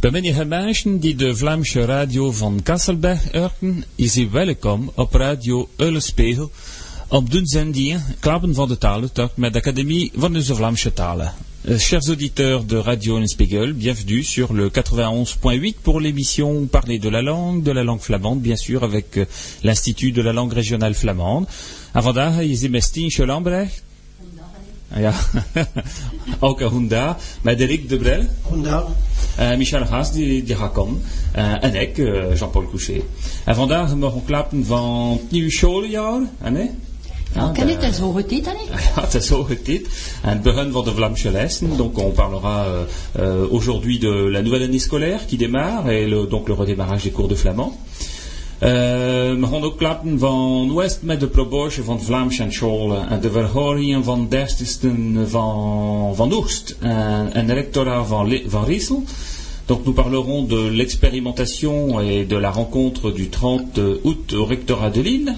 Bemiddelige mensen die de Vlaamse radio van Kasselberg horen, is u welkom op radio Eulenspiegel op de zending Klappen van de Talen met de Académie van de Vlaamse Talen. Euh, chers auditeurs de Radio Eulenspiegel, bienvenue sur le 91.8 pour l'émission Parler de la langue, de la langue flamande, bien sûr, avec euh, l'Institut de la langue régionale flamande. Avant daar is Mestien. Ja, ook Honda. Met Dirk de Brel. Honda. Uh, Michel Haas, die, die gaat komen. Uh, en ik, uh, Jean-Paul Couchet. En vandaag mogen we klappen van het nieuwe schooljaar. Nee? Ja, ken het is hoge tijd, hè? Ja, het hoge tijd. En het begin van de Vlaamse lessen. Donc, on parlera euh, aujourd'hui de la nouvelle année scolaire qui démarre et le, donc le redémarrage des cours de flamand. We gaan ook klappen van West met de promotie van Vlaamse scholen en de verhoringen van destisten van, van Oegst en, en rectorat van, van Riesel. Donc nous parlerons de l'expérimentation et de la rencontre du 30 août au rectorat de Lille.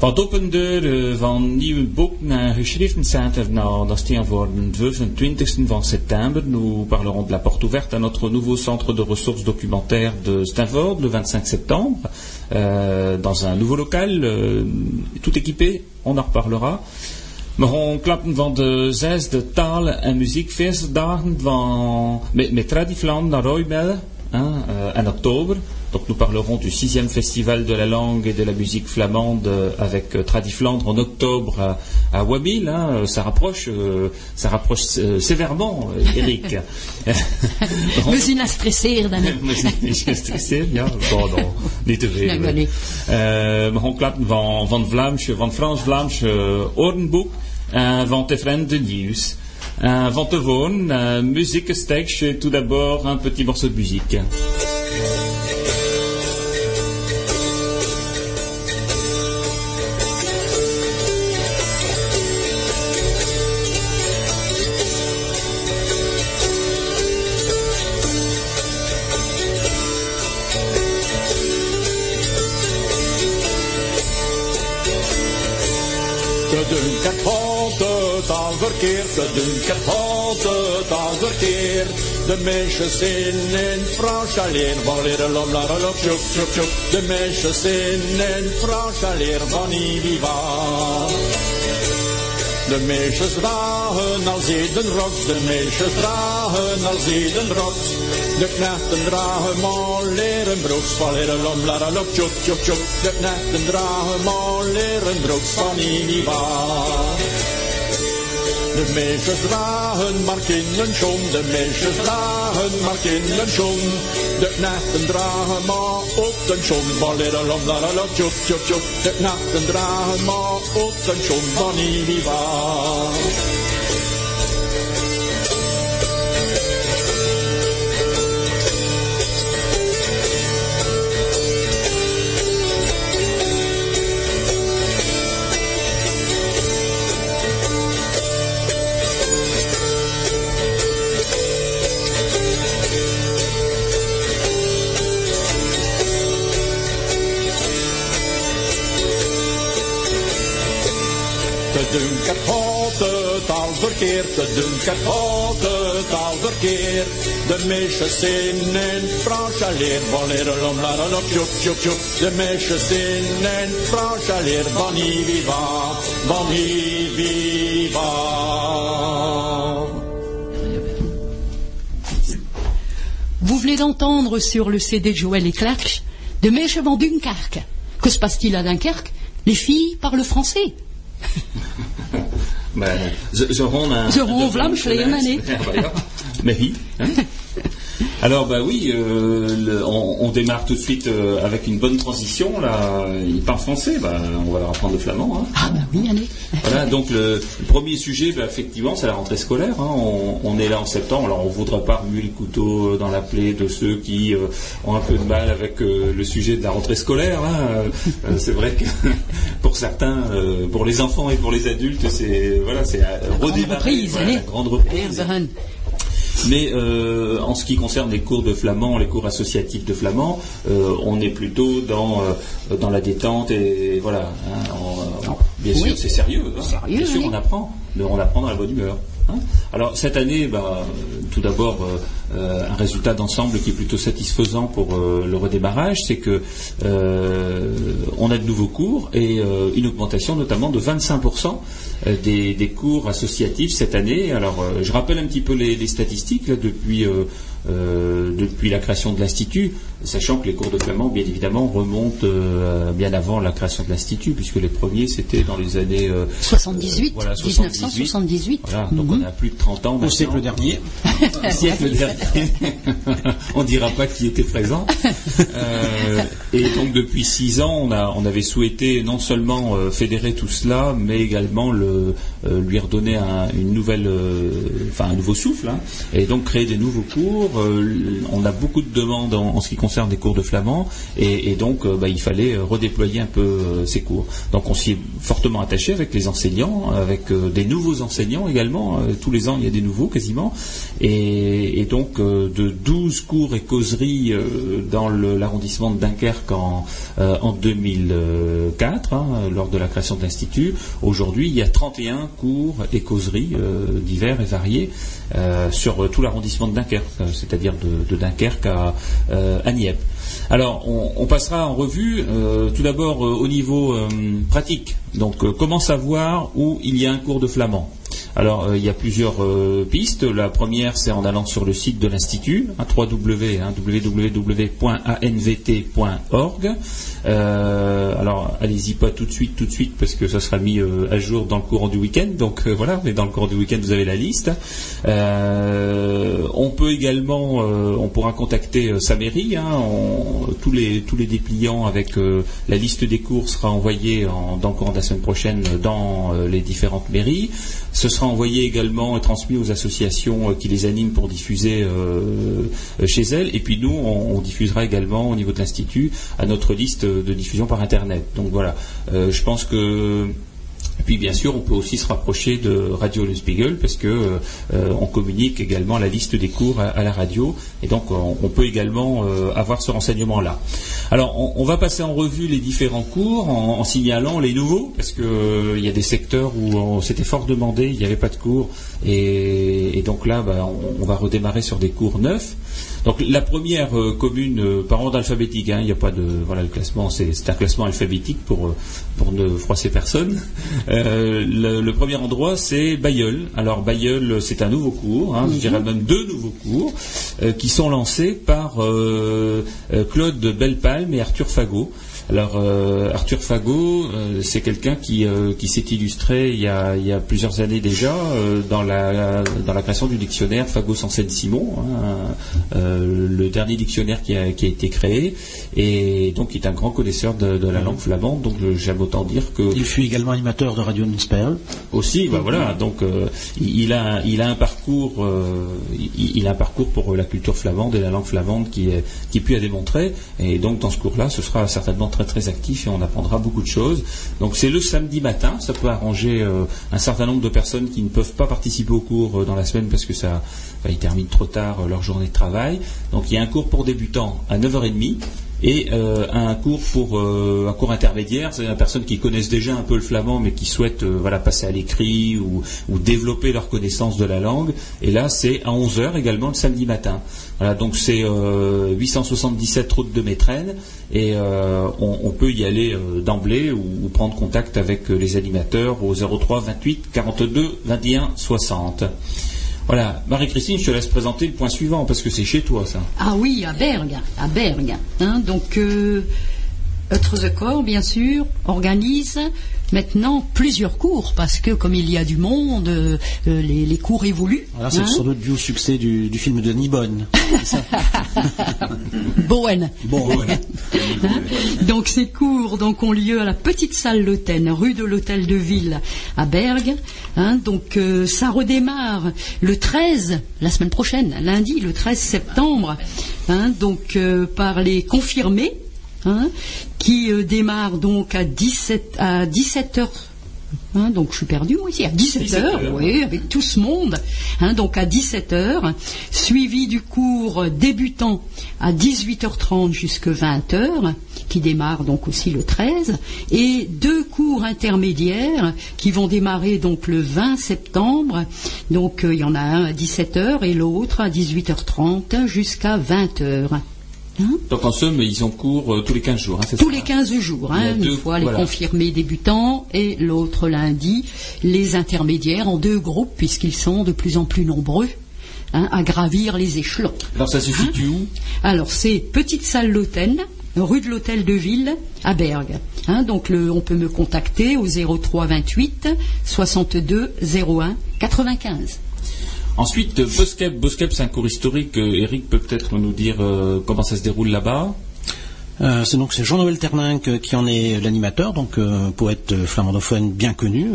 Van opendeur van nieuwe boek naar geschriftencenter nou, dat is voor de 25e van septembre. Nous parlerons de la porte ouverte à notre nouveau centre de ressources documentaires de Stanford le 25 septembre, euh, dans un nouveau local, euh, tout équipé, on en reparlera. We gaan klappen van de zesde taal- en muziekfeestdagen van, met, met Tradifland naar Roybelle hein, euh, en oktober. Donc nous parlerons du sixième festival de la langue et de la musique flamande euh, avec euh, Tradiflandre en octobre à, à Wabil. Hein, euh, ça rapproche, euh, ça rapproche sévèrement, Eric. Gestresseerd. hè. We zijn niet gestresseerd, ja. Bon, non, niet te veel. Nee, klappen van, van, Vlaamse, van Frans-Vlaams uh, orenboek en van te vreemde nieuws. Uh, van te woon, uh, muziekenstekje, tout d'abord un petit morceau de musique. Dunkert had het al verkeerd. De meisjes zijn in Frans alleen, van leren lom, la lom, tjoep, tjoep, tjoep. De meisjes zijn in Frans alleen, van Iviva. De meisjes dragen al zedenrok, de meisjes dragen al zedenrok. De knechten dragen maar leren broeks, van leren lom, la lom, tjoep, tjoep, tjoep. De knechten dragen maar leren broeks van Iviva. De meisjes dragen maar kinderschoen, de meisjes dragen maar kinderschoen. De knechten dragen maar op de schoen, balleralom, laralom, tjoep, tjoep. De knechten dragen maar op de schoen van Iviva. Vous venez d'entendre sur le CD de Joël et Clark de Meisje van Dunkerque. Que se passe-t-il à Dunkerque? Les filles parlent français. Maar ze, ze gaan un- Ze gaan hè? Ja, hein? Alors bah oui, euh, le- on, on démarre tout de suite euh, avec une bonne transition là. Il parle français, bah, on va leur apprendre le flamand. hein. Ah ben oui, allez. Voilà, donc le, le premier sujet, bah, effectivement, c'est la rentrée scolaire. hein. On, on est là en septembre, alors on ne voudra pas remuer le couteau dans la plaie de ceux qui euh, ont un peu de mal avec euh, le sujet de la rentrée scolaire. hein. Euh, c'est vrai que pour certains, euh, pour les enfants et pour les adultes, c'est voilà, c'est euh, redémarrer, reprise, voilà, allez. la grande reprise. Mais euh, en ce qui concerne les cours de flamand, les cours associatifs de flamand, euh, on est plutôt dans, euh, dans la détente et voilà. hein, on- bien Oui. sûr, c'est sérieux. hein. Sérieux, bien sûr, oui. on apprend. Mais on apprend dans la bonne humeur. Hein. Alors cette année, bah, tout d'abord, euh, un résultat d'ensemble qui est plutôt satisfaisant pour le redémarrage, c'est que on a de nouveaux cours et une augmentation notamment de 25% des, cours associatifs cette année. Alors je rappelle un petit peu les, statistiques depuis euh, depuis la création de l'Institut, sachant que les cours de flamand, bien évidemment, remontent euh, bien avant la création de l'Institut, puisque les premiers, c'était dans les années... 78, 1978. Voilà, donc on a plus de 30 ans. Au siècle dernier. Au siècle dernier. on ne dira pas qui était présent. Euh, et donc depuis 6 ans, on, a, on avait souhaité non seulement fédérer tout cela, mais également le, lui redonner un, une nouvelle, enfin un nouveau souffle, hein, et donc créer des nouveaux cours euh, on a beaucoup de demandes en, ce qui concerne les cours de flamand, et, donc euh, bah, il fallait euh, redéployer un peu ces cours. Donc on s'y est fortement attaché avec les enseignants, avec des nouveaux enseignants également. tous les ans, il y a des nouveaux quasiment. Et, donc de 12 cours et causeries dans l'arrondissement de Dunkerque en, 2004, hein, lors de la création de l'Institut, aujourd'hui il y a 31 cours et causeries divers et variés sur tout l'arrondissement de Dunkerque c'est-à-dire de, Dunkerque à, euh, Nieppe. Alors, on, passera en revue euh, tout d'abord euh, au niveau pratique. Donc, comment savoir où il y a un cours de flamand? Alors, il y a plusieurs pistes. La première, c'est en allant sur le site de l'Institut, hein, www.anvt.org. Euh, alors, allez-y pas tout de suite, tout de suite, parce que ça sera mis euh, à jour dans le courant du week-end. Donc euh, voilà, mais dans le courant du week-end, vous avez la liste. on peut également, on pourra contacter sa mairie. Hein. tous les tous les dépliants avec la liste des cours sera envoyé dans le courant de la semaine prochaine dans les différentes mairies. Ce sera envoyé également et transmis aux associations qui les animent pour diffuser chez elles. Et puis nous, on diffusera également au niveau de l'institut à notre liste de diffusion par Internet. Donc voilà, euh, je pense que puis bien sûr, on peut aussi se rapprocher de Radio Le Spiegel parce que euh, on communique également la liste des cours à, la radio et donc on, peut également euh, avoir ce renseignement-là. Alors, on, va passer en revue les différents cours en, signalant les nouveaux parce que il y a des secteurs où on s'était fort demandé, il n'y avait pas de cours et, donc là, bah, on, va redémarrer sur des cours neufs. Donc la première euh, commune euh, par ordre alphabétique, hein, il n'y a pas de voilà le classement, c'est un classement alphabétique pour euh, pour ne froisser personne. Le, premier endroit c'est Bayeul. Alors Bayeul c'est un nouveau cours, hein, je mhm. dirais même deux nouveaux cours qui sont lancés par Claude Bellepalme et Arthur Fagot. Alors euh, Arthur Fagot, euh, c'est quelqu'un qui, euh, qui s'est illustré il y, a, il y, a, plusieurs années déjà dans, la, dans la création du dictionnaire Fagot Sansen Simon, hein, le dernier dictionnaire qui a, qui a, été créé, et donc il est un grand connaisseur de, la langue flamande. Donc j'aime autant dire que il fut également animateur de Radio Nispel. Aussi, bah voilà. Donc il a il a un parcours il, a un parcours pour la culture flamande et la langue flamande qui est qui puis à démontrer. Et donc dans ce cours-là, ce sera certainement très très actif et on apprendra beaucoup de choses. Donc c'est le samedi matin, ça peut arranger euh, un certain nombre de personnes qui ne peuvent pas participer au cours euh, dans la semaine parce que ça, ils terminent trop tard euh, leur journée de travail. Donc il y a un cours pour débutants à 9h30 et euh, un cours pour euh, un cours intermédiaire, c'est une personne qui connaissent déjà un peu le flamand mais qui souhaitent euh, voilà passer à l'écrit ou, développer leur connaissance de la langue. Et là, c'est à 11h également le samedi matin. Voilà, donc c'est 877 route de Métraine et on, peut y aller d'emblée ou, ou, prendre contact avec les animateurs au 03 28 42 21 60. Voilà, Marie-Christine, je te laisse présenter le point suivant parce que c'est chez toi ça. Ah oui, à Bergue, à Bergue. Hein, donc, euh, corps, bien sûr, organise maintenant plusieurs cours parce que comme il y a du monde, euh, les, cours évoluent. Voilà, c'est hein sans doute dû au succès du, film de Nibonne. Bowen. Bowen. donc ces cours donc, ont lieu à la petite salle L'Hôtel, rue de l'Hôtel de Ville à Bergue. Hein. donc euh, ça redémarre le 13, la semaine prochaine, lundi, le 13 septembre, hein, donc euh, par les confirmés Hein, qui euh, démarre donc à 17 à 17h Hein, donc je suis perdu moi ici à 17h, oui, avec tout ce monde. Hein, donc à 17h, suivi du cours débutant à 18h30 jusqu'à 20h, qui démarre donc aussi le 13, et deux cours intermédiaires qui vont démarrer donc le 20 septembre. Donc euh, il y en a un à 17h et l'autre à 18h30 jusqu'à 20h. Hein Donc en somme, ils ont cours euh, tous les 15 jours. Hein, tous les 15 jours, hein, une fois les confirmés débutants et l'autre lundi, les intermédiaires en deux groupes puisqu'ils sont de plus en plus nombreux. à gravir les échelons. Alors ça se situe où Alors c'est Petite Salle l'Hôtel, rue de l'Hôtel de Ville à Bergue. donc on peut me contacter au 03 28 62 01 95. Ensuite, Boskep. Boskep, c'est un cours historique. Euh, Eric peut peut-être nous dire euh, comment ça se déroule là-bas. Euh, c'est donc Jean-Noël Terninck qui en est l'animateur, donc poète flamandophone bien connu.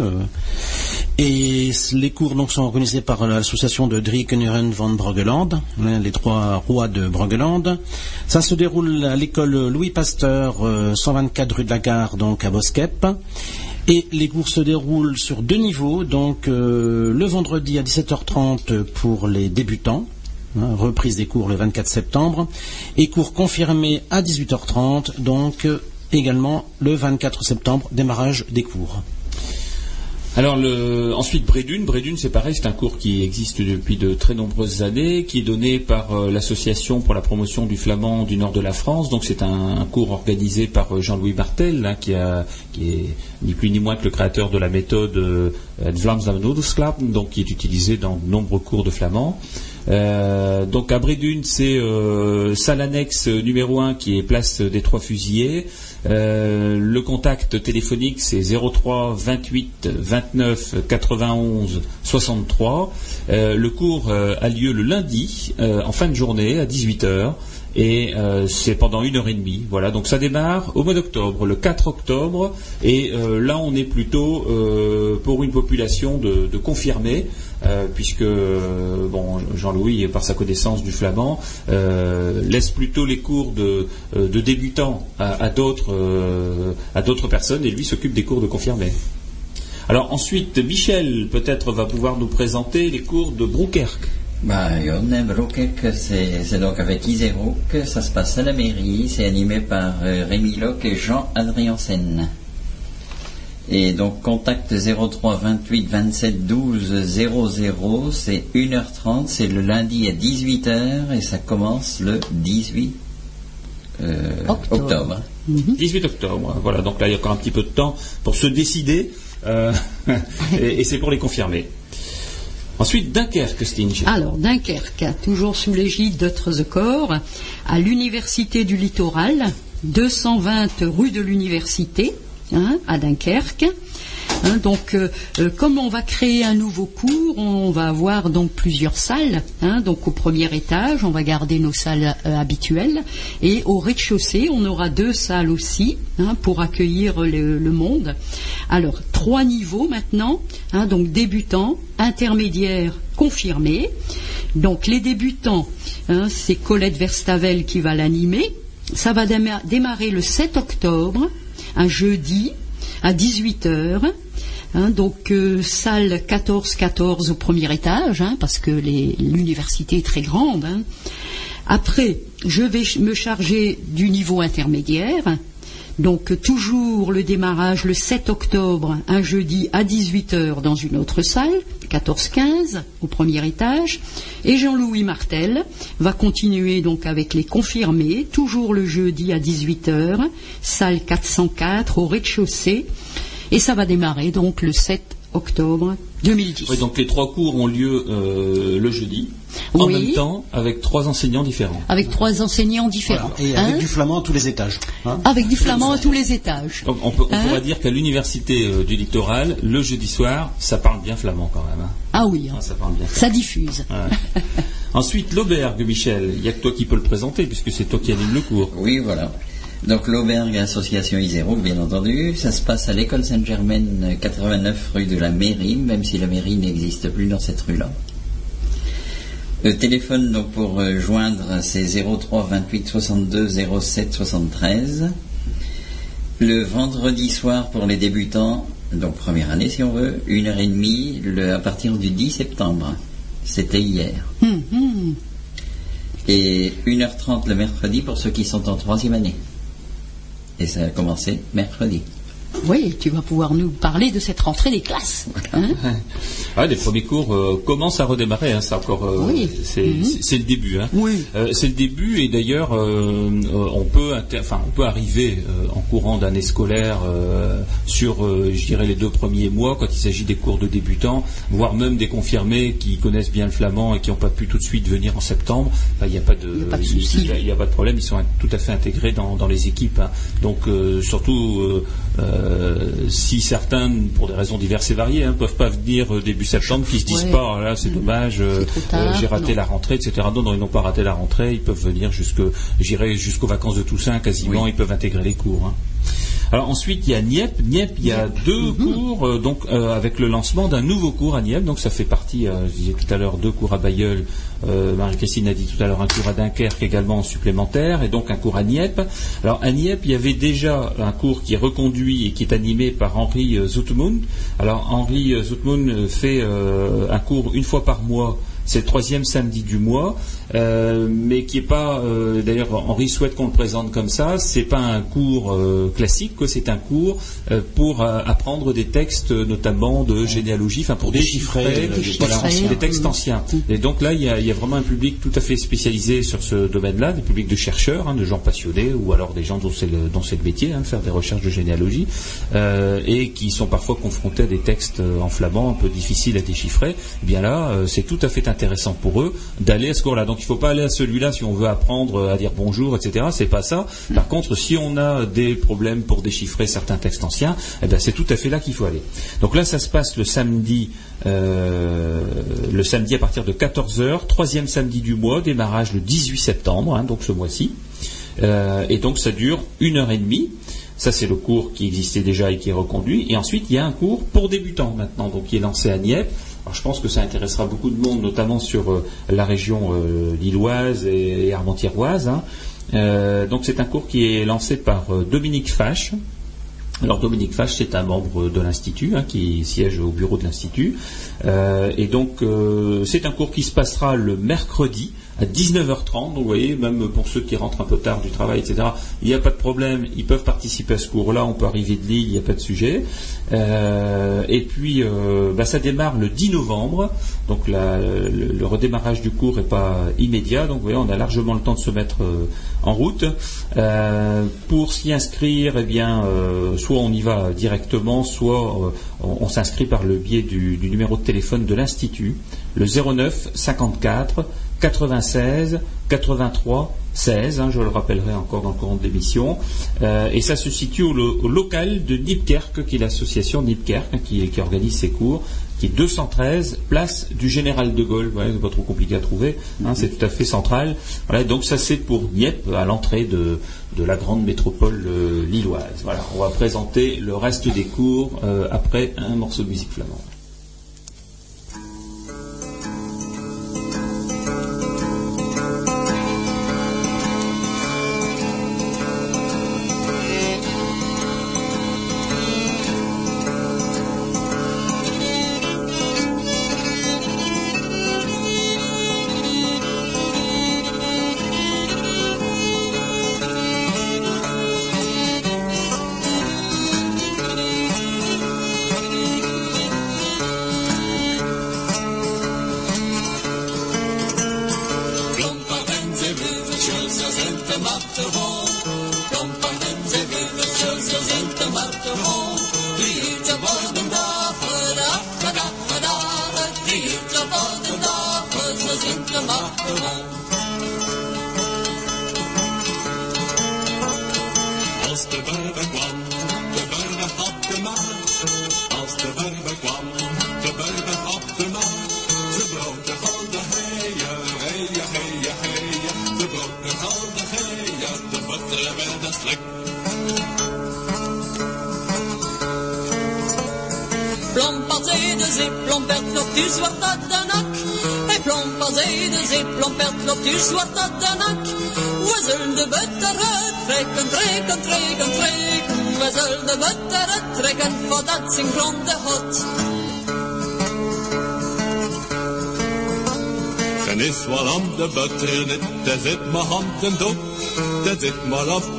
et les cours donc sont organisés par l'association de Driekenhuren van Bruggeland, les trois rois de Bruggeland. Ça se déroule à l'école Louis Pasteur, 124 rue de la Gare, donc à Boskep. Et les cours se déroulent sur deux niveaux, donc euh, le vendredi à 17h30 pour les débutants, hein, reprise des cours le 24 septembre, et cours confirmés à 18h30, donc euh, également le 24 septembre, démarrage des cours. Alors ensuite Brédune, Brédune c'est pareil, c'est un cours qui existe depuis de très nombreuses années, qui est donné par euh, l'association pour la promotion du flamand du nord de la France. Donc c'est un, cours organisé par euh, Jean-Louis Bartel, hein, qui, est ni plus ni moins que le créateur de la méthode euh, donc qui est utilisé dans de nombreux cours de flamand. donc à Brédune, c'est salle annexe numéro 1 qui est place des Trois Fusillés. Euh, le contact téléphonique, c'est 03 28 29 91 63. le cours euh, a lieu le lundi, euh, en fin de journée, à 18h. Et c'est pendant une heure et demie. Voilà, donc ça démarre au mois d'octobre, le 4 octobre. Et là, on est plutôt pour une population de, de confirmés. Euh, puisque bon, Jean-Louis, par sa connaissance du flamand, euh, laisse plutôt les cours de, euh, débutants à, d'autres personnes et lui s'occupe des cours de confirmés. Alors ensuite, Michel peut-être va pouvoir nous présenter les cours de Broukerk. Bah, c'est donc avec Isérouk, ça se passe à la mairie, c'est animé par Rémi Locke et Jean Adriansen. Et donc contact 03 28 27 12 00, c'est 1h30, c'est le lundi à 18h et ça commence le 18 euh, octobre. 18 mhm. octobre, voilà, donc là il y a encore un petit peu de temps pour se décider euh, et, c'est pour les confirmer. Ensuite, Dunkerque, Stinge. Alors, Dunkerque, toujours sous l'égide d'Autres Corps, à l'Université du Littoral, 220 rue de l'Université, Hein, à Dunkerque. Hein, donc, euh, euh, comme on va créer un nouveau cours, on va avoir donc plusieurs salles. Hein, donc, au premier étage, on va garder nos salles euh, habituelles, et au rez-de-chaussée, on aura deux salles aussi pour accueillir le, monde. Alors, trois niveaux maintenant. donc, débutants, intermédiaires, confirmés. Donc, les débutants, c'est Colette Verstavel qui va l'animer. Ça va démarrer le 7 octobre un jeudi à 18h. Hein, donc euh, salle 14-14 au premier étage, hein, parce que l'université est très grande. Hein. Après, je vais me charger du niveau intermédiaire, donc toujours le démarrage le 7 octobre, un jeudi à 18h dans une autre salle, 14-15 au premier étage. Et Jean-Louis Martel va continuer donc avec les confirmés, toujours le jeudi à 18h, salle 404 au rez-de-chaussée. Et ça va démarrer donc le 7 octobre 2010. Oui, donc les trois cours ont lieu euh, le jeudi en même temps avec trois enseignants différents. Avec trois enseignants différents. Et avec hein du flamand à tous les étages. Hein avec du flamand à tous les étages. Donc on, hein pourrait dire qu'à l'université euh, du littoral, le jeudi soir, ça parle bien flamand quand même. Ah oui, ça parle bien. Ça diffuse. Ensuite, l'auberge, Michel, il n'y a que toi qui peux le présenter puisque c'est toi qui anime le cours. Oui, voilà. Donc l'auberge Association Iséro, bien entendu, ça se passe à l'école Sainte-Germaine, 89 rue de la mairie, même si la mairie n'existe plus dans cette rue-là. Le téléphone donc pour euh, joindre c'est 03 28 62 07 73. Le vendredi soir pour les débutants Donc première année si on veut, une heure et demie le, à partir du 10 septembre. C'était hier. Hum. Et 1h30 le mercredi pour ceux qui sont en troisième année. Et ça a commencé mercredi. Oui, tu vas pouvoir nous parler de cette rentrée des classes. hein. Ah, les premiers cours euh, commencent à redémarrer. hein, c'est encore, euh, Oui. c'est Mhm. c'est- le début. hein. Oui. Euh, c'est le début et d'ailleurs, on peut, enfin, on peut arriver en courant d'année scolaire sur, je dirais, les deux premiers mois quand il s'agit des cours de débutants, voire même des confirmés qui connaissent bien le flamand et qui n'ont pas pu tout de suite venir en septembre. Enfin, Il n'y a pas de, Il y a pas de a- pas problème. Ils sont tout à fait intégrés dans, dans les équipes. Donc surtout, euh, si certains, pour des raisons diverses et variées, ne peuvent pas venir euh, début septembre, qui se disent Ouais. pas, Ah, là c'est dommage, euh, euh, j'ai raté non. la rentrée, etc. Non, non, ils n'ont pas raté la rentrée, ils peuvent venir jusque, j'irai jusqu'aux vacances de Toussaint quasiment, Oui. ils peuvent intégrer les cours. hein. Alors ensuite il y a Niep. Niep, il y a deux cours euh, donc euh, avec le lancement d'un nouveau cours à Niep. Donc ça fait partie, euh, je disais tout à l'heure, deux cours à Bayeul. Euh, Marie-Christine a dit tout à l'heure un cours à Dunkerque également en supplémentaire et donc un cours à Niep. Alors à Niep, il y avait déjà un cours qui est reconduit et qui est animé par Henri Zoutmoun. Alors Henri Zoutmoun fait euh, un cours une fois par mois. C'est le troisième samedi du mois, euh, mais qui est pas. euh, D'ailleurs, Henri souhaite qu'on le présente comme ça. C'est pas un cours euh, classique, c'est un cours euh, pour apprendre des textes, notamment de généalogie, enfin pour Déchiffrer, des voilà, textes des textes anciens. anciens. Et donc là, il y, a, il y a vraiment un public tout à fait spécialisé sur ce domaine-là, des publics de chercheurs, hein, de gens passionnés, ou alors des gens dont c'est le, dont le métier, hein, de faire des recherches de généalogie, et qui sont parfois confrontés à des textes en flamand un peu difficiles à déchiffrer. Eh bien là, c'est tout à fait intéressant pour eux d'aller à ce cours-là. Donc il ne faut pas aller à celui-là si on veut apprendre à dire bonjour, etc. C'est pas ça. Par contre, si on a des problèmes pour déchiffrer certains textes anciens, eh ben c'est tout à fait là qu'il faut aller. Donc là, ça se passe le samedi, euh, le samedi à partir de 14h, troisième samedi du mois, démarrage le 18 septembre, hein, donc ce mois-ci. Euh, et donc ça dure une heure et demie. Ça, c'est le cours qui existait déjà et qui est reconduit. Et ensuite, il y a un cours pour débutants maintenant, donc qui est lancé à Nieppe. Alors, je pense que ça intéressera beaucoup de monde, notamment sur euh, la région euh, lilloise et, et hein. Euh, donc, c'est un cours qui est lancé par Dominique Fache. Alors Dominique Fache, c'est un membre de l'Institut, hein, qui siège au bureau de l'Institut. Et donc, c'est un cours qui se passera le mercredi à 19h30. Donc, vous voyez, même pour ceux qui rentrent un peu tard du travail, etc., il n'y a pas de problème. Ils peuvent participer à ce cours-là. On peut arriver de Lille, il n'y a pas de sujet. Euh, et puis, euh, bah, ça démarre le 10 novembre. Donc, le, redémarrage du cours n'est pas immédiat. Donc, vous voyez, on a largement le temps de se mettre euh, en route. Pour s'y inscrire, eh bien, soit on y va directement, soit on, s'inscrit par le biais du, du numéro de téléphone de l'Institut, le 09 54 96 83 16, hein, je le rappellerai encore dans le courant de l'émission, Euh, et ça se situe au, lo- au local de Nipkerk, qui est l'association Nipkerk, hein, qui, organise ces cours, qui est 213, place du Général de Gaulle, ouais, c'est pas trop compliqué à trouver, hein, c'est tout à fait central. Voilà, donc ça c'est pour Nieppe, à l'entrée de, de la grande métropole euh, lilloise. Voilà, on va présenter le reste des cours euh, après un morceau de musique flamande.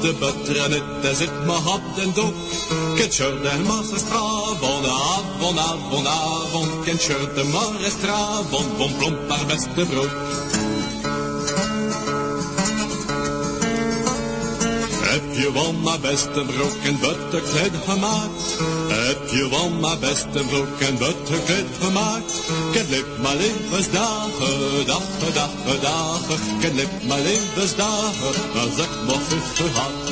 de betrenet är mahab den dok. Ken körde en massa stravon, avon, avon, avon Ken körde bon bon plomp plompar beste bruk Heb je wel mijn beste broek en butterkleed gemaakt? Heb je wel mijn beste broek en butterkleed gemaakt? Ken lip mijn levensdagen, dagen, dagen, dagen. Ken lip mijn levensdagen, als ik nog vijftig had.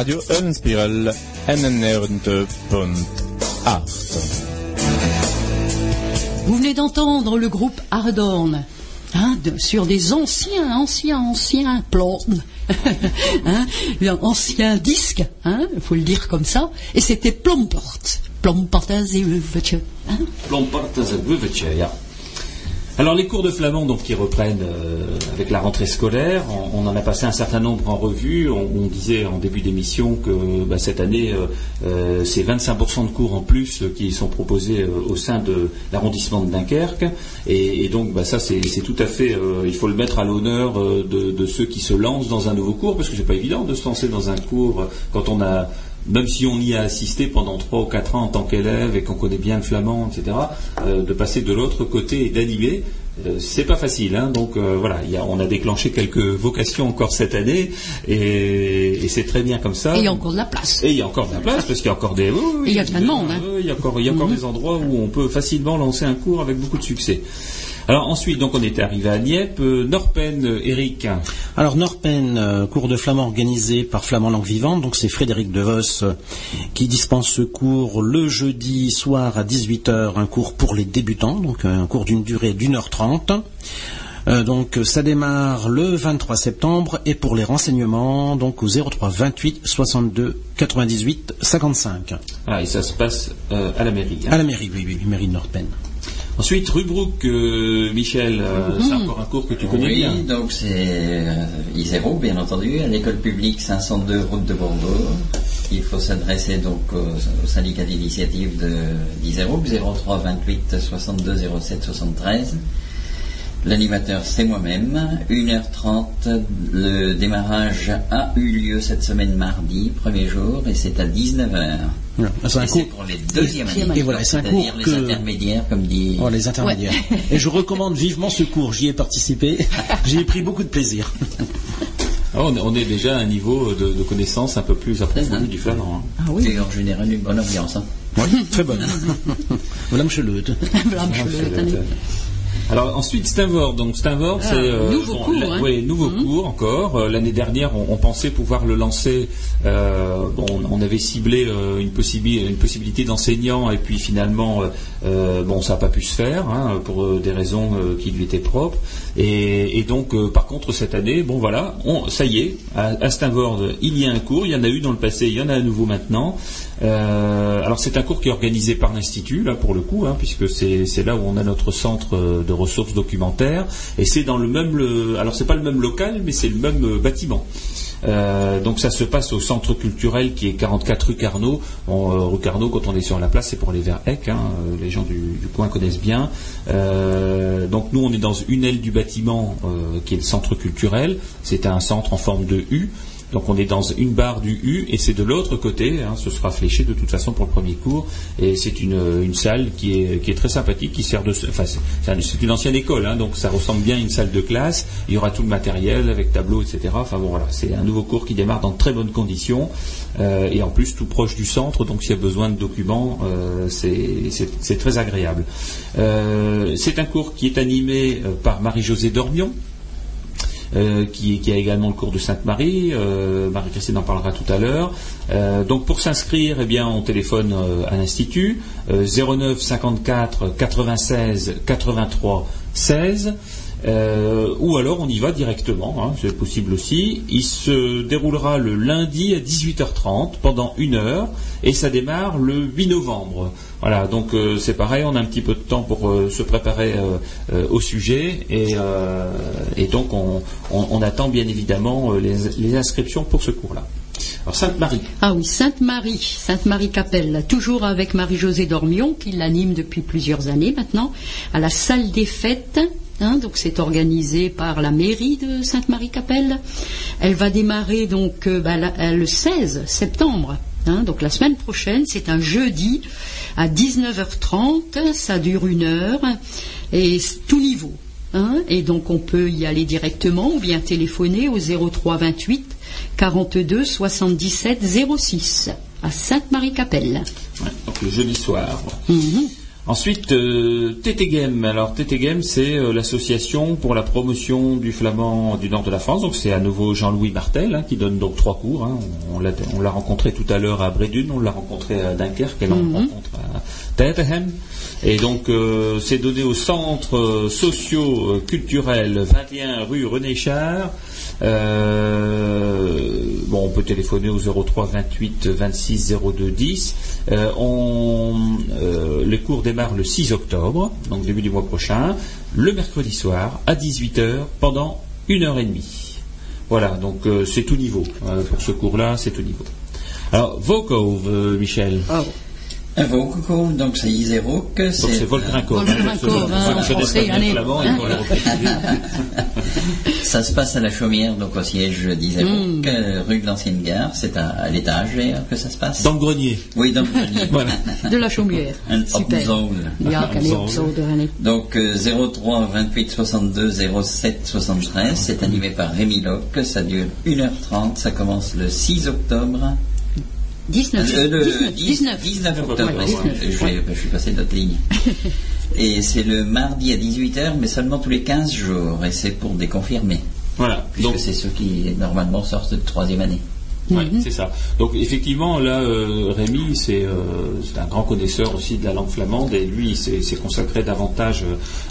Radio Eulenspiegel NNR2.8 Vous venez d'entendre le groupe Ardorn. Hein, de- sur des anciens, anciens, anciens plans, hein, anciens disques, hein, faut le dire comme ça, et c'était Plomport, Plomport as hein. Wuwetje, ja. Alors les cours de flamand donc qui reprennent euh, avec la rentrée scolaire, on, en a passé un certain nombre en revue. On, on disait en début d'émission que bah, cette année euh, euh, c'est 25% de cours en plus qui sont proposés au sein de l'arrondissement de Dunkerque. Et, donc bah, ça c'est tout à fait, il faut le mettre à l'honneur de, de ceux qui se lancent dans un nouveau cours parce que c'est pas évident de se lancer dans un cours quand on a même si on y a assisté pendant trois ou quatre ans en tant qu'élève et qu'on connaît bien le flamand, etc., euh, de passer de l'autre côté et d'animer, euh, c'est pas facile. hein. donc euh, voilà, il y a- on a déclenché quelques vocations encore cette année et, et c'est très bien comme ça. Et il y a encore de la place. Et il y a encore de la place parce qu'il y a encore des. il y a plein de monde, hein. oui, Il y a encore, il y a encore Mhm. des endroits où on peut facilement lancer un cours avec beaucoup de succès. Alors ensuite, donc on était arrivé à Nieppe, euh, Norpen, euh, Eric. Alors Norpen, euh, cours de flamand organisé par Flamand Langue Vivante, donc c'est Frédéric De Vos euh, qui dispense ce cours le jeudi soir à 18h, un cours pour les débutants, donc euh, un cours d'une durée d'une heure trente. Euh, donc euh, ça démarre le 23 septembre et pour les renseignements donc au 03 28 62 98 55 Ah, et ça se passe euh, à la mairie. hein. à la mairie, oui, oui, mairie de Norpen. Ensuite, Rubrook, euh, Michel, euh, c'est encore un cours que tu connais oui, bien. donc c'est euh, Iséro, bien entendu, à l'école publique 502 route de Bordeaux. Il faut s'adresser donc au, au syndicat d'initiative de d'Iséro, 03 28 62 07 73. L'animateur, c'est moi-même. 1h30, le démarrage a eu lieu cette semaine mardi, premier jour, et c'est à 19h. Voilà. C'est un cours pour les deuxièmes Deuxième années. Et voilà, c'est un c'est-à-dire cours les que- intermédiaires, comme dit. Oh, les intermédiaires. Et je recommande vivement ce cours. J'y ai participé. J'y ai pris beaucoup de plaisir. Ah, on, est- déjà à un niveau de, de connaissance un peu plus approfondi du flamand. hein. Ah oui. Et en général, une bonne ambiance. hein. Oui, très bonne. Voilà, monsieur Le. Alors ensuite Stanford, donc Stanford Ah, c'est euh, nouveau cours, la- hein. ouais, nouveau cours encore. Euh, L'année dernière, on, on pensait pouvoir le lancer. euh, bon, on avait ciblé euh, une, possibi- une possibilité d'enseignant et puis finalement, bon, ça n'a pas pu se faire hein, pour des raisons qui lui étaient propres. Et, et donc, par contre, cette année, bon voilà, on, ça y est, à, à Stanford, il y a un cours. Il y en a eu dans le passé, il y en a à nouveau maintenant. Euh, alors c'est un cours qui est organisé par l'institut là pour le coup, hein, puisque c'est là où on a notre centre euh, de ressources documentaires et c'est dans le même alors c'est pas le même local mais c'est le même euh, bâtiment. Donc ça se passe au centre culturel qui est 44 rue Carnot. Rue Carnot, quand on est sur la place, c'est pour aller vers Eck. hein, les gens du, du coin connaissent bien. Donc nous, on est dans une aile du bâtiment qui est le centre culturel. C'est un centre en forme de U. Donc on est dans une barre du U et c'est de l'autre côté, hein, ce sera fléché de toute façon pour le premier cours et c'est une, salle qui est, très sympathique, qui sert de, enfin c'est c'est un- c'est une ancienne école, hein, donc ça ressemble bien à une salle de classe. Il y aura tout le matériel avec tableau, etc. Enfin bon voilà, c'est un nouveau cours qui démarre dans très bonnes conditions euh, et en plus tout proche du centre, donc s'il y a besoin de documents, euh, c'est- très agréable. Euh, c'est un cours qui est animé par Marie-Josée Dormion euh, qui, a également le cours de Sainte-Marie. Euh, Marie-Christine en parlera tout à l'heure. Euh, donc pour s'inscrire, eh bien, on téléphone à l'Institut euh, 09 54 96 83 16. euh, ou alors on y va directement, hein, c'est possible aussi. Il se déroulera le lundi à 18h30 pendant une heure et ça démarre le 8 novembre. Voilà, donc euh, c'est pareil, on a un petit peu de temps pour euh, se préparer euh, au sujet et, donc on, attend bien évidemment les, inscriptions pour ce cours-là. Alors Sainte-Marie, Ah oui, Sainte-Marie, Sainte-Marie-Capelle, toujours avec Marie-Josée Dormion, qui l'anime depuis plusieurs années maintenant, à la salle des fêtes. hein, donc c'est organisé par la mairie de Sainte-Marie-Capelle. Elle va démarrer donc bah, le 16 septembre. Hein, donc la semaine prochaine, c'est un jeudi à 19h30, ça dure une heure et c'est tout niveau. hein, et donc on peut y aller directement ou bien téléphoner au 03 28 42 77 06 à Sainte-Marie-Capelle. Ouais, donc le jeudi soir. Mhm. Ensuite, euh, TT Game. Alors TT Game, c'est euh, l'association pour la promotion du flamand du nord de la France. Donc c'est à nouveau Jean-Louis Martel hein, qui donne donc trois cours. hein. On, l'a, on l'a rencontré tout à l'heure à Brédune, on l'a rencontré à Dunkerque, et là on le rencontre à Tettenham. Et donc euh, c'est donné au centre euh, socio-culturel 21 rue René Char. Euh, bon, on peut téléphoner au 03 28 26 02 10. Euh, on, euh, les cours démarrent le 6 octobre, donc début du mois prochain, le mercredi soir à 18h pendant une heure et demie. Voilà, donc euh, c'est tout niveau. Euh, pour ce cours-là, c'est tout niveau. Alors, Vokov, euh, Michel. Un Vaucoco, donc c'est Iséroc. Donc c'est Volkrinkov. Ça se passe à la Chaumière, donc au siège d'Iséroc, Hmm. euh, rue de l'Ancienne Gare. C'est à, à l'étage d'ailleurs que ça se passe. Dans le grenier. Oui, dans le grenier. Voilà. De la chaumière. Un Super. Donc euh, 03 28 62 07 73, c'est animé par Rémi Locke, ça dure 1h30, ça commence le 6 octobre. 19. Euh, le 19. 19, 19 octobre, Ouais, pardon. 19, Je, ouais. je suis passé d'autres lignes. et c'est le mardi à 18h, mais seulement tous les 15 jours, et c'est pour des confirmés, Voilà. puisque Donc, c'est ceux qui normalement sortent de troisième année. Ouais, c'est ça. Donc effectivement, là, euh, Rémi, c'est euh, c'est un grand connaisseur aussi de la langue flamande et lui, il s'est consacré davantage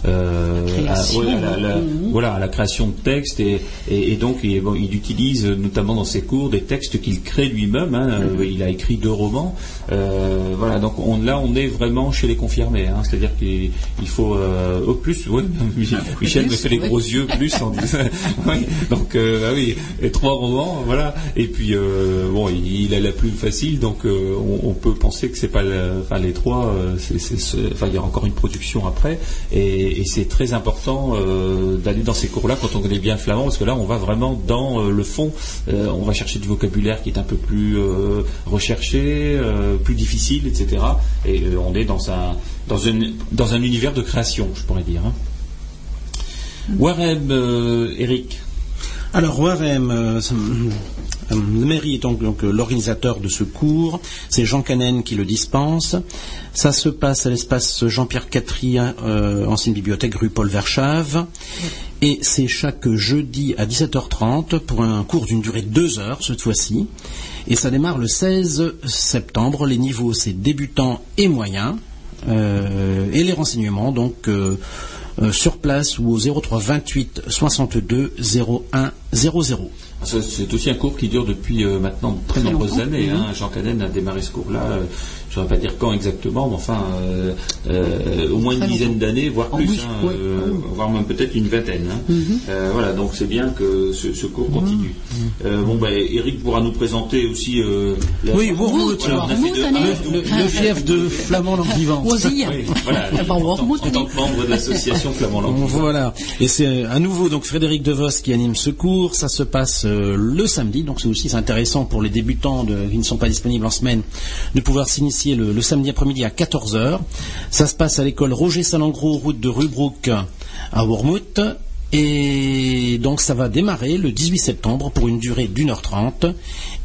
euh, à, Création, ouais, à la, la- voilà, à la création de textes et, et, et donc il, bon, il utilise notamment dans ses cours des textes qu'il crée lui-même. hein. Euh, Il a écrit deux romans. Euh, voilà, donc on, là, on est vraiment chez les confirmés. hein. C'est-à-dire qu'il il faut euh, au plus. Ouais, Michel me fait les gros yeux plus. En disant- oui, donc euh, ah oui, et trois romans, voilà. Et puis euh, bon, il, a la plus facile, donc euh, on, on peut penser que c'est pas, la- enfin les trois, euh, c'est, c'est ce- enfin il y aura encore une production après, et, et c'est très important euh, d'aller dans ces cours-là quand on connaît bien le flamand, parce que là on va vraiment dans euh, le fond, Euh, on va chercher du vocabulaire qui est un peu plus euh, recherché, euh, plus difficile, etc. Et euh, on est dans un dans un dans un univers de création, je pourrais dire. hein. Warem, euh, Eric. Alors Warem, euh, Euh, La mairie est donc, donc, euh, l'organisateur de ce cours. C'est Jean Canen qui le dispense. Ça se passe à l'espace Jean-Pierre Catherine, euh, ancienne bibliothèque rue Paul Verchave. Et c'est chaque jeudi à 17h30 pour un cours d'une durée de deux heures cette fois-ci. Et ça démarre le 16 septembre. Les niveaux, c'est débutants et moyens. Euh, et les renseignements, donc, euh, euh, sur place ou au 03 28 62 01 00. C'est aussi un cours qui dure depuis euh, maintenant de très Très nombreuses années. hein. Jean Caden a démarré ce cours-là, euh, je ne saurais pas dire quand exactement, mais enfin, euh, euh, au moins une dizaine d'années, voire Ah plus, oui, hein, oui. euh, Ah voire même peut-être une vingtaine. hein. Euh, voilà, donc c'est bien que ce, ce cours continue. Euh, bon, ben, Eric pourra nous présenter aussi. euh, la- Oui, Wormhout, Voilà, ah, Le, le fief de flamand langue. Oui, voilà, bah, en, tant, en tant que membre de l'association Flamand Langue. Voilà. Et c'est à nouveau donc Frédéric Devos qui anime ce cours. Ça se passe euh, le samedi, donc c'est aussi intéressant pour les débutants de- qui ne sont pas disponibles en semaine de pouvoir s'initier le, samedi après-midi à 14h. Ça se passe à l'école Roger Salengro, route de Rubruck à Wormhout. Et donc ça va démarrer le 18 septembre pour une durée d'une heure trente.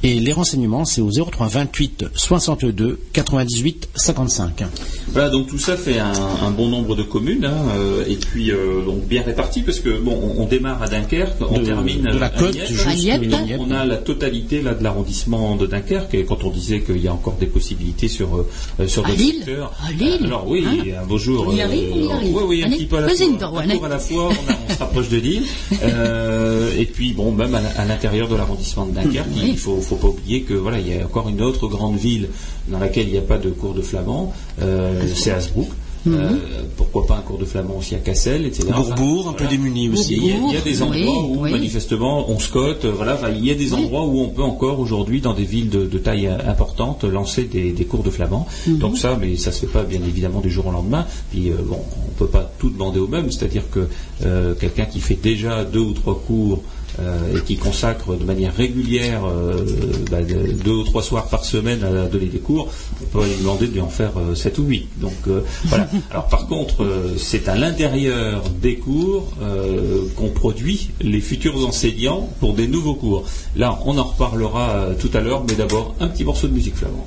Et les renseignements, c'est au 03 28 62 98 55. Voilà, donc tout ça fait un, un bon nombre de communes, hein, euh, et puis euh, donc bien répartis, parce que bon, on, on démarre à Dunkerque, on De- termine de la à côte Niette. Niette. Niette. On a la totalité là de l'arrondissement de Dunkerque, et quand on disait qu'il y a encore des possibilités sur euh, sur À d'autres secteurs. À Lille. Euh, Alors oui, Hein un beau jour. On y arrive, on y arrive. Oui, oui, un Allez, petit peu à la fois. Ndoro, Un allez. tour à la fois, on, a- on se rapproche de Lille. Euh, et puis bon, même à, l'intérieur de l'arrondissement de Dunkerque, Oui. il faut, faut pas oublier que voilà, il y a encore une autre grande ville dans laquelle il n'y a pas de cours de flamand, euh, c'est Hasbrook. Mhm. Euh, pourquoi pas un cours de flamand aussi à Cassel, etc. Bourbourg, un peu démuni aussi. Il y, a, il y a des endroits oui, où oui. manifestement on scotte, voilà, enfin, il y a des endroits où on peut encore aujourd'hui dans des villes de, de taille euh, importante lancer des, des cours de flamand. Mhm. Donc ça, mais ça se fait pas bien évidemment du jour au lendemain. Puis euh, bon, on peut pas tout demander au même, c'est-à-dire que euh, quelqu'un qui fait déjà deux ou trois cours et qui consacre de manière régulière euh, bah, de- deux ou trois soirs par semaine à donner des cours, on peut lui demander de lui en faire euh, sept ou huit. Donc euh, voilà. Alors par contre, euh, c'est à l'intérieur des cours euh, qu'on produit les futurs enseignants pour des nouveaux cours. Là, on en reparlera euh, tout à l'heure, mais d'abord un petit morceau de musique flamand.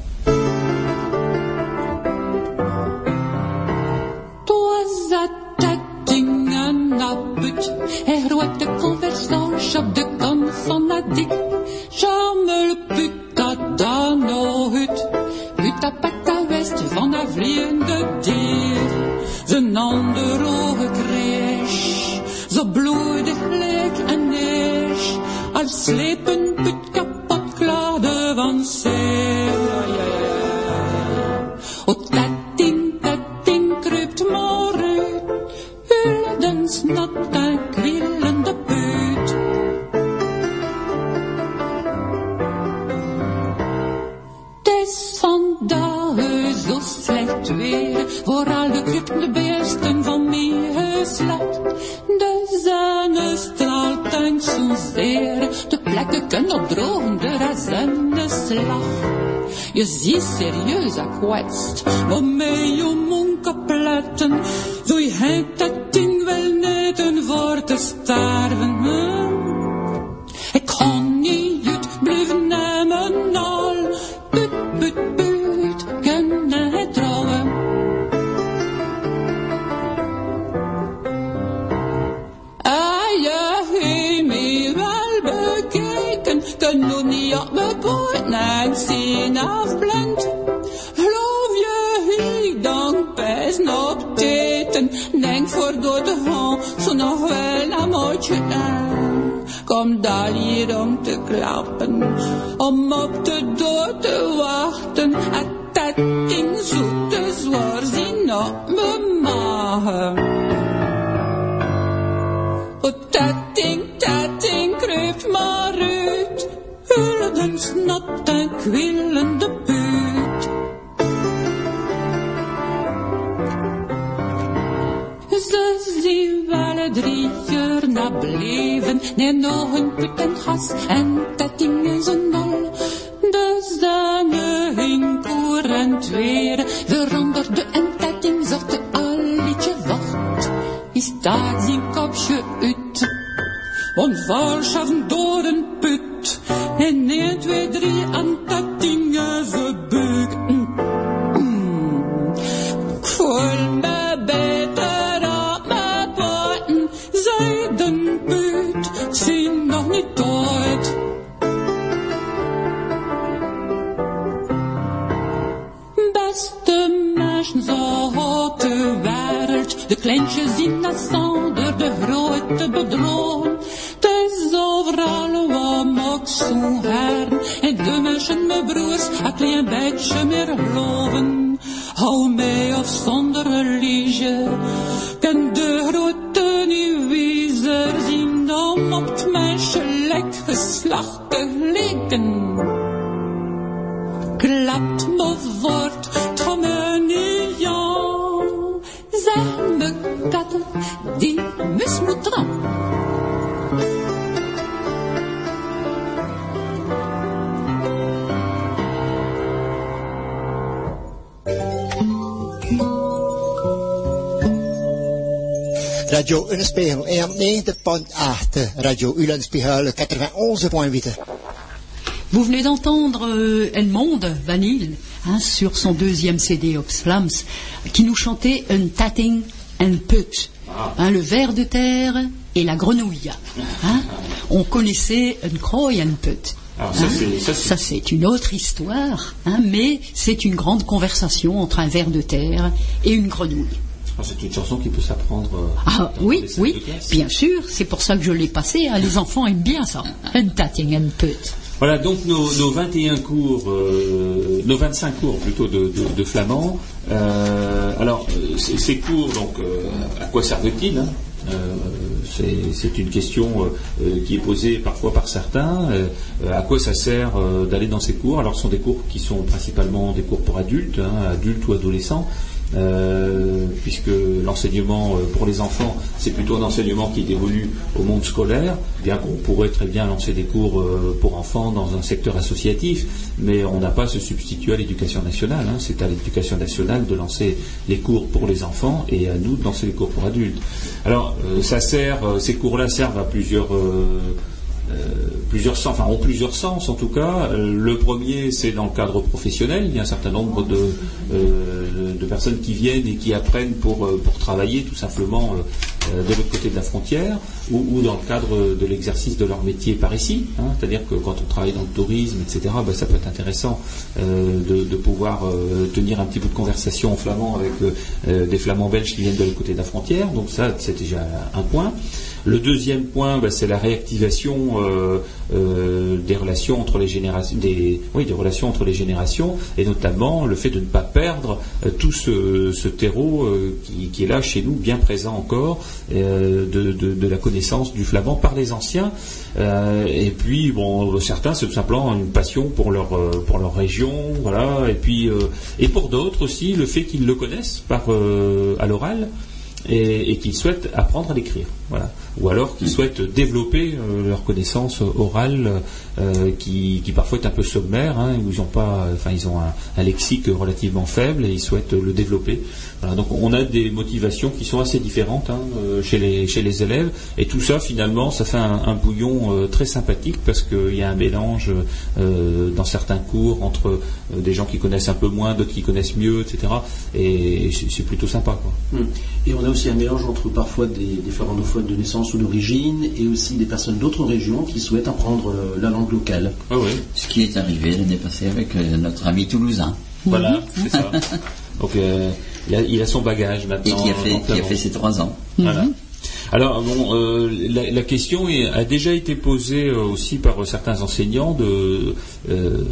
was a tatting en a put. Er wordt de conversage op de kant van a dik. Jammer put dat dan no hut. Hut a pak a west van a vliegende dier. Zijn ander ogen kreeg. Zo bloedig leek en neer. Als slepen put kapot klade van zeer. O De beesten van mijn geslacht. De zon straalt en zozeer. De plekken kunnen opdrogen, de razenneslag. Je ziet serieus gekwetst, maar 91.8, Radio Ulenspiegel 91.8. Vous venez d'entendre euh, Vanille hein, sur son deuxième CD Oxflams qui nous chantait Un Tatting and Put, hein, le ver de terre et la grenouille. hein. On connaissait Un Croy and Put. Alors ça, hein. c'est- Ça, une autre histoire, hein, mais c'est une grande conversation entre un ver de terre et une grenouille. C'est une chanson qui peut s'apprendre. euh, Ah oui, oui, bien sûr, c'est pour ça que je l'ai passé. hein, Les enfants aiment bien ça. Un Tatting and Put. Voilà, donc nos, nos 21 cours, euh, nos 25 cours plutôt de, de- de flamand. Euh, alors, ces, cours, donc, euh, à quoi servent-ils hein c'est- une question qui est posée parfois par certains. À quoi ça sert d'aller dans ces cours? Alors, ce sont des cours qui sont principalement des cours pour adultes, hein, adultes ou adolescents. Euh, puisque l'enseignement euh, pour les enfants, c'est plutôt un enseignement qui évolue au monde scolaire, bien qu'on pourrait très bien lancer des cours euh, pour enfants dans un secteur associatif, mais on n'a pas à se substituer à l'éducation nationale. hein. C'est à l'éducation nationale de lancer les cours pour les enfants et à nous de lancer les cours pour adultes. Alors, ça sert, ces cours-là servent à plusieurs euh, plusieurs sens, enfin ont plusieurs sens en tout cas. Euh, le premier, c'est dans le cadre professionnel. Il y a un certain nombre de, euh, de personnes qui viennent et qui apprennent pour, euh, pour travailler tout simplement euh, euh, de l'autre côté de la frontière ou, ou dans le cadre de l'exercice de leur métier par ici. hein. C'est-à-dire que quand on travaille dans le tourisme, etc., ben, ça peut être intéressant euh, de, de pouvoir euh, tenir un petit peu de conversation en flamand avec euh, euh, des flamands belges qui viennent de l'autre côté de la frontière. Donc ça, c'est déjà un point. Le deuxième point, ben, c'est la réactivation euh, euh, des relations entre les générations, des, relations entre les générations, et notamment le fait de ne pas perdre euh, tout ce, terreau qui, est là chez nous, bien présent encore, de, la connaissance du flamand par les anciens. Et puis, bon, certains, c'est tout simplement une passion pour leur pour leur région, voilà. Et puis, et pour d'autres aussi, le fait qu'ils le connaissent par à l'oral et, et qu'ils souhaitent apprendre à l'écrire. Voilà. Ou alors qu'ils souhaitent développer euh, leur connaissance orale euh, qui, qui parfois est un peu sommaire, hein, ils ont pas, enfin ils ont un lexique relativement faible et ils souhaitent le développer. Voilà, donc on a des motivations qui sont assez différentes hein, euh, chez, les, chez les élèves et tout ça finalement ça fait un, un bouillon euh, très sympathique parce qu'il y a un mélange euh, dans certains cours entre euh, des gens qui connaissent un peu moins, d'autres qui connaissent mieux, etc. Et c'est c'est plutôt sympa quoi. Hmm. Et on a aussi un mélange entre parfois des, des flamandophones de naissance ou d'origine et aussi des personnes d'autres régions qui souhaitent apprendre la langue locale. Ah oui. Ce qui est arrivé l'année passée avec notre ami toulousain. Voilà, c'est ça. Donc euh, il, a, il a son bagage Et maintenant. qui a fait, en qui a flamand. fait ses trois ans. Voilà. Alors bon, euh, la, la question est- a déjà été posée euh, aussi par euh, certains enseignants de, euh,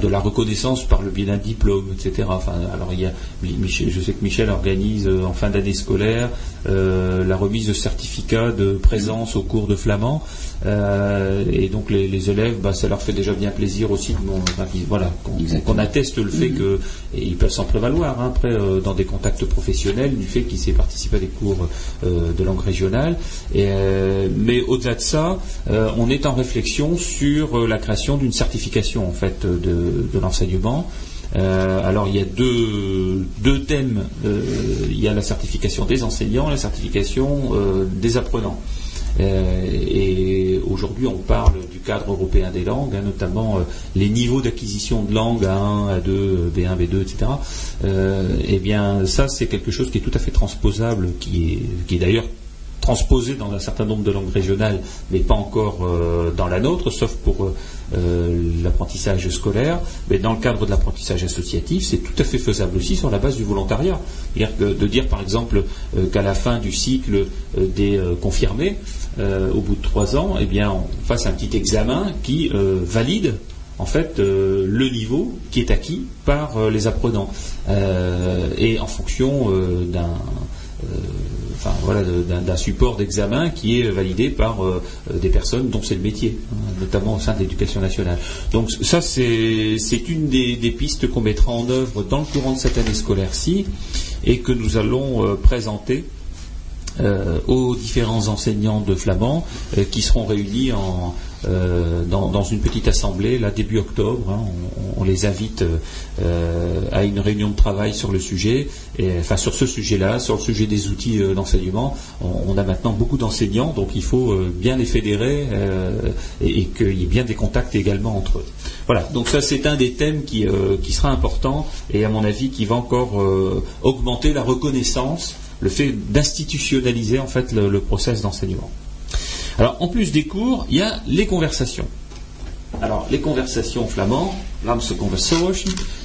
de la reconnaissance par le biais d'un diplôme, etc. Enfin, alors il y a, Michel- je sais que Michel organise en fin d'année scolaire la remise de certificats de présence au cours de flamand, Euh, et donc les, les élèves, bah, ça leur fait déjà bien plaisir aussi, de mon- enfin, qu'ils- voilà, qu'on atteste le fait que, et ils peuvent s'en prévaloir hein, après euh, dans des contacts professionnels du fait qu'ils s'est participé à des cours euh, de langue régionale. Et, mais au-delà de ça, on est en réflexion sur la création d'une certification en fait de, de l'enseignement. Euh, alors il y a deux, deux thèmes. Euh, il y a la certification des enseignants, la certification euh, des apprenants. Euh, et aujourd'hui on parle du cadre européen des langues, hein, notamment euh, les niveaux d'acquisition de langue A1, A2, B1, B2, etc. Eh bien, ça c'est quelque chose qui est tout à fait transposable, qui est, d'ailleurs transposé dans un certain nombre de langues régionales, mais pas encore euh, dans la nôtre, sauf pour l'apprentissage scolaire. Mais dans le cadre de l'apprentissage associatif, c'est tout à fait faisable aussi sur la base du volontariat. C'est-à-dire que de dire par exemple qu'à la fin du cycle des confirmés, euh, au bout de trois ans, eh on fasse un petit examen qui euh, valide en fait euh, le niveau qui est acquis par les apprenants et en fonction d'un support d'examen qui est validé par des personnes dont c'est le métier, hein, notamment au sein de l'éducation nationale. Donc ça, c'est une des, pistes qu'on mettra en œuvre dans le courant de cette année scolaire-ci et que nous allons présenter euh, aux différents enseignants de flamand euh, qui seront réunis euh, dans, une petite assemblée là début octobre. hein. on, les invite à une réunion de travail sur le sujet, et, enfin sur ce sujet-là, sur le sujet des outils d'enseignement. On, a maintenant beaucoup d'enseignants, donc il faut bien les fédérer et, et qu'il y ait bien des contacts également entre eux. Voilà, donc ça c'est un des thèmes qui, qui sera important et à mon avis qui va encore augmenter la reconnaissance le fait d'institutionnaliser en fait le, le process d'enseignement. Alors en plus des cours, il y a les conversations. Alors les conversations flamands, Lamse Conversation,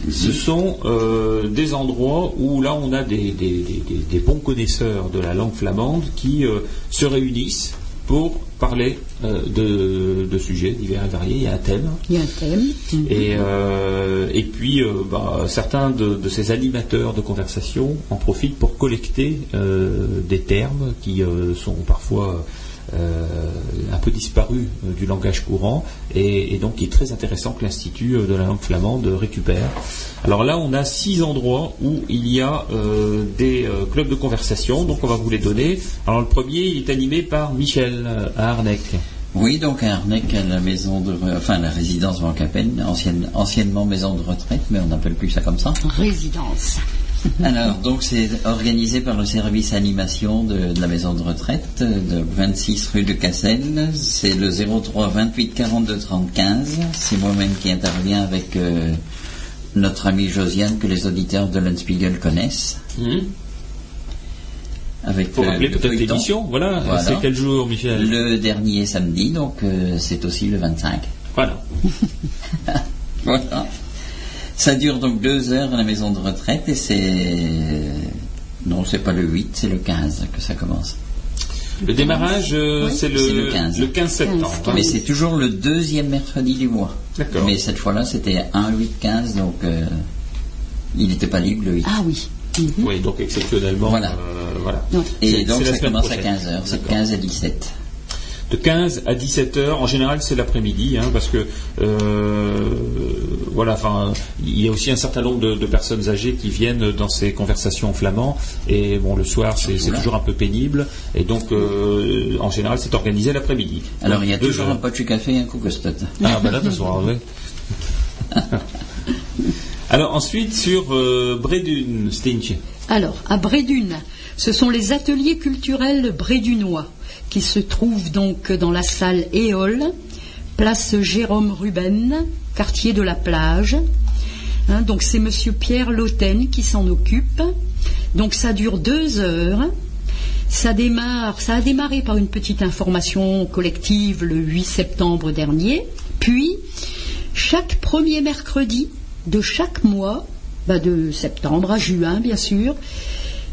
ce sont euh, des endroits où là on a des- des- des bons connaisseurs de la langue flamande qui euh, se réunissent pour parler euh, de, de sujets divers et variés. Il y a un thème. Il y a un thème. Et, euh, et puis, euh, bah, certains de, de ces animateurs de conversation en profitent pour collecter des termes qui sont parfois un peu disparus euh, du langage courant et, et donc il est très intéressant que l'Institut euh, de la langue flamande récupère. Alors là, on a six endroits où il y a euh, des euh, clubs de conversation, donc on va vous les donner. Alors le premier, il est animé par Michel euh, à Arnec. Oui, donc à Arnec, à la maison de, enfin la résidence Van Capen, ancienne, anciennement maison de retraite, mais on n'appelle plus ça comme ça. Résidence. Alors, donc c'est organisé par le service animation de, de la maison de retraite, de 26 rue de Cassel. C'est le 03 28 42 30 15. C'est moi-même qui interviens avec euh, notre ami Josiane que les auditeurs de l'Unspiegel connaissent. Avec Il faut le- rappeler le peut-être l'émission. Voilà, Voilà. c'est quel jour, Michel? Le dernier samedi, donc euh, c'est aussi le 25. Voilà. Voilà. Ça dure donc deux heures à la maison de retraite et c'est. Non, c'est pas le 8, c'est le 15 que ça commence. Le démarrage, euh, Oui. c'est le, le 15. le 15 septembre. Mais c'est toujours le deuxième mercredi du mois. D'accord. Mais cette fois-là, c'était 1, 8, 15, donc euh, il n'était pas libre le 8. Ah oui. Oui, donc exceptionnellement. Voilà. euh, voilà. Et donc ça commence à prochaine. 15h, c'est D'accord. 15 à 17. De 15 à 17 heures, en général c'est l'après-midi, hein, parce que euh, voilà, enfin, il y a aussi un certain nombre de, de personnes âgées qui viennent dans ces conversations en flamand, et bon, le soir c'est toujours un peu pénible, et donc euh, en général c'est organisé l'après-midi. Alors il y a deux toujours un heures. pot de café et un coucou-stot. Ah, ben là, ce soir, oui. Alors ensuite sur euh, Brédune, Stinch. Alors, à Brédune, ce sont les ateliers culturels brédunois qui se trouvent donc dans la salle Éole, place Jérôme Ruben, quartier de la plage. Hein, donc c'est Monsieur Pierre Lauten qui s'en occupe. Donc ça dure deux heures. Ça a démarré par une petite information collective le 8 septembre dernier. Puis, chaque premier mercredi de chaque mois, bah, de septembre à juin bien sûr,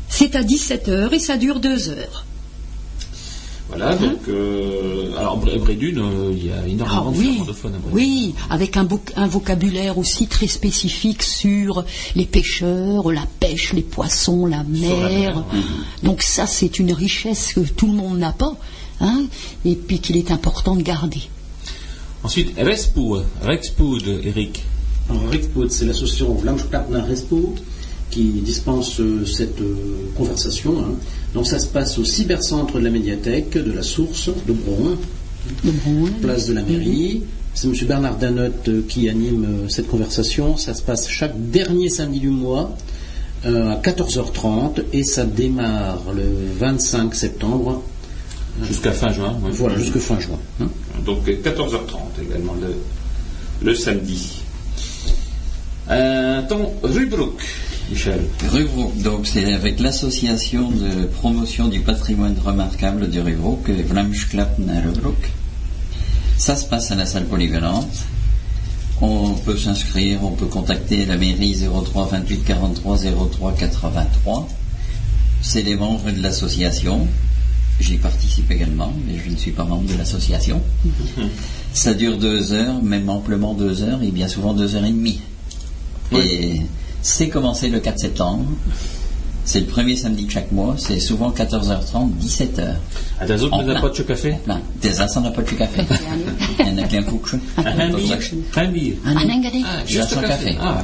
c'est à 17h et ça dure deux heures. Voilà, donc euh, alors Bré- Brédune, euh, il y a Ah énormément de oui, flamandophones à Brédune. oui, avec un, un vocabulaire aussi très spécifique sur les pêcheurs, la pêche, les poissons, la mer. Donc ça, c'est une richesse que tout le monde n'a pas, hein, et puis qu'il est important de garder. Ensuite, Respoud, Rexpoud, Eric. Alors, Rexpood, c'est l'association Vlaamspraatner Respood qui dispense euh, cette euh, conversation. hein. Donc ça se passe au cybercentre de la médiathèque de la Source de Brun, place de la mairie. C'est M. Bernard Danotte euh, qui anime euh, cette conversation. Ça se passe chaque dernier samedi du mois euh, à 14h30 et ça démarre le 25 septembre Jusqu'à fin juin. oui. Voilà, jusque fin juin. hein. Donc 14h30 également le, le samedi. Euh, ton Rubrook, Michel. Donc c'est avec l'association de promotion du patrimoine remarquable de Rubrook, Vlamsklappen à Rubrook. Ça se passe à la salle polyvalente. On peut s'inscrire, on peut contacter la mairie 03 28 43 03 83. C'est les membres de l'association. J'y participe également, mais je ne suis pas membre de l'association. Ça dure deux heures, même amplement deux heures, et bien souvent deux heures et demie. Et c'est commencé le 4 septembre. C'est le premier samedi de chaque mois. C'est souvent 14h30, 17h. Ah, das En ook met plein. een potje café? Plein. Des as aan een potje café. en een klein koekje. Een Tot bier? straks. Een bier. Un engadi. Ah, Juste een café. Ah,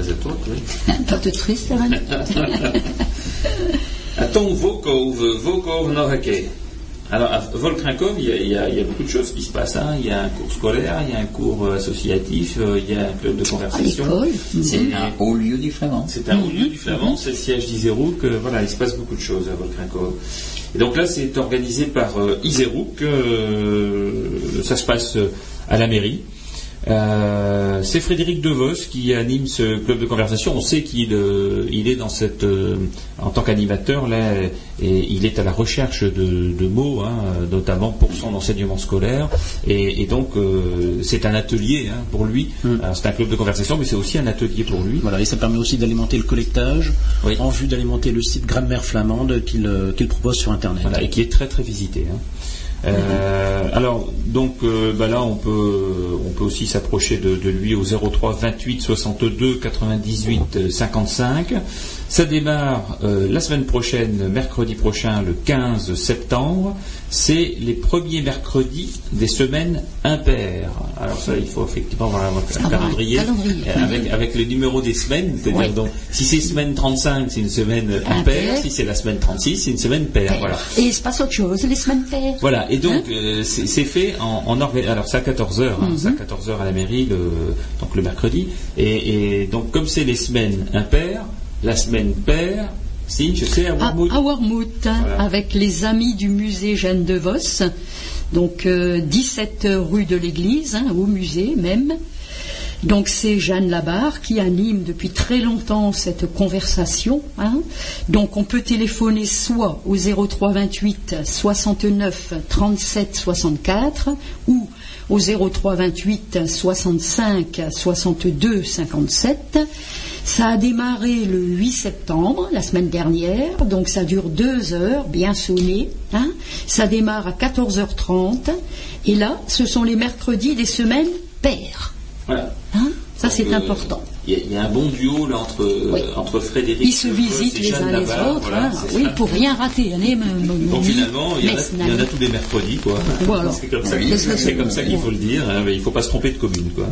is het ook, oui. Pas de triste, René. À ton Volkove, Alors, à Volkrinkov, il y, a, il y a- il y a beaucoup de choses qui se passent. hein. Il y a un cours scolaire, il y a un cours euh, associatif, euh, il y a un club de conversation. C'est un haut lieu du flamand. C'est un haut lieu du Flamand, c'est le siège d'Iserouk. voilà, il se passe beaucoup de choses à Volkrinkov. Et donc là, c'est organisé par euh, Iserouk. euh, ça se passe à la mairie. Euh, c'est Frédéric Devos qui anime ce club de conversation. On sait qu'il euh, il est dans cette, euh, en tant qu'animateur là, et il est à la recherche de, de mots, hein, notamment pour son enseignement scolaire. Et, et donc c'est un atelier hein, pour lui. Alors, C'est un club de conversation, mais c'est aussi un atelier pour lui. Voilà, et ça permet aussi d'alimenter le collectage Oui. en vue d'alimenter le site Grammaire Flamande qu'il propose sur Internet. Voilà, et qui est très très visité. hein. Euh, alors donc euh, bah là on peut on peut aussi s'approcher de, lui au 03 28 62 98 euh, 55. Ça démarre euh, la semaine prochaine, mercredi prochain, le 15 septembre. C'est les premiers mercredis des semaines impaires. Alors ça, il faut effectivement avoir un, Avoir un calendrier, euh, avec, avec le numéro des semaines. C'est-à-dire Oui. donc si c'est semaine 35, c'est une semaine impaire. Impair. Si c'est la semaine 36, c'est une semaine paire. Voilà. Et il se passe autre chose les semaines paires. Voilà, et donc Hein euh, c'est c'est fait en, en Norvège. Alors c'est à 14h, Mhm. c'est à 14h à la mairie, le, donc le mercredi. Et, et donc comme c'est les semaines impaires, la semaine paire, si je sais à à, Wormwood. à Wormwood, hein, Voilà. avec les amis du musée Jeanne de Vos. Donc euh, 17 rue de l'église, hein, au musée même. Donc c'est Jeanne Labarre qui anime depuis très longtemps cette conversation. hein. Donc on peut téléphoner soit au 03 28 69 37 64 ou au 03 28 65 62 57. Ça a démarré le 8 septembre, la semaine dernière, donc ça dure deux heures, bien sonné. hein. Ça démarre à 14h30 et là, ce sont les mercredis des semaines paires. Voilà. hein. Ça, c'est euh, important. Il y, a- il y a un bon duo là entre, Oui. entre Frédéric. Ils se visitent les uns les autres, voilà, hein. oui, ça. pour rien rater. Donc finalement, il y, en a, mais il y en a tous les mercredis, quoi. Voilà. C'est comme ça, Oui, qu'il- c'est- c'est comme ça qu'il faut le dire. hein, mais il ne faut pas se tromper de commune, quoi.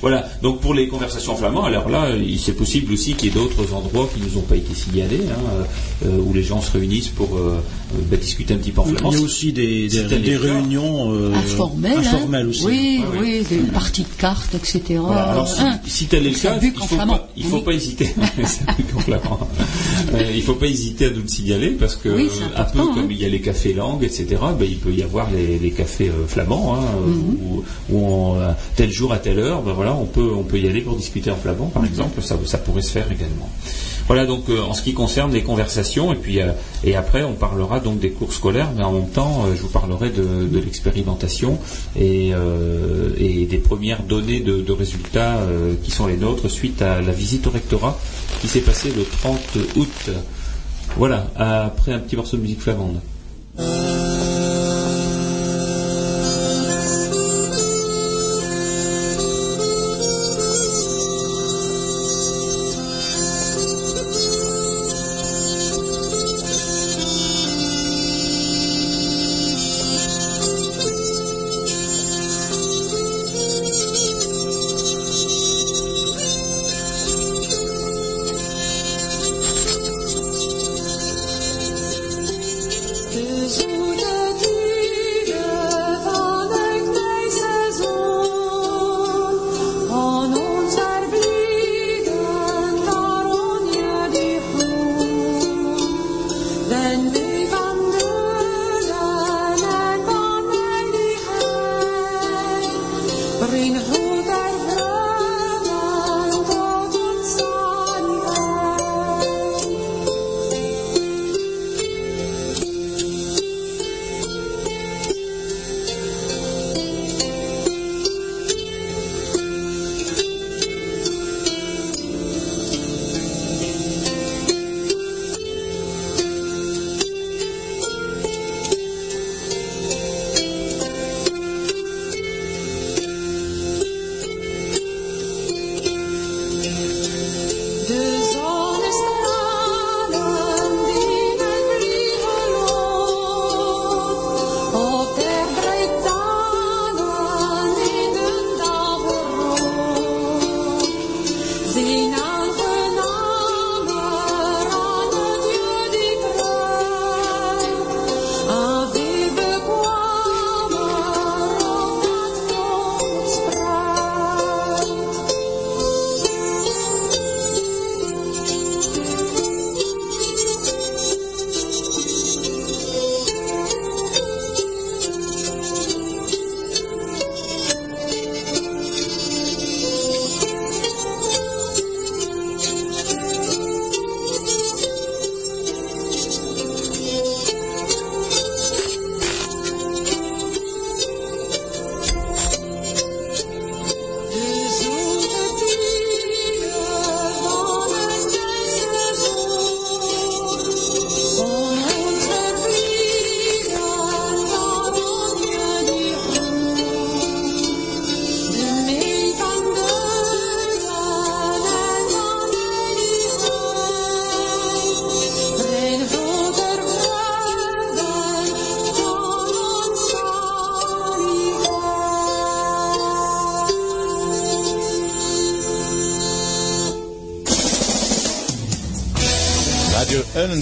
Voilà. Donc pour les conversations flamands, alors là, il- c'est possible aussi qu'il y ait d'autres endroits qui nous ont pas été signalés, hein, euh, où les gens se réunissent pour euh, euh, bah, discuter un petit peu en flamand. Il y a aussi des, réunions euh, informelles. hein. informelles aussi. Oui, oui, des parties de cartes, etc. Alors si, tel est le cas, il qu'en faut flamand. pas, il faut Oui. pas hésiter. Euh, il faut pas hésiter à nous le signaler parce que Oui, c'est un peu comme hein. il y a les cafés langues, etc. ben, il peut y avoir les, les cafés euh, flamands hein, euh, Mhm. où, où on, euh, tel jour à telle heure, ben voilà, on peut on peut y aller pour discuter en flamand, Mhm. par exemple. Ça ça pourrait se faire également. Voilà donc euh, en ce qui concerne les conversations et puis euh, après on parlera donc des cours scolaires, mais en même temps euh, je vous parlerai de, l'expérimentation et, des premières données de, de résultats qui sont les nôtres suite à la visite au rectorat qui s'est passée le 30 août. Voilà, après un petit morceau de musique flamande.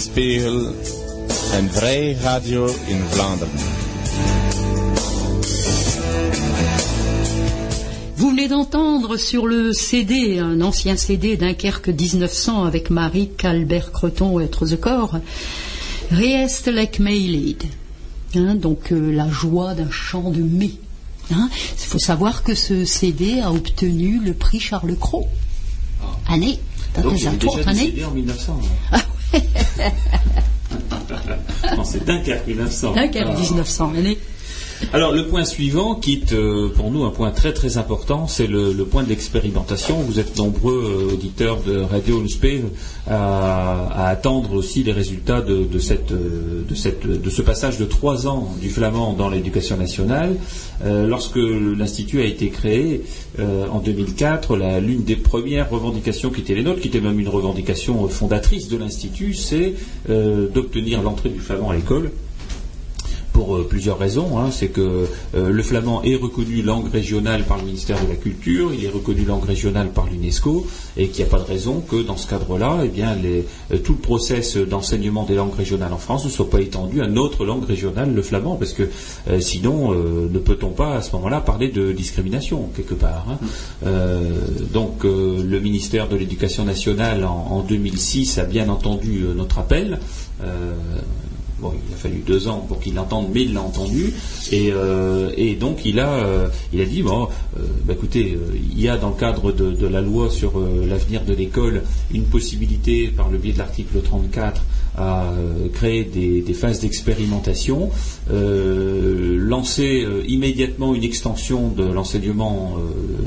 Eulenspiegel, een vrij radio in Vlaanderen. Vous venez d'entendre sur le CD, un ancien CD Dunkerque 1900 avec Marie Calbert Creton et corps, Riest Lek Meilid. Hein, donc euh, la joie d'un chant de mai. Hein. Il faut savoir que ce CD a obtenu le prix Charles Cros. Année. Ah. Donc il y Ça avait fait déjà année. CD en 1900. non, c'est Dunkerque 1900. Dunkerque 1900. Année. Alors le point suivant, qui est euh, pour nous un point très très important, c'est le, point de l'expérimentation. Vous êtes nombreux euh, auditeurs de Radio Unspé à, à attendre aussi les résultats euh, de, ce passage de trois ans du flamand dans l'éducation nationale. Lorsque l'institut a été créé en 2004, la- l'une des premières revendications qui était les nôtres, qui était même une revendication fondatrice de l'institut, c'est d'obtenir l'entrée du flamand à l'école pour euh, plusieurs raisons. hein. C'est que euh, le flamand est reconnu langue régionale par le ministère de la Culture, il est reconnu langue régionale par l'UNESCO, et qu'il n'y a pas de raison que dans ce cadre-là, eh bien, les- euh, tout le process d'enseignement des langues régionales en France ne soit pas étendu à notre langue régionale, le flamand, parce que euh, sinon, euh, ne peut-on pas à ce moment-là parler de discrimination quelque part. hein. Euh, donc, euh, le ministère de l'Éducation nationale en, en 2006 a bien entendu notre appel. Bon, il a fallu deux ans pour qu'il l'entende, mais il l'a entendu. Et, euh, donc, il a, euh, il a dit, bon, euh, bah, écoutez, il y a dans le cadre de, la loi sur l'avenir de l'école une possibilité, par le biais de l'article 34, à créer des, des phases d'expérimentation, lancer immédiatement une extension de l'enseignement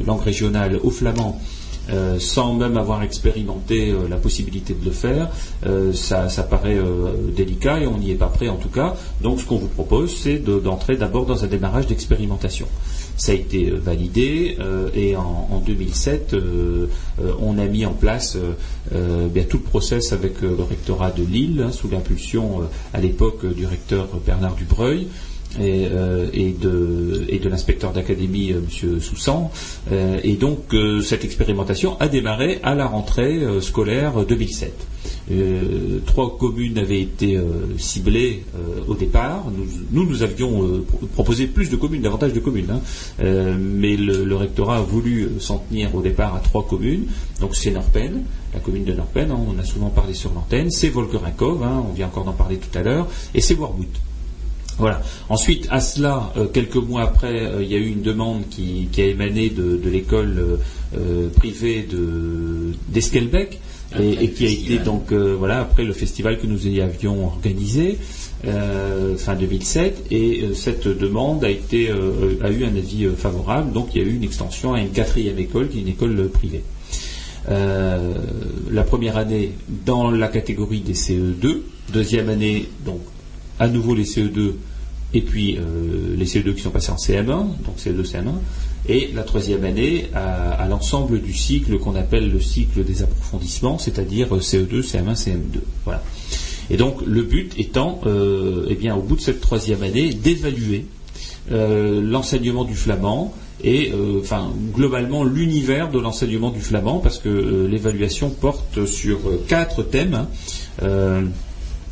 langue régionale au flamand euh, sans même avoir expérimenté euh, la possibilité de le faire, euh, ça, ça paraît euh, délicat et on n'y est pas prêt en tout cas. Donc ce qu'on vous propose, c'est de- d'entrer d'abord dans un démarrage d'expérimentation. Ça a été euh, validé et en, en 2007, euh, euh, on a mis en place bien tout le process avec le rectorat de Lille, hein, sous l'impulsion à l'époque du recteur Bernard Dubreuil et, euh, et de, de l'inspecteur d'académie, euh, M. Soussan. Euh, et donc, euh, cette expérimentation a démarré à la rentrée scolaire 2007. Euh, trois communes avaient été ciblées au départ. Nous, nous, avions pro- proposé plus de communes, davantage de communes. hein. Mais le, rectorat a voulu s'en tenir au départ à trois communes. Donc, c'est Norpen, la commune de Norpen, hein, on a souvent parlé sur l'antenne. C'est Volkerinkov, hein, on vient encore d'en parler tout à l'heure. Et c'est Warmouth. Voilà. Ensuite, à cela, euh, quelques mois après, euh, il y a eu une demande qui, qui a émané de, de l'école euh, privée de d'Esquelbec et, et qui a été donc voilà après le festival que nous y avions organisé fin 2007 et cette demande a été a eu un avis favorable donc il y a eu une extension à une quatrième école qui est une école privée. La première année dans la catégorie des CE2, deuxième année donc à nouveau les CE2 et puis euh, les CE2 qui sont passés en CM1, donc CE2, CM1, et la troisième année à, l'ensemble du cycle qu'on appelle le cycle des approfondissements, c'est-à-dire euh, CE2, CM1, CM2. Voilà. Et donc le but étant, euh, eh bien, au bout de cette troisième année, d'évaluer euh, l'enseignement du flamand et enfin globalement l'univers de l'enseignement du flamand parce que l'évaluation porte sur quatre thèmes. hein.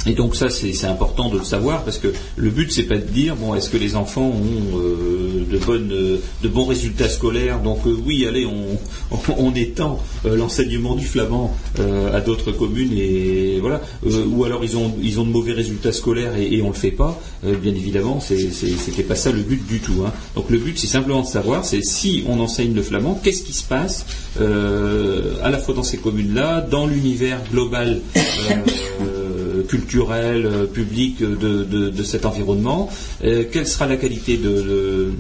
Et donc ça c'est important de le savoir parce que le but c'est pas de dire bon est-ce que les enfants ont euh, de bonnes euh, de bons résultats scolaires? Donc euh, oui allez on on, étend euh, l'enseignement du flamand euh, à d'autres communes et voilà. Ou alors ils ont ils ont de mauvais résultats scolaires et, et on le fait pas. Bien évidemment c'était pas ça le but du tout hein. donc le but c'est simplement de savoir c'est si on enseigne le flamand qu'est-ce qui se passe à la fois dans ces communes là dans l'univers global euh, culturel, euh, public euh, de, cet environnement, euh, quelle sera la qualité de,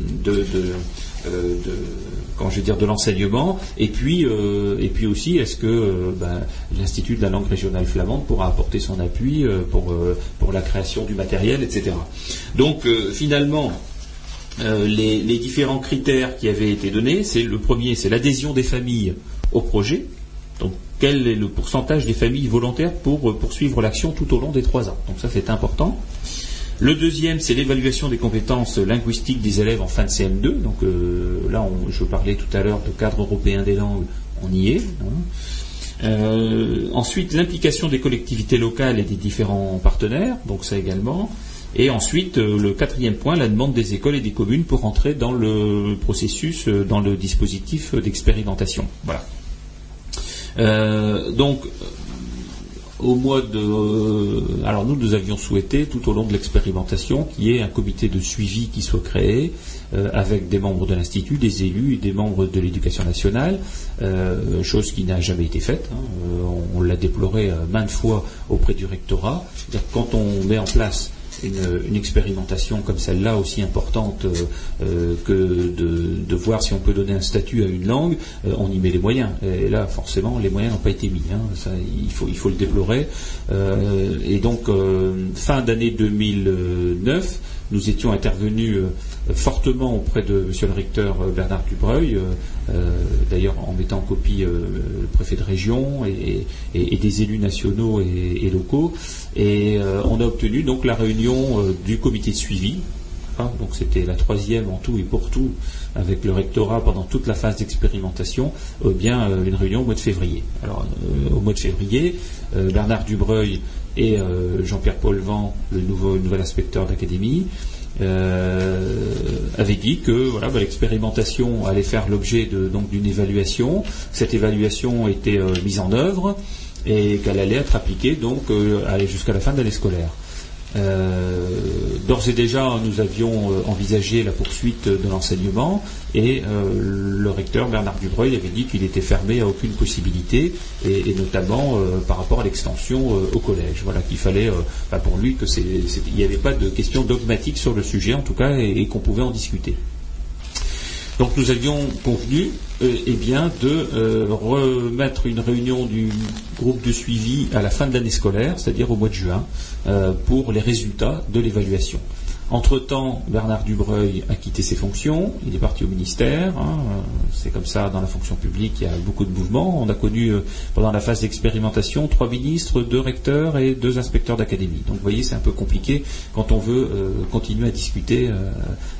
l'enseignement? Et puis aussi est-ce que ben, l'institut de la langue régionale flamande pourra apporter son appui pour la création du matériel etc donc finalement les, les différents critères qui avaient été donnés, c'est le premier, c'est l'adhésion des familles au projet. Quel est le pourcentage des familles volontaires pour euh, poursuivre l'action tout au long des trois ans Donc ça, c'est important. Le deuxième, c'est l'évaluation des compétences linguistiques des élèves en fin de CM2. Donc euh, là, je parlais tout à l'heure de cadre européen des langues, on y est. hein. Euh, ensuite, l'implication des collectivités locales et des différents partenaires, donc ça également. Et ensuite, le quatrième point, la demande des écoles et des communes pour entrer dans le processus, dans le dispositif d'expérimentation. Voilà. Euh, donc, au mois de. euh, alors nous, nous avions souhaité, tout au long de l'expérimentation, qu'il y ait un comité de suivi qui soit créé, euh, avec des membres de l'Institut, des élus et des membres de l'éducation nationale, euh, chose qui n'a jamais été faite. hein. Euh, on, on l'a déploré euh, maintes fois auprès du rectorat. Quand on met en place une, expérimentation comme celle-là, aussi importante euh, euh, que de, voir si on peut donner un statut à une langue, euh, on y met les moyens. Et là, forcément, les moyens n'ont pas été mis. hein. Il, faut, le déplorer. Et donc, fin d'année 2009, nous étions intervenus fortement auprès de Monsieur le recteur euh, Bernard Dubreuil, euh, euh, d'ailleurs en mettant en copie euh, le préfet de région et, des élus nationaux et, locaux. Et euh, on a obtenu donc la réunion euh, du comité de suivi. hein, donc c'était la troisième en tout et pour tout avec le rectorat pendant toute la phase d'expérimentation, euh, bien euh, une réunion au mois de février. Alors euh, au mois de février, euh, Bernard Dubreuil et euh, Jean-Pierre Paulvan, le nouveau nouvel inspecteur d'académie, euh, avait dit que voilà, l'expérimentation allait faire l'objet de- donc d'une évaluation. Cette évaluation était euh, mise en œuvre et qu'elle allait être appliquée donc euh, jusqu'à la fin de l'année scolaire. Euh, D'ores et déjà, nous avions euh, envisagé la poursuite de l'enseignement et euh, le recteur Bernard Dubreuil avait dit qu'il était fermé à aucune possibilité et, notamment par rapport à l'extension au collège. Voilà qu'il fallait, bah, pour lui, que il n'y avait pas de question dogmatique sur le sujet en tout cas et, qu'on pouvait en discuter. Donc nous avions convenu eh bien, de euh, remettre une réunion du groupe de suivi à la fin de l'année scolaire, c'est-à-dire au mois de juin, euh, pour les résultats de l'évaluation. Entre-temps, Bernard Dubreuil a quitté ses fonctions, il est parti au ministère, hein, c'est comme ça dans la fonction publique, il y a beaucoup de mouvements. On a connu euh, pendant la phase d'expérimentation trois ministres, deux recteurs et deux inspecteurs d'académie. Donc vous voyez, c'est un peu compliqué quand on veut euh, continuer à discuter euh,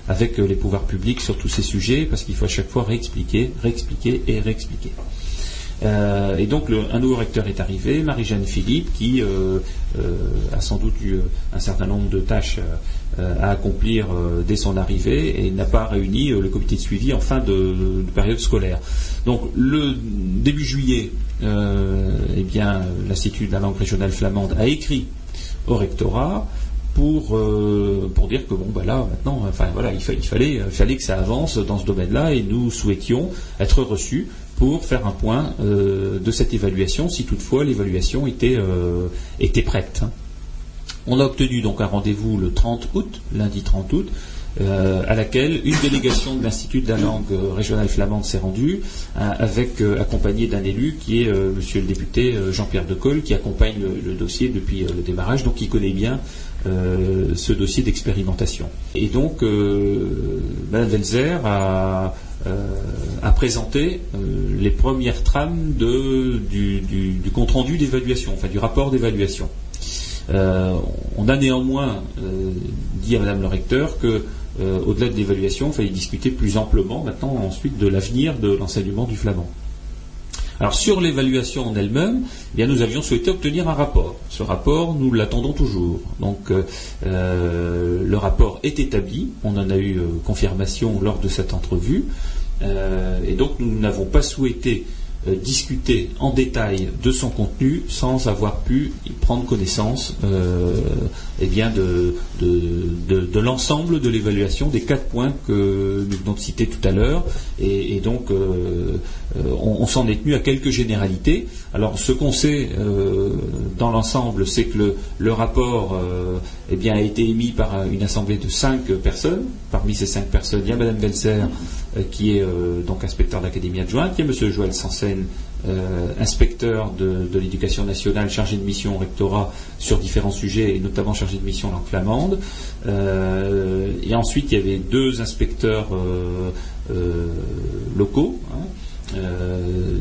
avec les pouvoirs publics sur tous ces sujets, parce qu'il faut à chaque fois réexpliquer, réexpliquer et réexpliquer. Et donc un nouveau recteur est arrivé, Marie-Jeanne Philippe, qui a sans doute eu un certain nombre de tâches à accomplir euh, dès son arrivée et n'a pas réuni euh, le comité de suivi en fin de, de période scolaire. Donc le début juillet, euh, eh bien l'Institut de la langue régionale flamande a écrit au rectorat pour, euh, pour dire que bon bah là maintenant enfin voilà il, fa- il fallait il fallait que ça avance dans ce domaine-là et nous souhaitions être reçus pour faire un point euh, de cette évaluation si toutefois l'évaluation était euh, était prête. hein. On a obtenu donc un rendez-vous le 30 août, lundi 30 août, euh, à laquelle une délégation de l'Institut de la langue euh, régionale flamande s'est rendue, hein, avec euh, accompagné d'un élu qui est Monsieur le député Jean-Pierre Decolle, qui accompagne le, dossier depuis le démarrage, donc il connaît bien ce dossier d'expérimentation. Et donc, Madame Welzer a, présenté les premières trames de- du compte-rendu d'évaluation, enfin du rapport d'évaluation. Euh, on a néanmoins euh, dit à Madame le recteur que, euh, au-delà de l'évaluation, il fallait discuter plus amplement maintenant ensuite de l'avenir de l'enseignement du flamand. Alors sur l'évaluation en elle-même, eh nous avions souhaité obtenir un rapport. Ce rapport, nous l'attendons toujours. Donc le rapport est établi, on en a eu confirmation lors de cette entrevue, et donc nous n'avons pas souhaité euh, discuter en détail de son contenu sans avoir pu y prendre connaissance euh, eh bien de, de- de- l'ensemble de l'évaluation des quatre points que nous venons de citer tout à l'heure. Et, donc, euh, euh, on, s'en est tenu à quelques généralités. Alors, ce qu'on sait euh, dans l'ensemble, c'est que le, le rapport eh bien, a été émis par une assemblée de cinq personnes. Parmi ces cinq personnes, il y a Madame euh, qui est donc inspecteur d'académie adjointe, il y a Monsieur Joël Sansen, euh, inspecteur de, l'éducation nationale chargé de mission au rectorat sur différents sujets et notamment chargé de mission langue flamande. Euh, et ensuite il y avait deux inspecteurs euh, euh, locaux. hein,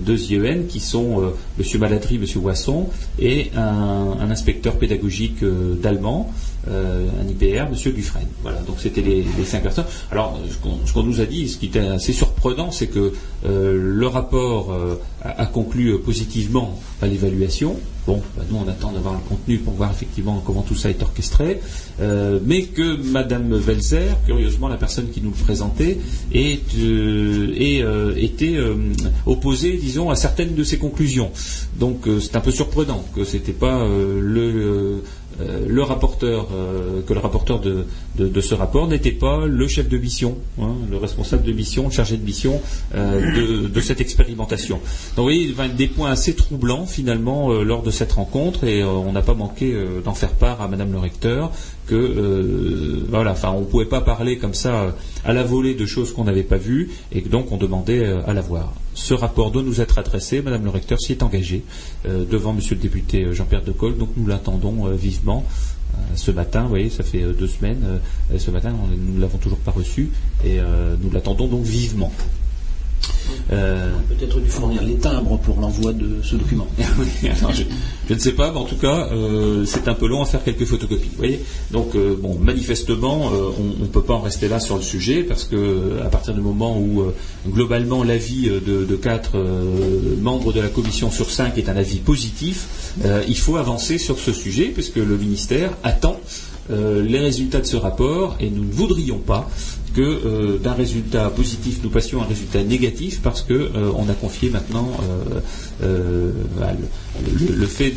deux IEN qui sont Monsieur Maladry, Monsieur Boisson et un, un inspecteur pédagogique d'allemand euh, un IPR, Monsieur Dufresne. Voilà, donc c'était les, cinq personnes. Alors, ce qu'on ce qu'on nous a dit, ce qui était assez surprenant, c'est que euh, le rapport euh, a, conclu euh, positivement à l'évaluation. Bon, bah, nous on attend d'avoir le contenu pour voir effectivement comment tout ça est orchestré, euh, mais que Madame Welzer, curieusement la personne qui nous le présentait, est, euh, est, euh, était euh, opposée, disons, à certaines de ses conclusions. Donc euh, c'est un peu surprenant que c'était pas euh, le euh, le rapporteur, euh, que le rapporteur de, ce rapport n'était pas le chef de mission, hein, le responsable de mission, chargé de mission euh, de, cette expérimentation. Donc vous voyez, des points assez troublants finalement lors de cette rencontre et on n'a pas manqué d'en faire part à Madame le recteur que euh, voilà, enfin on pouvait pas parler comme ça euh, à la volée de choses qu'on n'avait pas vues et donc on demandait euh, à la voir. Ce rapport doit nous être adressé, Madame le recteur s'y est engagée devant Monsieur le député Jean-Pierre Decol, donc nous l'attendons vivement. Ce matin, vous voyez, ça fait deux semaines. ce matin, nous ne l'avons toujours pas reçu et nous l'attendons donc vivement. Euh, Peut-être dû fournir les timbres pour l'envoi de ce document. alors, je, je ne sais pas, mais en tout cas, euh, c'est un peu long à faire quelques photocopies. Vous voyez Donc, euh, bon, manifestement, on ne peut pas en rester là sur le sujet parce que à partir du moment où globalement l'avis de, de quatre membres de la commission sur cinq est un avis positif, il faut avancer sur ce sujet puisque le ministère attend euh, les résultats de ce rapport et nous ne voudrions pas que euh, d'un résultat positif nous passions à un résultat négatif parce que euh, on a confié maintenant euh, bah, le, fait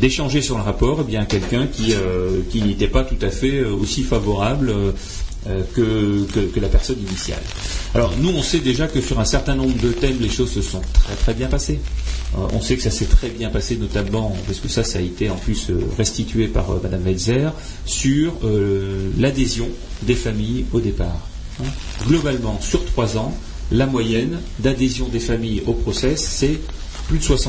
d'échanger sur le rapport eh à quelqu'un qui n'était pas tout à fait aussi favorable que, que, la personne initiale. Alors nous on sait déjà que sur un certain nombre de thèmes les choses se sont très très bien passées. Euh, on sait que ça s'est très bien passé, notamment parce que ça, ça a été en plus euh, restitué par euh, Madame Welzer sur euh, l'adhésion des familles au départ. hein. Globalement, sur trois ans, la moyenne d'adhésion des familles au process, c'est plus de 60%.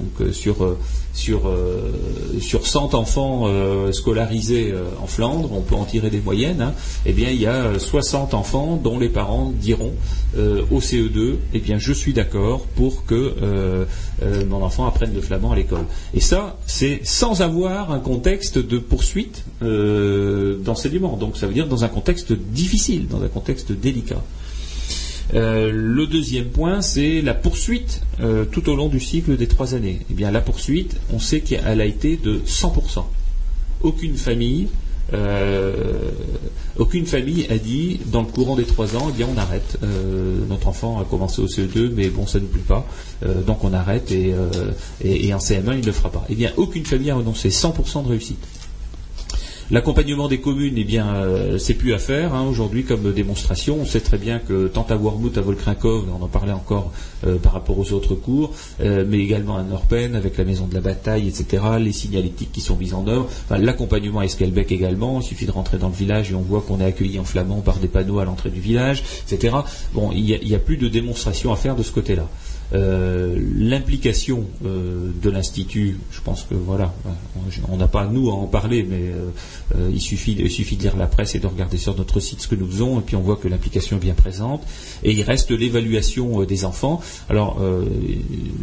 Donc euh, sur, euh, sur, euh, sur 100 enfants euh, scolarisés euh, en Flandre, on peut en tirer des moyennes, hein, eh bien il y a euh, 60 enfants dont les parents diront au CE2, eh bien je suis d'accord pour que mon enfant apprenne le flamand à l'école. Et ça, c'est sans avoir un contexte de poursuite d'enseignement. Donc ça veut dire dans un contexte difficile, dans un contexte délicat. Euh, le deuxième point, c'est la poursuite euh, tout au long du cycle des trois années. Eh bien, la poursuite, on sait qu'elle a été de 100%. Aucune famille, euh, aucune famille a dit dans le courant des trois ans, eh bien, on arrête. Notre enfant a commencé au CE2, mais bon, ça ne plaît pas, donc on arrête et en CM1, il ne le fera pas. Eh bien, aucune famille a renoncé. 100% de réussite. L'accompagnement des communes, eh bien, euh, c'est plus à faire hein, aujourd'hui comme démonstration. On sait très bien que tant à Wormhout, à Volkrinkov, on en parlait encore euh, par rapport aux autres cours, euh, mais également à Norpen avec la maison de la bataille, etc. Les signalétiques qui sont mises en œuvre, l'accompagnement à Esquelbec également. Il suffit de rentrer dans le village et on voit qu'on est accueilli en flamand par des panneaux à l'entrée du village, etc. Bon, il n'y a, plus de démonstration à faire de ce côté-là. Euh, l'implication euh, de l'institut, je pense que voilà, on n'a pas nous à en parler, mais euh, euh, il, suffit, de lire la presse et de regarder sur notre site ce que nous faisons, et puis on voit que l'implication est bien présente. Et il reste l'évaluation euh, des enfants. Alors, euh,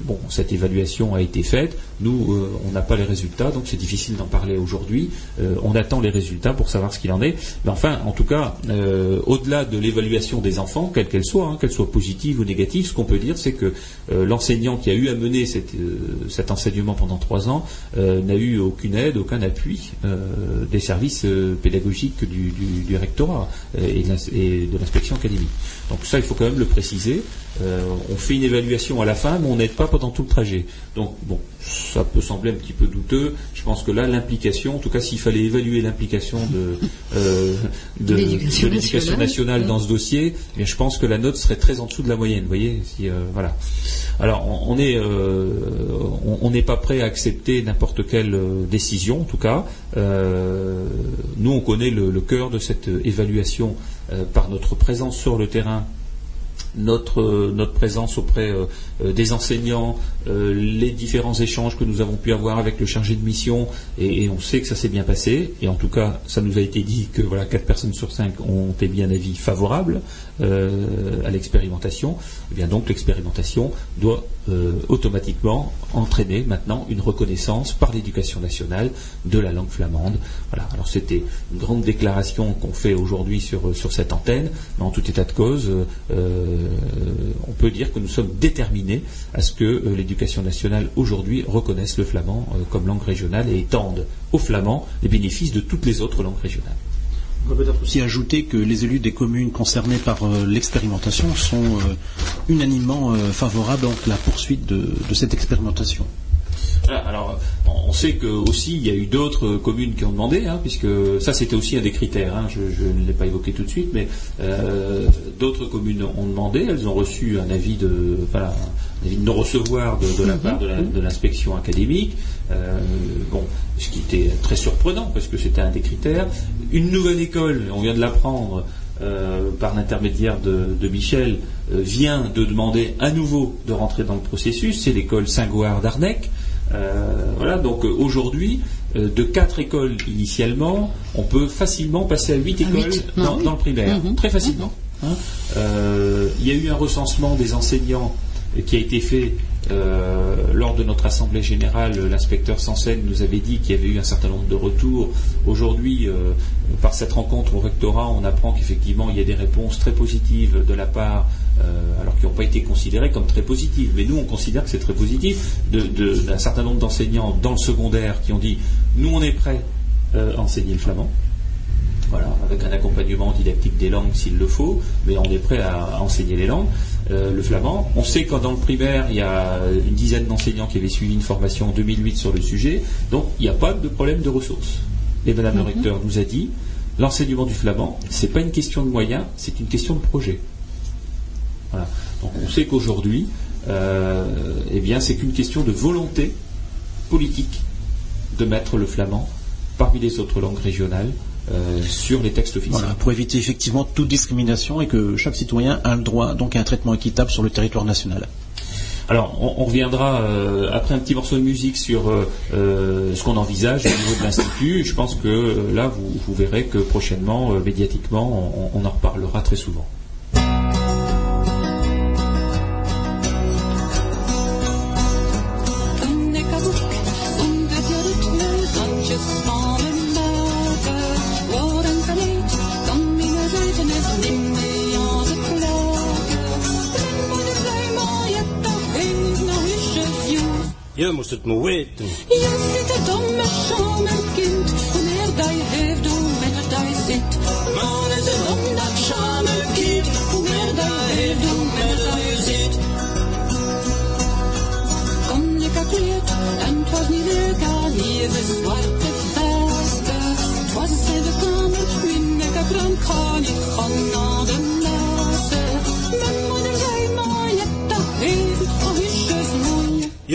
bon, cette évaluation a été faite. Nous, euh, on n'a pas les résultats, donc c'est difficile d'en parler aujourd'hui. Euh, on attend les résultats pour savoir ce qu'il en est. Mais enfin, en tout cas, euh, au-delà de l'évaluation des enfants, quelle qu'elle soit, hein, qu'elle soit positive ou négative, ce qu'on peut dire, c'est que euh, l'enseignant qui a eu à mener cette, euh, cet enseignement pendant trois ans euh, n'a eu aucune aide, aucun appui des services pédagogiques du, du- du rectorat et de l'inspection académique. Donc ça, il faut quand même le préciser. On fait une évaluation à la fin, mais on n'aide pas pendant tout le trajet. Donc bon, ça peut sembler un petit peu douteux. Je pense que là, l'implication, en tout cas, s'il fallait évaluer l'implication de, de, L'éducation de l'éducation nationale. nationale dans ce dossier, eh bien, je pense que la note serait très en dessous de la moyenne. Vous voyez, si, euh, voilà. Alors, euh, on- n'est pas prêt à accepter n'importe quelle euh, décision, en tout cas. Euh, nous, on connaît le, cœur de cette évaluation par notre présence sur le terrain notre, présence auprès des enseignants, les différents échanges que nous avons pu avoir avec le chargé de mission, et, et on sait que ça s'est bien passé. Et en tout cas, ça nous a été dit que voilà, 4 personnes sur 5 ont émis un avis favorable euh, à l'expérimentation. Eh donc l'expérimentation doit euh, automatiquement entraîner maintenant une reconnaissance par l'éducation nationale de la langue flamande. C'était une grande déclaration qu'on fait aujourd'hui sur, cette antenne, mais en tout état de cause, euh, on peut dire que nous sommes déterminés à ce que l'éducation nationale aujourd'hui reconnaisse le flamand comme langue régionale et étende aux flamands les bénéfices de toutes les autres langues régionales. On peut peut-être aussi ajouter que les élus des communes concernées par euh, l'expérimentation sont euh, unanimement euh, favorables à la poursuite de, cette expérimentation. Voilà, alors, on sait que aussi il y a eu d'autres communes qui ont demandé, hein, puisque ça c'était aussi un des critères. hein, je, ne l'ai pas évoqué tout de suite, mais d'autres communes ont demandé. Elles ont reçu un avis de, voilà, avis de recevoir de, de la part de l'inspection académique. Euh, bon, ce qui était très surprenant parce que c'était un des critères. Une nouvelle école, on vient de l'apprendre. euh, par l'intermédiaire de, de Michel, euh, vient de demander à nouveau de rentrer dans le processus. C'est l'école Saint-Goard d'Arnec. Euh, voilà, donc euh, aujourd'hui, euh, de quatre écoles initialement, on peut facilement passer à huit écoles huit, dans, mhm. dans le primaire, Mhm. très facilement. hein. Euh, il y a eu un recensement des enseignants euh, qui a été fait euh, lors de notre assemblée générale. L'inspecteur Sansen nous avait dit qu'il y avait eu un certain nombre de retours. Aujourd'hui, euh, par cette rencontre au rectorat, on apprend qu'effectivement il y a des réponses très positives de la part euh, alors qui n'ont pas été considérées comme très positives. Mais nous, on considère que c'est très positif d'un certain nombre d'enseignants dans le secondaire qui ont dit nous, on est prêts euh, à enseigner le flamand. Voilà, avec un accompagnement didactique des langues s'il le faut, mais on est prêt à enseigner les langues. Euh, le flamand. On sait qu'en dans le primaire, il y a une dizaine d'enseignants qui avaient suivi une formation en 2008 sur le sujet, donc il n'y a pas de problème de ressources. Et Madame le recteur nous a dit, l'enseignement du flamand, c'est pas une question de moyens, c'est une question de projet. Voilà. Donc on sait qu'aujourd'hui, euh, eh bien, c'est qu'une question de volonté politique de mettre le flamand parmi les autres langues régionales euh, sur les textes officiels. Voilà, pour éviter effectivement toute discrimination et que chaque citoyen a le droit donc à un traitement équitable sur le territoire national. Alors, on, on reviendra euh, après un petit morceau de musique sur euh, ce qu'on envisage au niveau de l'Institut. Je pense que là, vous, vous verrez que prochainement, médiatiquement, on, on en reparlera très souvent. Je moest het maar weten. Je zit er domme schaam en kind Wanneer dat je heeft hoe met het dat je zit Maar is het dom dat schaam en kind Wanneer dat je heeft hoe met het dat je zit Kon ik gekleed en het was niet leuk al even zwarte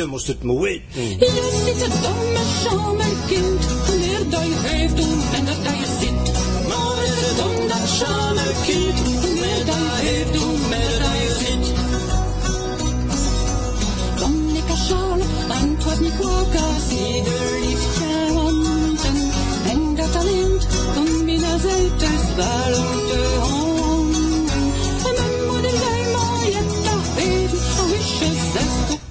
Je moest het maar weten. Je zit er domme schaam en kind, wanneer dat je heeft doen en dat dat je zit. Maar is het dom dat schaam en kind, wanneer dat je heeft doen en dat dat je zit. Kom ik als sjaal, en het was niet kwak als ieder liefje handen. En dat talent kon binnen uit dus wel om te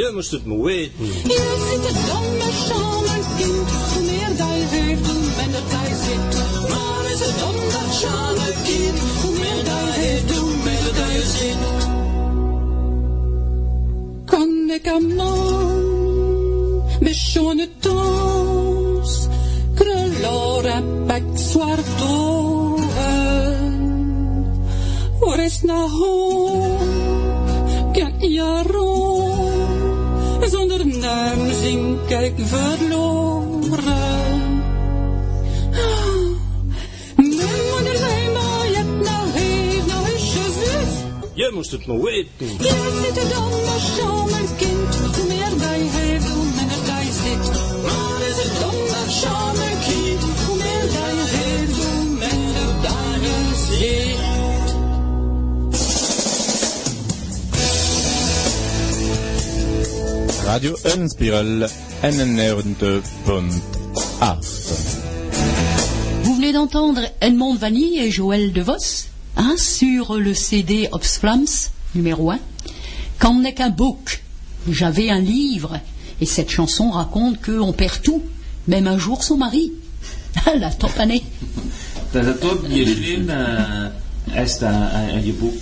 Je moest het maar weten. Hier zit het domme schaam en kind, hoe meer dat je heeft, hoe minder dat je zit. Maar is het dom dat schaam en kind, hoe meer dat je heeft, hoe minder dat je zit. Kan ik een man met schone dans, krullar en becksvart ogen, och resna hår, denk ik verloren. Is je zus. Je moest het maar weten. Je zit er dan maar zo, mijn kind. Radio Unspiral 91.8. Vous venez d'entendre Edmond Vanille et Joël De Vos hein, sur le CD Obsflams numéro 1. Quand n'est qu'un book, j'avais un livre et cette chanson raconte qu'on perd tout, même un jour son mari. La topanée. Dat is ook die slim, is dat een je boek.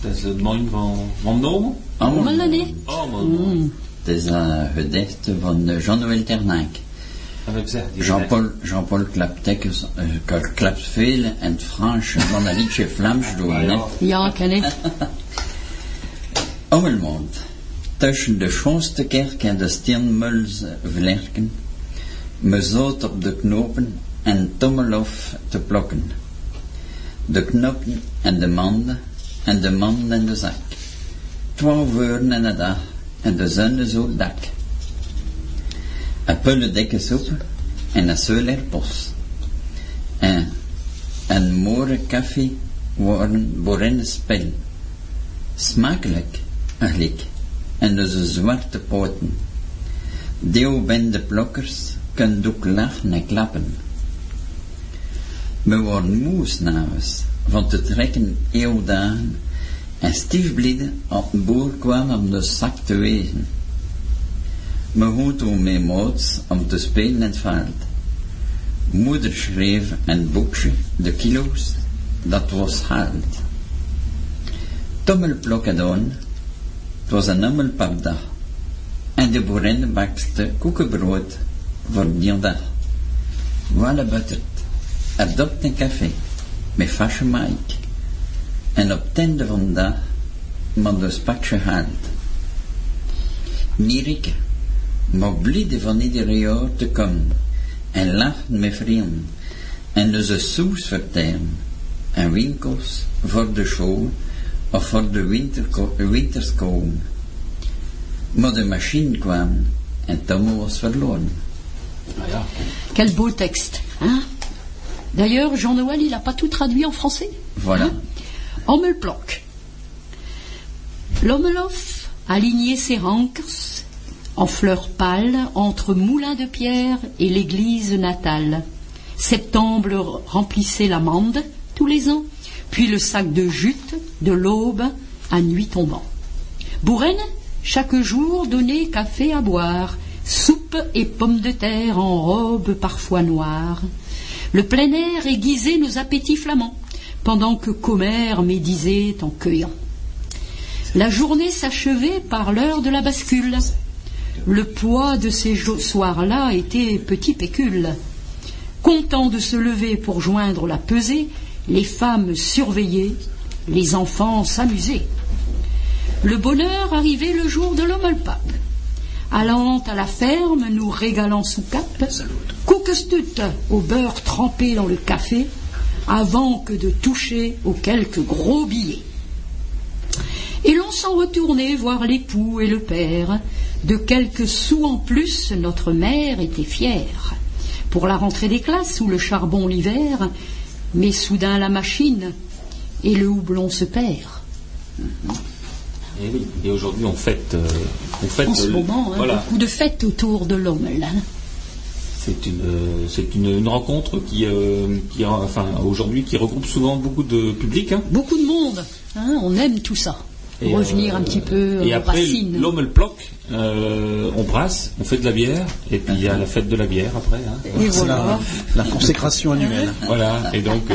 Dat is het mooi van, van Nomen. Oh, Mal een gedicht van Jean-Noël die Jean-Paul Jean Klaptek uh, klapt veel in het Frans van een liedje Vlaams doen. Ja, ken ik. Ommelmond. Tussen de schoonste kerk en de steenmuls vlerken, me zoot op de knopen en tommelof te plokken. De knoppen en de manden en de manden en de zak. Twaalf uren in de dag en de zon is op het dak. Een pulle dikke soep en een seuler pos. En een mooie koffie worden boren spel. Smakelijk, eigenlijk. En dus zwarte poten. Deel ben de kunnen ook lachen en klappen. We worden moe s'avonds van te trekken eeuwdagen en stiefblieden op een boer kwam om de zak te wegen. Me goed toen mee moots om te spelen in het veld. Moeder schreef een boekje, de kilo's, dat was geld. Tommel plokken dan, het was een ammel per dag. En de boerin bakte koekenbrood voor die dag. Voilà butterd, adopt een café, met fasje Mike. En op het einde van de maar de spatje haalt. Nierike, maar blide van ieder jaar te komen. En lachen met vrienden. En dus een soes vertellen. En winkels voor de show of voor de winterko- winterskolen. Maar de machine kwam en Tom was verloren. Quel beau texte. Hein? D'ailleurs, Jean-Noël, il n'a pas tout traduit en français. Voilà. Hein? Hommelplock. L'Hommelof alignait ses rancres en fleurs pâles entre Moulin de Pierre et l'église natale. Septembre remplissait l'amande tous les ans, puis le sac de jute de l'aube à nuit tombant. Bourraine, chaque jour, donnait café à boire, soupe et pommes de terre en robe parfois noire. Le plein air aiguisait nos appétits flamands, pendant que Commère médisait en cueillant. La journée s'achevait par l'heure de la bascule. Le poids de ces soirs-là était petit pécule. Content de se lever pour joindre la pesée, les femmes surveillaient, les enfants s'amusaient. Le bonheur arrivait le jour de l'Ommelpack. Allant à la ferme, nous régalant sous cap, cookestut au beurre trempé dans le café, avant que de toucher aux quelques gros billets. Et l'on s'en retournait voir l'époux et le père. De quelques sous en plus, notre mère était fière. Pour la rentrée des classes ou le charbon l'hiver, mais soudain la machine et le houblon se perd. Et oui. Et aujourd'hui, on fête. euh, on fête En ce moment, hein, voilà. beaucoup de fêtes autour de l'Ommel. hein. C'est une, euh, c'est une, une rencontre qui, euh, qui, a- enfin, aujourd'hui, qui regroupe souvent beaucoup de public. hein. Beaucoup de monde, hein, on aime tout ça. Et, Revenir euh, un petit peu Et aux après, racines. l'homme le ploque, euh, on brasse, on fait de la bière, et puis il y a la fête de la bière après. hein. Et voilà. la, la consécration annuelle. Voilà, et donc,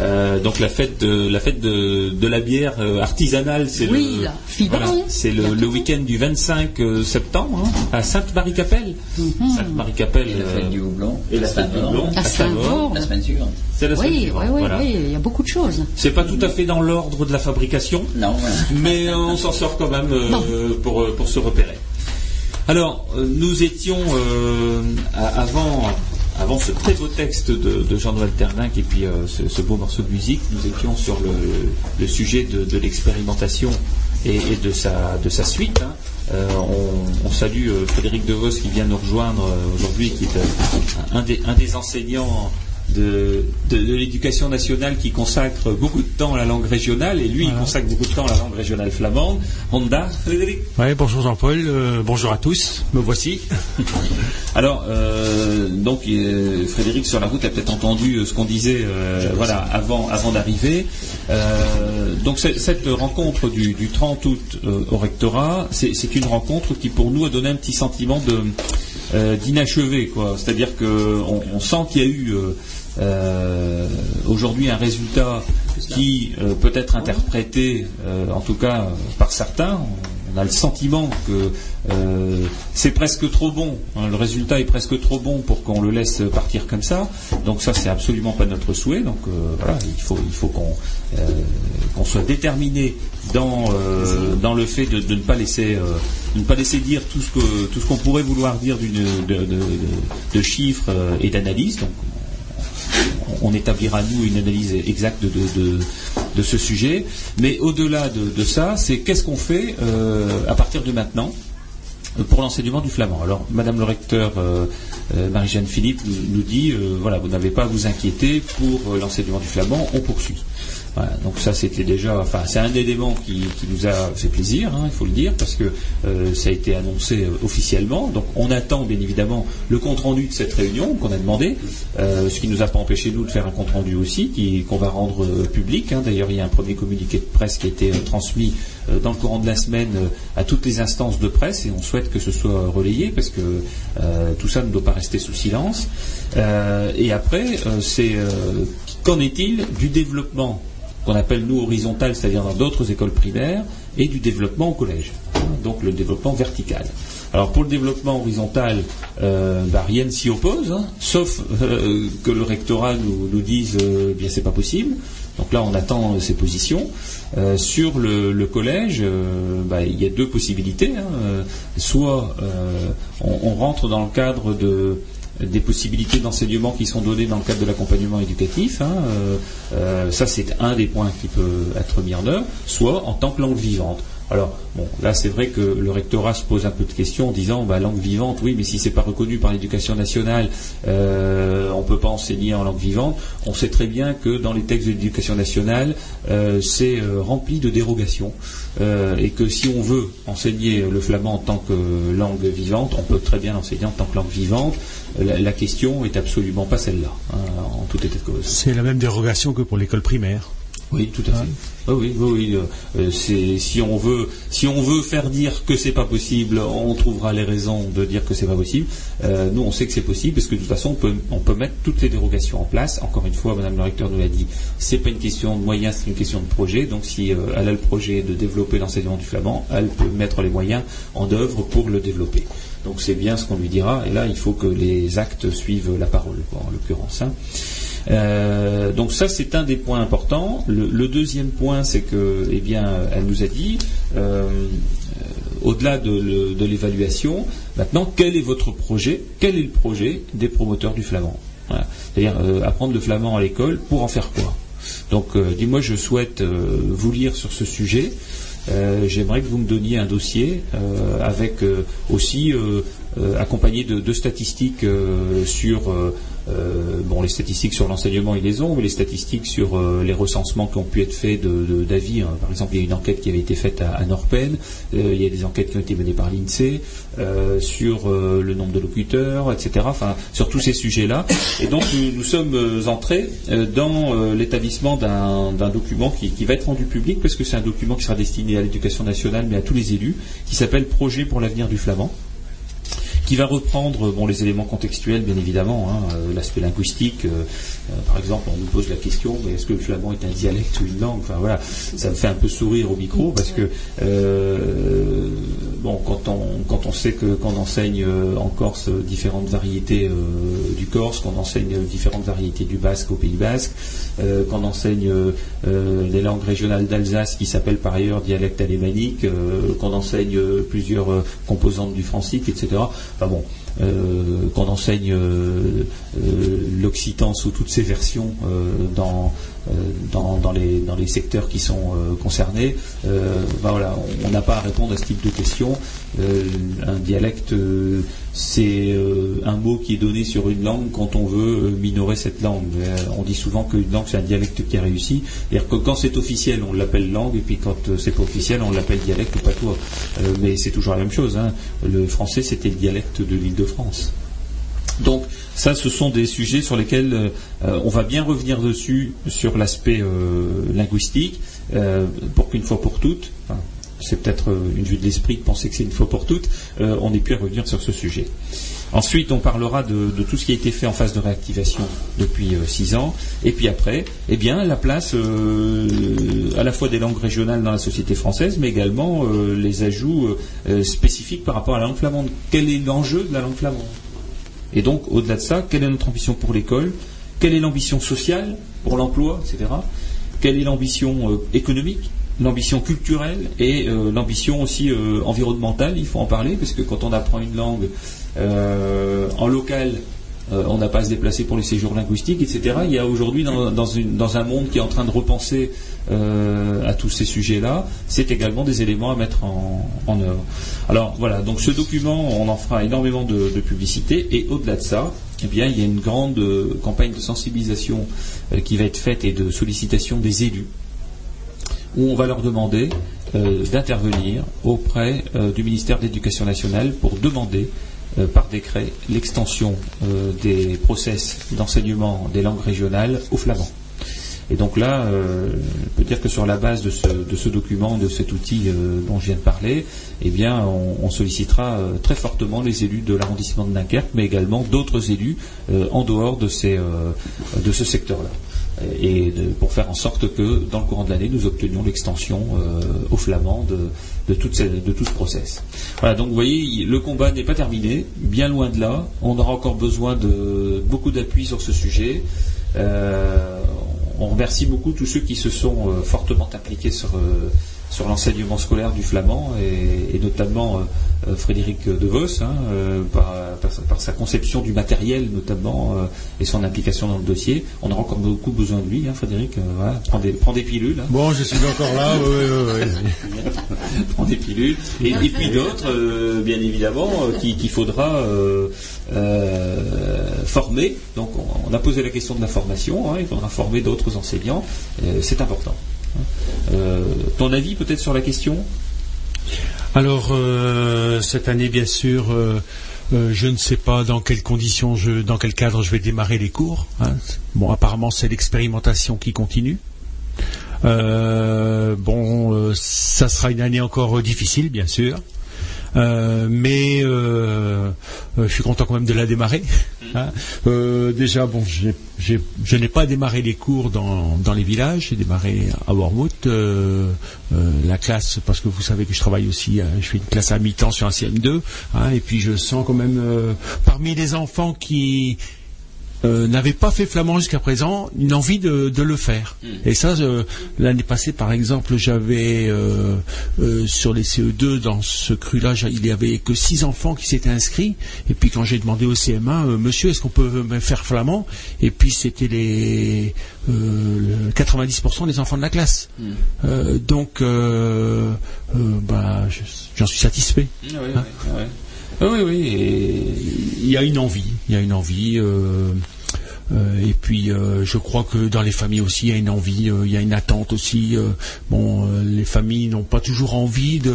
euh, donc la fête de la fête de, de la bière euh, artisanale, c'est Oui, le voilà, c'est le, le week-end du 25 euh, septembre hein, à Sainte-Marie-Capelle. Mhm. Sainte-Marie-Capelle. Et la fête euh, du houblon. et la fête du houblon À. La semaine suivante. c'est la semaine Oui, oui, suivante, oui, voilà. oui, il y a beaucoup de choses. C'est pas tout à fait dans l'ordre de la fabrication, Non, voilà. mais on s'en sort quand même euh, pour, pour se repérer. Alors, nous étions euh, avant, avant ce très beau texte de, Jean-Noël Terdinck et puis euh, ce, beau morceau de musique, nous étions sur le, sujet de, l'expérimentation et, de, sa, de sa suite. hein. Euh, on, salue euh, Frédéric Devos qui vient nous rejoindre aujourd'hui, qui est un, des, un des enseignants de, de- de l'éducation nationale qui consacre beaucoup de temps à la langue régionale et lui il consacre beaucoup de temps à la langue régionale flamande. Honda, Frédéric? Ouais, bonjour Jean-Paul, euh, bonjour à tous, me voici. Alors, euh, donc euh, Frédéric sur la route a peut-être entendu ce qu'on disait, euh, voilà, avant, avant d'arriver. Euh, donc cette rencontre du, du 30 août euh, au rectorat, c'est une rencontre qui pour nous a donné un petit sentiment de euh, d'inachevé, quoi. C'est-à-dire que on, on sent qu'il y a eu aujourd'hui un résultat qui euh, peut être interprété, euh, en tout cas euh, par certains. On a le sentiment que euh, c'est presque trop bon. hein, le résultat est presque trop bon pour qu'on le laisse partir comme ça. Donc ça, c'est absolument pas notre souhait. Donc euh, voilà, il faut, qu'on euh, soit déterminé dans euh, le fait de, ne pas laisser euh, de ne pas laisser dire tout ce qu'on pourrait vouloir dire de, chiffres euh, et d'analyses. On établira nous une analyse exacte de, ce sujet. Mais au-delà de, de ça, c'est qu'est-ce qu'on fait euh, à partir de maintenant pour l'enseignement du flamand. Alors, Madame le recteur euh, euh, Marie-Jeanne Philippe nous, dit voilà, vous n'avez pas à vous inquiéter pour l'enseignement du flamand, on poursuit. Voilà, donc ça c'était déjà, enfin c'est un élément qui, qui nous a fait plaisir, hein, il faut le dire, parce que euh, ça a été annoncé euh, officiellement. Donc on attend bien évidemment le compte rendu de cette réunion qu'on a demandé, euh, ce qui nous a pas empêché nous de faire un compte rendu aussi, qui- qu'on va rendre public. hein. D'ailleurs il y a un premier communiqué de presse qui a été transmis dans le courant de la semaine à toutes les instances de presse et on souhaite que ce soit relayé parce que tout ça ne doit pas rester sous silence. Et après, c'est qu'en est-il du développement qu'on appelle nous horizontal, c'est-à-dire dans d'autres écoles primaires, et du développement au collège, donc le développement vertical. Alors pour le développement horizontal, euh, bah, rien ne s'y oppose, hein, sauf euh, que le rectorat nous, nous dise euh, bien c'est pas possible. Donc là on attend ces positions. Sur le, collège, bah, il y a deux possibilités. hein. Soit on rentre dans le cadre de des possibilités d'enseignement qui sont données dans le cadre de l'accompagnement éducatif. hein, euh, euh, ça, c'est un des points qui peut être mis en œuvre, soit en tant que langue vivante. Alors, bon, là, c'est vrai que le rectorat se pose un peu de questions en disant, bah, langue vivante, oui, mais si c'est pas reconnu par l'éducation nationale, euh, on peut pas enseigner en langue vivante. On sait très bien que dans les textes de l'éducation nationale, euh, c'est euh, rempli de dérogations, et que si on veut enseigner le flamand en tant que langue vivante, on peut très bien l'enseigner en tant que langue vivante. La, la question est absolument pas celle-là, hein, en tout état de cause. C'est la même dérogation que pour l'école primaire. Oui, tout à fait. Ah oui, oui, oui. euh, euh, si on veut, si on veut faire dire que c'est pas possible, on trouvera les raisons de dire que c'est pas possible. Euh, nous, on sait que c'est possible parce que de toute façon, on peut, on peut mettre toutes les dérogations en place. Encore une fois, Madame le recteur nous l'a dit, c'est pas une question de moyens, c'est une question de projet. Donc, si euh, elle a le projet de développer l'enseignement du flamand, elle peut mettre les moyens en œuvre pour le développer. Donc, c'est bien ce qu'on lui dira. Et là, il faut que les actes suivent la parole, quoi, en l'occurrence. hein. Euh, donc ça c'est un des points importants. Le, deuxième point c'est que, eh bien, elle nous a dit, euh, euh, au-delà de, l'évaluation, maintenant quel est votre projet? Quel est le projet des promoteurs du flamand? C'est-à-dire apprendre le flamand à l'école pour en faire quoi? Donc dis-moi, je souhaite vous lire sur ce sujet. J'aimerais que vous me donniez un dossier avec aussi accompagné de, statistiques euh, sur euh, euh, les statistiques sur l'enseignement ils les ont, mais les statistiques sur euh, les recensements qui ont pu être faits d'avis. hein. Par exemple, il y a une enquête qui avait été faite à, Norpen, euh, il y a des enquêtes qui ont été menées par l'INSEE euh, sur euh, le nombre de locuteurs, etc. Enfin, sur tous ces sujets-là. Et donc nous, sommes euh, entrés euh, dans euh, l'établissement d'un document qui va être rendu public parce que c'est un document qui sera destiné à l'éducation nationale mais à tous les élus, qui s'appelle Projet pour l'avenir du flamand qui va reprendre bon, les éléments contextuels, bien évidemment, hein, euh, l'aspect linguistique. euh, euh, par exemple, on nous pose la question, mais est-ce que le flamand est un dialecte ou une langue? Enfin voilà, ça me fait un peu sourire au micro parce que euh, bon, quand on quand on sait que qu'on enseigne en Corse différentes variétés euh, du Corse, qu'on enseigne différentes variétés du Basque au Pays Basque, qu'on enseigne les langues régionales d'Alsace qui s'appellent par ailleurs dialecte alémanique, qu'on enseigne plusieurs composantes du francique, etc. Enfin bon, euh, qu'on enseigne euh, euh, l'occitan sous toutes ses versions dans, les, secteurs qui sont concernés. Ben on- n'a pas à répondre à ce type de questions. Un dialecte, c'est euh, un mot qui est donné sur une langue quand on veut euh, minorer cette langue. Euh, on dit souvent qu'une langue c'est un dialecte qui a réussi. C'est-à-dire que quand c'est officiel, on l'appelle langue, et puis quand c'est pas officiel, on l'appelle dialecte ou patois. Mais c'est toujours la même chose. hein. Le français, c'était le dialecte de l'île de France. Donc ça, ce sont des sujets sur lesquels on va bien revenir dessus sur l'aspect linguistique, pour qu'une fois pour toutes, c'est peut-être euh, une vue de l'esprit de penser que c'est une fois pour toutes, euh, on ait pu revenir sur ce sujet. Ensuite, on parlera de, tout ce qui a été fait en phase de réactivation depuis euh, six ans. Et puis après, eh bien, la place à la fois des langues régionales dans la société française, mais également les ajouts spécifiques par rapport à la langue flamande. Quel est l'enjeu de la langue flamande? Et donc, au-delà de ça, quelle est notre ambition pour l'école? Quelle est l'ambition sociale pour l'emploi, etc. Quelle est l'ambition économique? L'ambition culturelle et euh, l'ambition aussi euh, environnementale, il faut en parler, parce que quand on apprend une langue euh, en local, on n'a pas à se déplacer pour les séjours linguistiques, etc. Il y a aujourd'hui dans, dans un monde qui est en train de repenser à tous ces sujets-là, c'est également des éléments à mettre en, œuvre. Alors voilà, donc ce document, on en fera énormément de, de publicité, et au-delà de ça, eh bien, il y a une grande campagne de sensibilisation qui va être faite et de sollicitation des élus, où on va leur demander euh, d'intervenir auprès euh, du ministère de l'Éducation nationale pour demander euh, par décret l'extension des process d'enseignement des langues régionales au flamand. Et donc là, je peux dire que sur la base de ce, document, de cet outil dont je viens de parler, eh on, on sollicitera très fortement les élus de l'arrondissement de Dunkerque, mais également d'autres élus en dehors de ce secteur-là. Et de- pour faire en sorte que, dans le courant de l'année, nous obtenions l'extension euh, au flamand de, tout ce process. Voilà, donc vous voyez, le combat n'est pas terminé, bien loin de là. On aura encore besoin de beaucoup d'appui sur ce sujet. Euh, on remercie beaucoup tous ceux qui se sont euh, fortement impliqués sur, euh, sur l'enseignement scolaire du flamand et, et notamment euh, euh, Frédéric De Vos hein, euh, par, par sa- par sa conception du matériel notamment euh, et son implication dans le dossier. On aura encore beaucoup besoin de lui, hein, Frédéric. voilà, prends, des, prends des pilules. hein. Bon, je suis encore là, oui, oui, oui. prend des pilules. Et, et puis d'autres, bien évidemment, euh, qui- qu'il faudra former. Donc on, on a posé la question de la formation, hein, il faudra former d'autres enseignants. C'est important. Euh, ton avis peut-être sur la question? Alors, euh, cette année, bien sûr, euh, je ne sais pas dans quelles conditions, je, dans quel cadre je vais démarrer les cours. hein. Bon, apparemment, c'est l'expérimentation qui continue. Bon, ça sera une année encore difficile, bien sûr. Euh, mais euh, euh, je suis content quand même de la démarrer. hein. Euh, déjà, bon, j'ai- j'ai- je n'ai pas démarré les cours dans, dans les villages, j'ai démarré à Wormwood, euh, euh, la classe, parce que vous savez que je travaille aussi, je fais une classe à mi-temps sur un CM2, hein, et puis je sens quand même euh, parmi les enfants qui euh, n'avaient pas fait flamand jusqu'à présent, une envie de, de le faire. Et ça, euh, l'année passée, par exemple, j'avais euh, euh, sur les CE2 dans ce cru-là, il y avait que six enfants qui s'étaient inscrits. Et puis quand j'ai demandé au CM1, euh, Monsieur, est-ce qu'on peut me faire flamand? Et puis c'était les euh, le 90% des enfants de la classe. Euh, donc, bah, je- j'en suis satisfait. Oui, oui, oui. Oui, oui, Il y a une envie, il y a une envie. Euh, et puis, euh, je crois que dans les familles aussi, il y a une envie, euh, il y a une attente aussi. euh, bon, euh, les familles n'ont pas toujours envie de,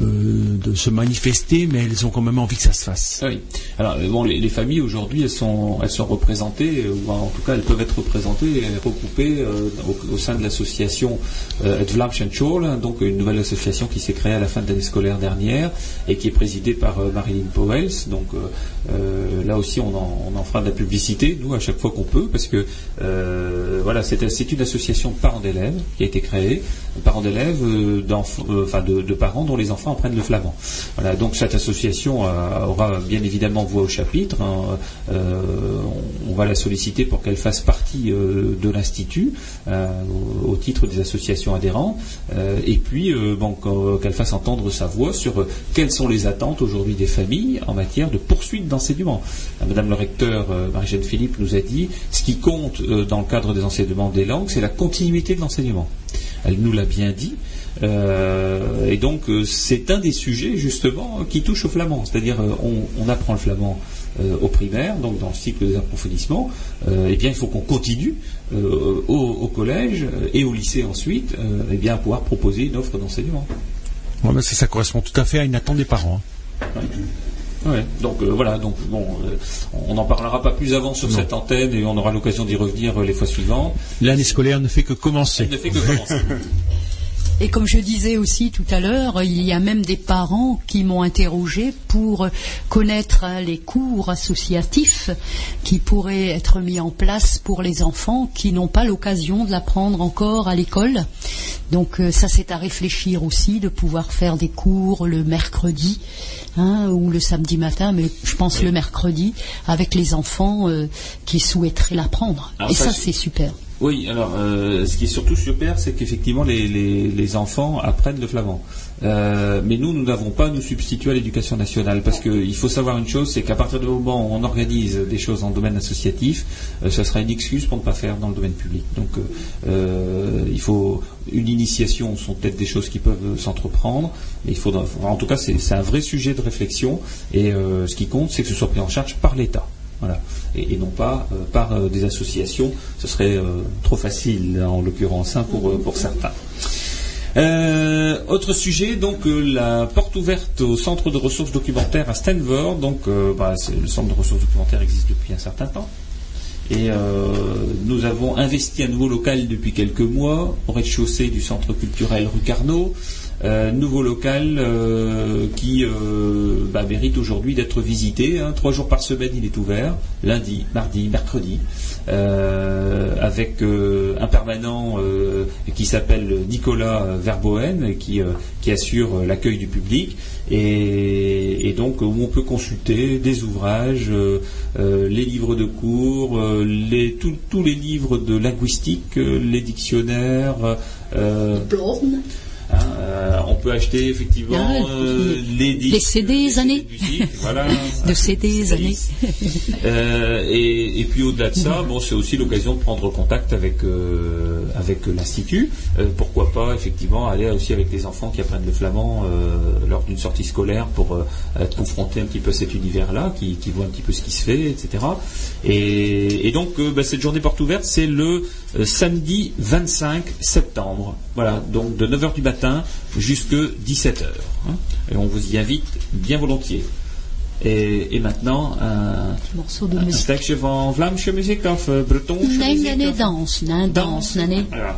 euh, se manifester, mais elles ont quand même envie que ça se fasse. Oui. Alors euh, bon, les, les familles aujourd'hui, elles sont, elles sont représentées, euh, ou en tout cas, elles peuvent être représentées et regroupées euh, au, sein de l'association euh, School, donc une nouvelle association qui s'est créée à la fin de l'année scolaire dernière et qui est présidée par euh, Marilyn Powells. Donc euh, euh, là aussi, on en fera de la publicité, nous, à chaque fois qu'on peut, parce que euh, voilà, c'est une association de parents d'élèves qui a été créée, parents d'élèves, euh, euh, enfin de, parents dont les enfants apprennent le flamand. Voilà, donc cette association aura bien évidemment voix au chapitre. hein. On, va la solliciter pour qu'elle fasse partie de l'institut au, titre des associations adhérentes, et puis bon, qu'elle fasse entendre sa voix sur quelles sont les attentes aujourd'hui des familles en matière de poursuite d'enseignement. Madame le recteur Marie-Jeanne Philippe nous a dit ce qui compte euh, dans le cadre des enseignements des langues, c'est la continuité de l'enseignement. Elle nous l'a bien dit. Euh, et donc euh, c'est un des sujets justement qui touche au flamand. C'est-à-dire on, on apprend le flamand au primaire, donc dans le cycle des approfondissements. Euh, eh bien il faut qu'on continue euh, au, au collège et au lycée ensuite, euh, eh bien à pouvoir proposer une offre d'enseignement. Ouais, ça, ça correspond tout à fait à une attente des parents. hein. Ouais, donc euh, voilà, donc bon, euh, on n'en parlera pas plus avant sur Non. cette antenne et on aura l'occasion d'y revenir euh, les fois suivantes. L'année scolaire ne fait que commencer. Elle ne fait que commencer. Et comme je disais aussi tout à l'heure, il y a même des parents qui m'ont interrogé pour connaître les cours associatifs qui pourraient être mis en place pour les enfants qui n'ont pas l'occasion de l'apprendre encore à l'école. Donc euh, ça c'est à réfléchir aussi de pouvoir faire des cours le mercredi hein, ou le samedi matin, mais je pense le mercredi avec les enfants euh, qui souhaiteraient l'apprendre. Alors Et ça, c'est super. Oui, alors euh, ce qui est surtout super, c'est qu'effectivement les, enfants apprennent le flamand. Euh, mais nous, nous n'avons pas nous substituer à l'éducation nationale parce qu'il faut savoir une chose, c'est qu'à partir du moment où on organise des choses en domaine associatif, euh, ça sera une excuse pour ne pas faire dans le domaine public. Donc, euh, il faut une initiation, sont peut-être des choses qui peuvent s'entreprendre, mais il faudra, en tout cas, c'est un vrai sujet de réflexion et ce qui compte, c'est que ce soit pris en charge par l'État. Voilà. Et, non pas euh, par euh, des associations. Ce serait euh, trop facile, en l'occurrence, hein, pour, pour certains. Autre sujet, donc la porte ouverte au centre de ressources documentaires à Stanford. Donc, bah, le centre de ressources documentaires existe depuis un certain temps. Et nous avons investi un nouveau local depuis quelques mois au rez-de-chaussée du centre culturel rue Carnot. Euh, nouveau local euh, qui euh, bah, mérite aujourd'hui d'être visité. hein. Trois jours par semaine, il est ouvert, lundi, mardi, mercredi, euh, avec euh, un permanent euh, qui s'appelle Nicolas Verboen qui, qui assure l'accueil du public et, et donc où on peut consulter des ouvrages, les livres de cours, les, tous- les livres de linguistique, les dictionnaires. euh, Hein, euh, on peut acheter effectivement Ah, euh, les, les CD années. musique, voilà. De CD années. Euh, et, et puis au-delà de ça, bon, c'est aussi l'occasion de prendre contact avec avec l'institut. Pourquoi pas effectivement aller aussi avec les enfants qui apprennent le flamand lors d'une sortie scolaire pour être confronté un petit peu à cet univers-là, qui, qui voit un petit peu ce qui se fait, etc. Et, et donc bah, cette journée porte ouverte, c'est le samedi 25 septembre. Voilà, donc de 9h du matin jusque 17h. hein. et on vous y invite bien volontiers. Et, et maintenant, un, Morceau de een musique. stukje van Vlaamse muziek of Bretonse Nee, nee, nee, danse, nee, danse, nee, nee. Ja.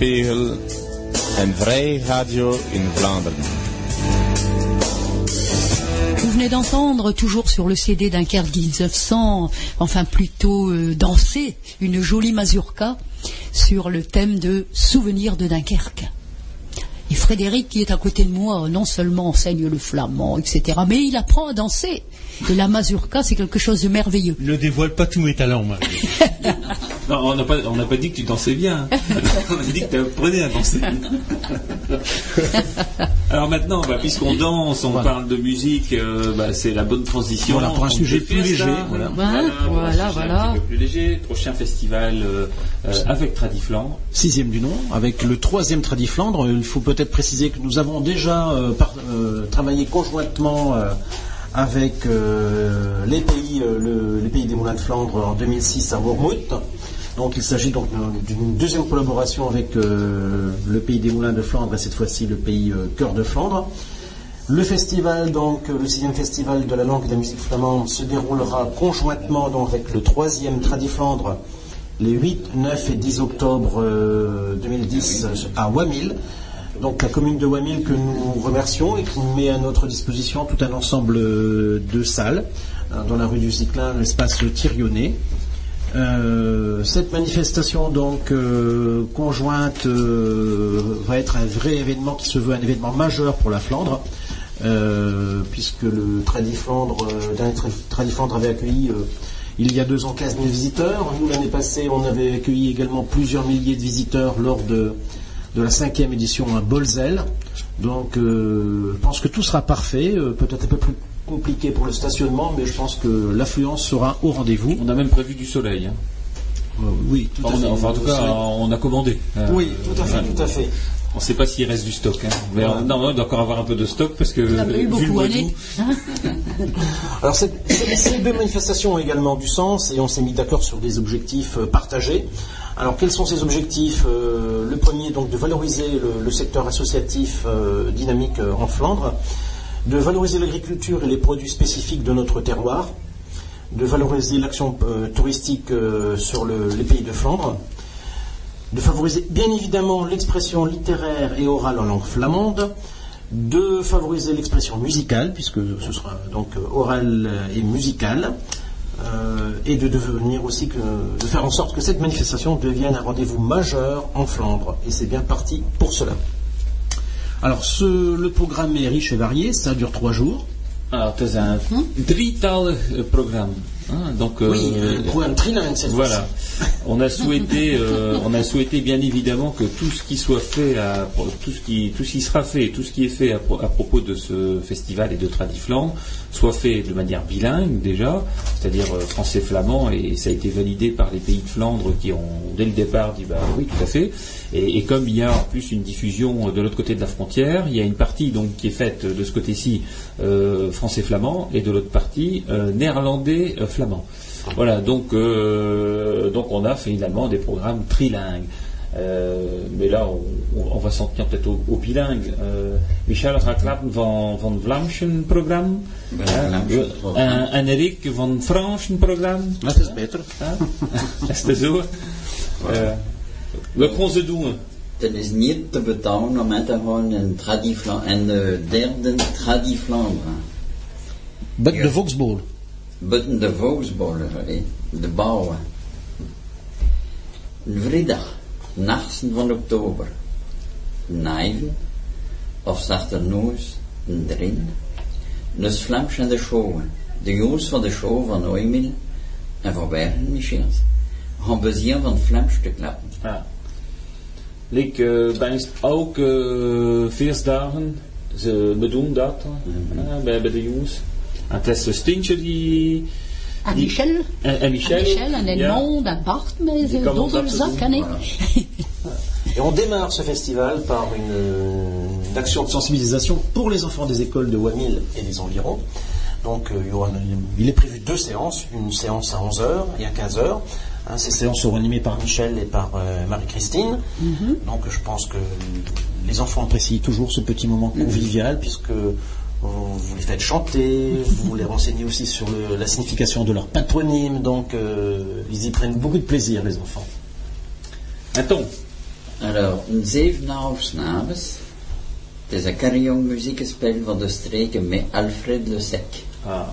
Eulenspiegel, een vrij radio in Vlaanderen. Vous venez d'entendre, toujours sur le CD Dunkerque 1900, enfin plutôt euh, danser, une jolie mazurka sur le thème de Souvenirs de Dunkerque. Et Frédéric, qui est à côté de moi, non seulement enseigne le flamand, etc., mais il apprend à danser. Et la mazurka, c'est quelque chose de merveilleux. Ne dévoile pas tous mes talents, moi. Non, on n'a pas, on n'a pas dit que tu dansais bien. on a dit que tu apprenais à danser. Alors maintenant, bah, puisqu'on danse, on Voilà. parle de musique, euh, bah, c'est la bonne transition. Voilà, pour un sujet plus léger, voilà. Voilà, voilà, sujet voilà. un petit peu plus léger. Prochain festival euh, euh, avec Tradiflan. Sixième du nom, avec le troisième Tradiflandre. Il faut peut-être préciser que nous avons déjà euh, par- euh, travaillé conjointement euh, avec euh, les, pays, euh, le- les pays des Moulins de Flandre en 2006 à Wormhout. Donc il s'agit donc euh, d'une deuxième collaboration avec euh, le pays des Moulins de Flandre et cette fois-ci le pays euh, Cœur de Flandre. Le festival, donc euh, le sixième festival de la langue et de la musique flamande, se déroulera conjointement donc, avec le troisième Tradiflandre les 8, 9 et 10 octobre euh, 2010 à Wamil. Donc la commune de Wamil que nous remercions et qui met à notre disposition tout un ensemble euh, de salles hein, dans la rue du Cyclin, l'espace Thirionnet. Euh, cette manifestation donc euh, conjointe euh, va être un vrai événement qui se veut un événement majeur pour la Flandre, puisque le Tradiflandre, euh, dernier Tra- Tradiflandre avait accueilli il y a deux ans 15 000 visiteurs. Nous l'année passée, on avait accueilli également plusieurs milliers de visiteurs lors de, de la cinquième édition à Bolzel. Donc je pense que tout sera parfait, peut-être un peu plus compliqué pour le stationnement, mais je pense que l'affluence sera au rendez-vous. On a même prévu du soleil. hein. Euh, oui, tout à Enfin, on fait. enfin, en tout cas, on a commandé. Euh, oui, tout à fait, ouais. tout à fait. On ne sait pas s'il reste du stock. hein. Mais Voilà. on, non, on doit encore avoir un peu de stock parce que On a eu vu le beaucoup année. d'août, Hein Alors cette- ces ces deux manifestations ont également du sens et on s'est mis d'accord sur des objectifs euh, partagés. Alors quels sont ces objectifs Euh, Le premier donc de valoriser le, le secteur associatif euh, dynamique euh, en Flandre, de valoriser l'agriculture et les produits spécifiques de notre terroir, de valoriser l'action euh, touristique euh, sur le- les pays de Flandre, de favoriser bien évidemment l'expression littéraire et orale en langue flamande, de favoriser l'expression musicale, puisque ce sera donc euh, oral et musical, euh, et de devenir aussi de faire en sorte que cette manifestation devienne un rendez-vous majeur en Flandre. Et c'est bien parti pour cela. Alors, ce- le programme est riche et varié, ça dure trois jours. Alors, het is een drietal eh, programma. hein. Donc, euh, oui, un programme trilingue cette Voilà. On a souhaité, euh, on a souhaité bien évidemment que tout ce qui soit fait, à, tout ce qui, tout ce qui sera fait, tout ce qui est fait à, pro- à propos de ce festival et de Tradifland soit fait de manière bilingue déjà, c'est-à-dire euh, français-flamand, et ça a été validé par les pays de Flandre qui ont dès le départ dit bah oui tout à fait. Et, et comme il y a en plus une diffusion de l'autre côté de la frontière, il y a une partie donc qui est faite de ce côté-ci euh, français-flamand et de l'autre partie euh, néerlandais-flamand. Voilà, donc, euh, donc on a finalement des programmes trilingues. Euh, mais là, on, on- on va s'en tenir peut-être au, au bilingue. Euh, Michel gaat klappen van, van Vlaamschen programma. Van Hein, Vlaamschen euh, programma. en, en Erik van Franschen programma. Dat is beter. Is dat zo? We gaan ze doen. Het is niet te betalen om uit te gaan in Tradifla- en de derde Tradiflandre. But de Volksbol. Buiten de volksbollen, hè, de bouwen. Een vrijdag, 18 van oktober. Nijven, of Sarternoos, een drin. Dus Vlaams en de show. De jongens van de show van Oemil en van Bergen Michels. Gaan bezien van Vlaams te klappen. Ja. Ik ook feestdagen. Ze bedoelen dat bij, bij de jongens. En het is een stintje die. À die- Michel En, en Michel. À Michel, un ja. Edmond, un Bart, mais Die kan dans ons dat le te Zac, doen. Et on démarre ce festival par une, euh, une action de sensibilisation pour les enfants des écoles de Wamil et des environs. Donc euh, il y aura- il est prévu deux séances, une séance à 11h et à 15h. Hein, ces séances seront animées par Michel et par euh, Marie-Christine. Donc je pense que les enfants apprécient toujours ce petit moment convivial puisque vous, vous les faites chanter, vous les renseignez aussi sur le- la signification de leur patronyme. Donc euh, ils y prennent beaucoup de plaisir les enfants. En Tom, Alors. Het is een carillon-muziekspel van de streken met Alfred Le Sec. Ah,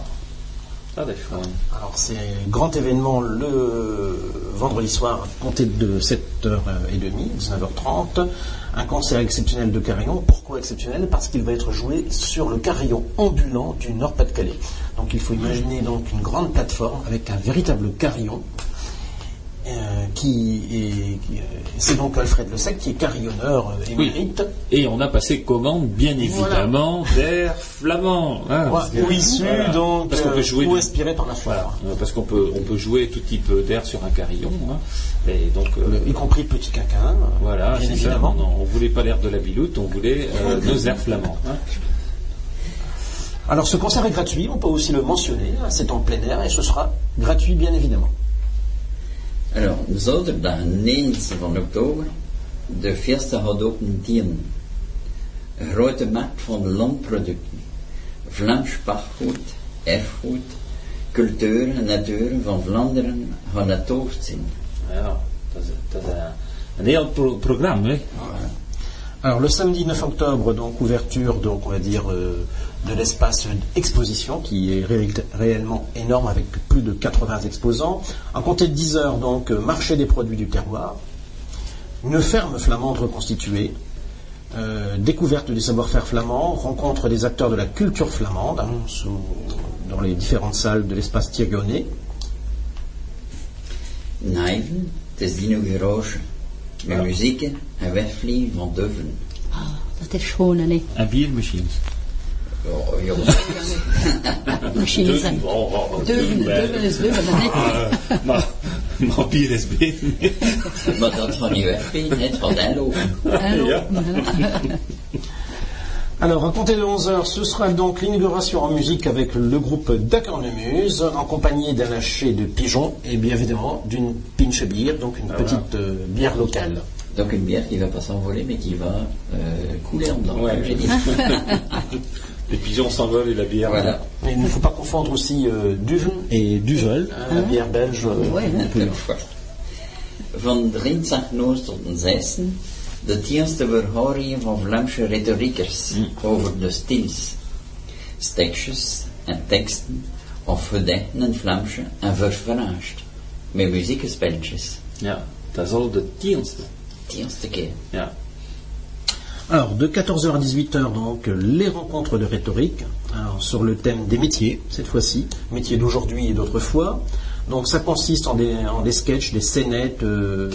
Alors c'est grand événement le vendredi soir, compté de 7h30, 19h30. Un concert exceptionnel de carillon. Pourquoi exceptionnel? Parce qu'il va être joué sur le carillon ambulant du Nord-Pas-de-Calais. Donc il faut imaginer donc une grande plateforme avec un véritable carillon. Euh, qui est, qui, euh, c'est donc Alfred Le Sec qui est carillonneur euh, émérite. Et on a passé commande, bien évidemment, d'air flamand. hein, ou issu voilà. donc Parce qu'on peut euh, jouer ou du- inspiré par la foi. Voilà, euh, parce qu'on peut, on peut jouer tout type d'air sur un carillon. hein. Et donc, euh, Le- y compris petit caquin. euh, voilà, bien c'est ça. évidemment. Non, on voulait pas l'air de la biloute, on voulait euh, nos airs flamands. hein. Alors ce concert est gratuit, on peut aussi le mentionner, hein, c'est en plein air et ce sera gratuit bien évidemment. Alors, zaterdag 9 van oktober, de Fiesta had ook een tien. Een grote markt van landproducten. Vlaams pachtgoed, erfgoed, cultuur en natuur van Vlaanderen gaan het hoofd zien. Ja, dat is, dat is een, een heel pro- programma. Hè? Alors le samedi 9 octobre, donc ouverture, donc on va dire euh, de l'espace exposition qui est ré- réellement énorme avec plus de 80 exposants. À compter de 10 heures, donc euh, marché des produits du terroir, une ferme flamande reconstituée, euh, découverte du savoir-faire flamand, rencontre des acteurs de la culture flamande hein, sous- dans les différentes salles de l'espace Thiergonnet. Nijven, het is Dino Garage. Met muziek en wegvliegen van duven. Ah, dat is schoon, hè. En biermachines. Oh, Machines zijn. oh, oh. Ah, dat inlopen. Hallo. Ja. Alors, à compter de 11h, ce sera donc l'inauguration en musique avec le groupe Dacornemuse, en compagnie d'un lâcher de pigeons et bien évidemment d'une pinche bière, donc une petite euh, bière locale. Donc une bière qui va pas s'envoler, mais qui va euh, couler en blanc, Ouais. comme j'ai dit. Les pigeons s'envolent et la bière. Voilà. Mais il ne faut pas confondre aussi euh, et Duvel, la bière belge. pure. Van 23 noord tot den 6 de tienste verhoringen van Vlaamse over de stils, stekjes en teksten of gedichten in Vlaamse en verfraasd, met muziekspelletjes. Ja, dat is al de tienste. Tienste keer. Ja. Alors, de 14h à 18h, donc, les rencontres de rhétorique, alors, sur le thème des métiers, cette fois-ci, métiers d'aujourd'hui et d'autrefois. Donc, ça consiste en des, en des sketchs, des scénettes, euh,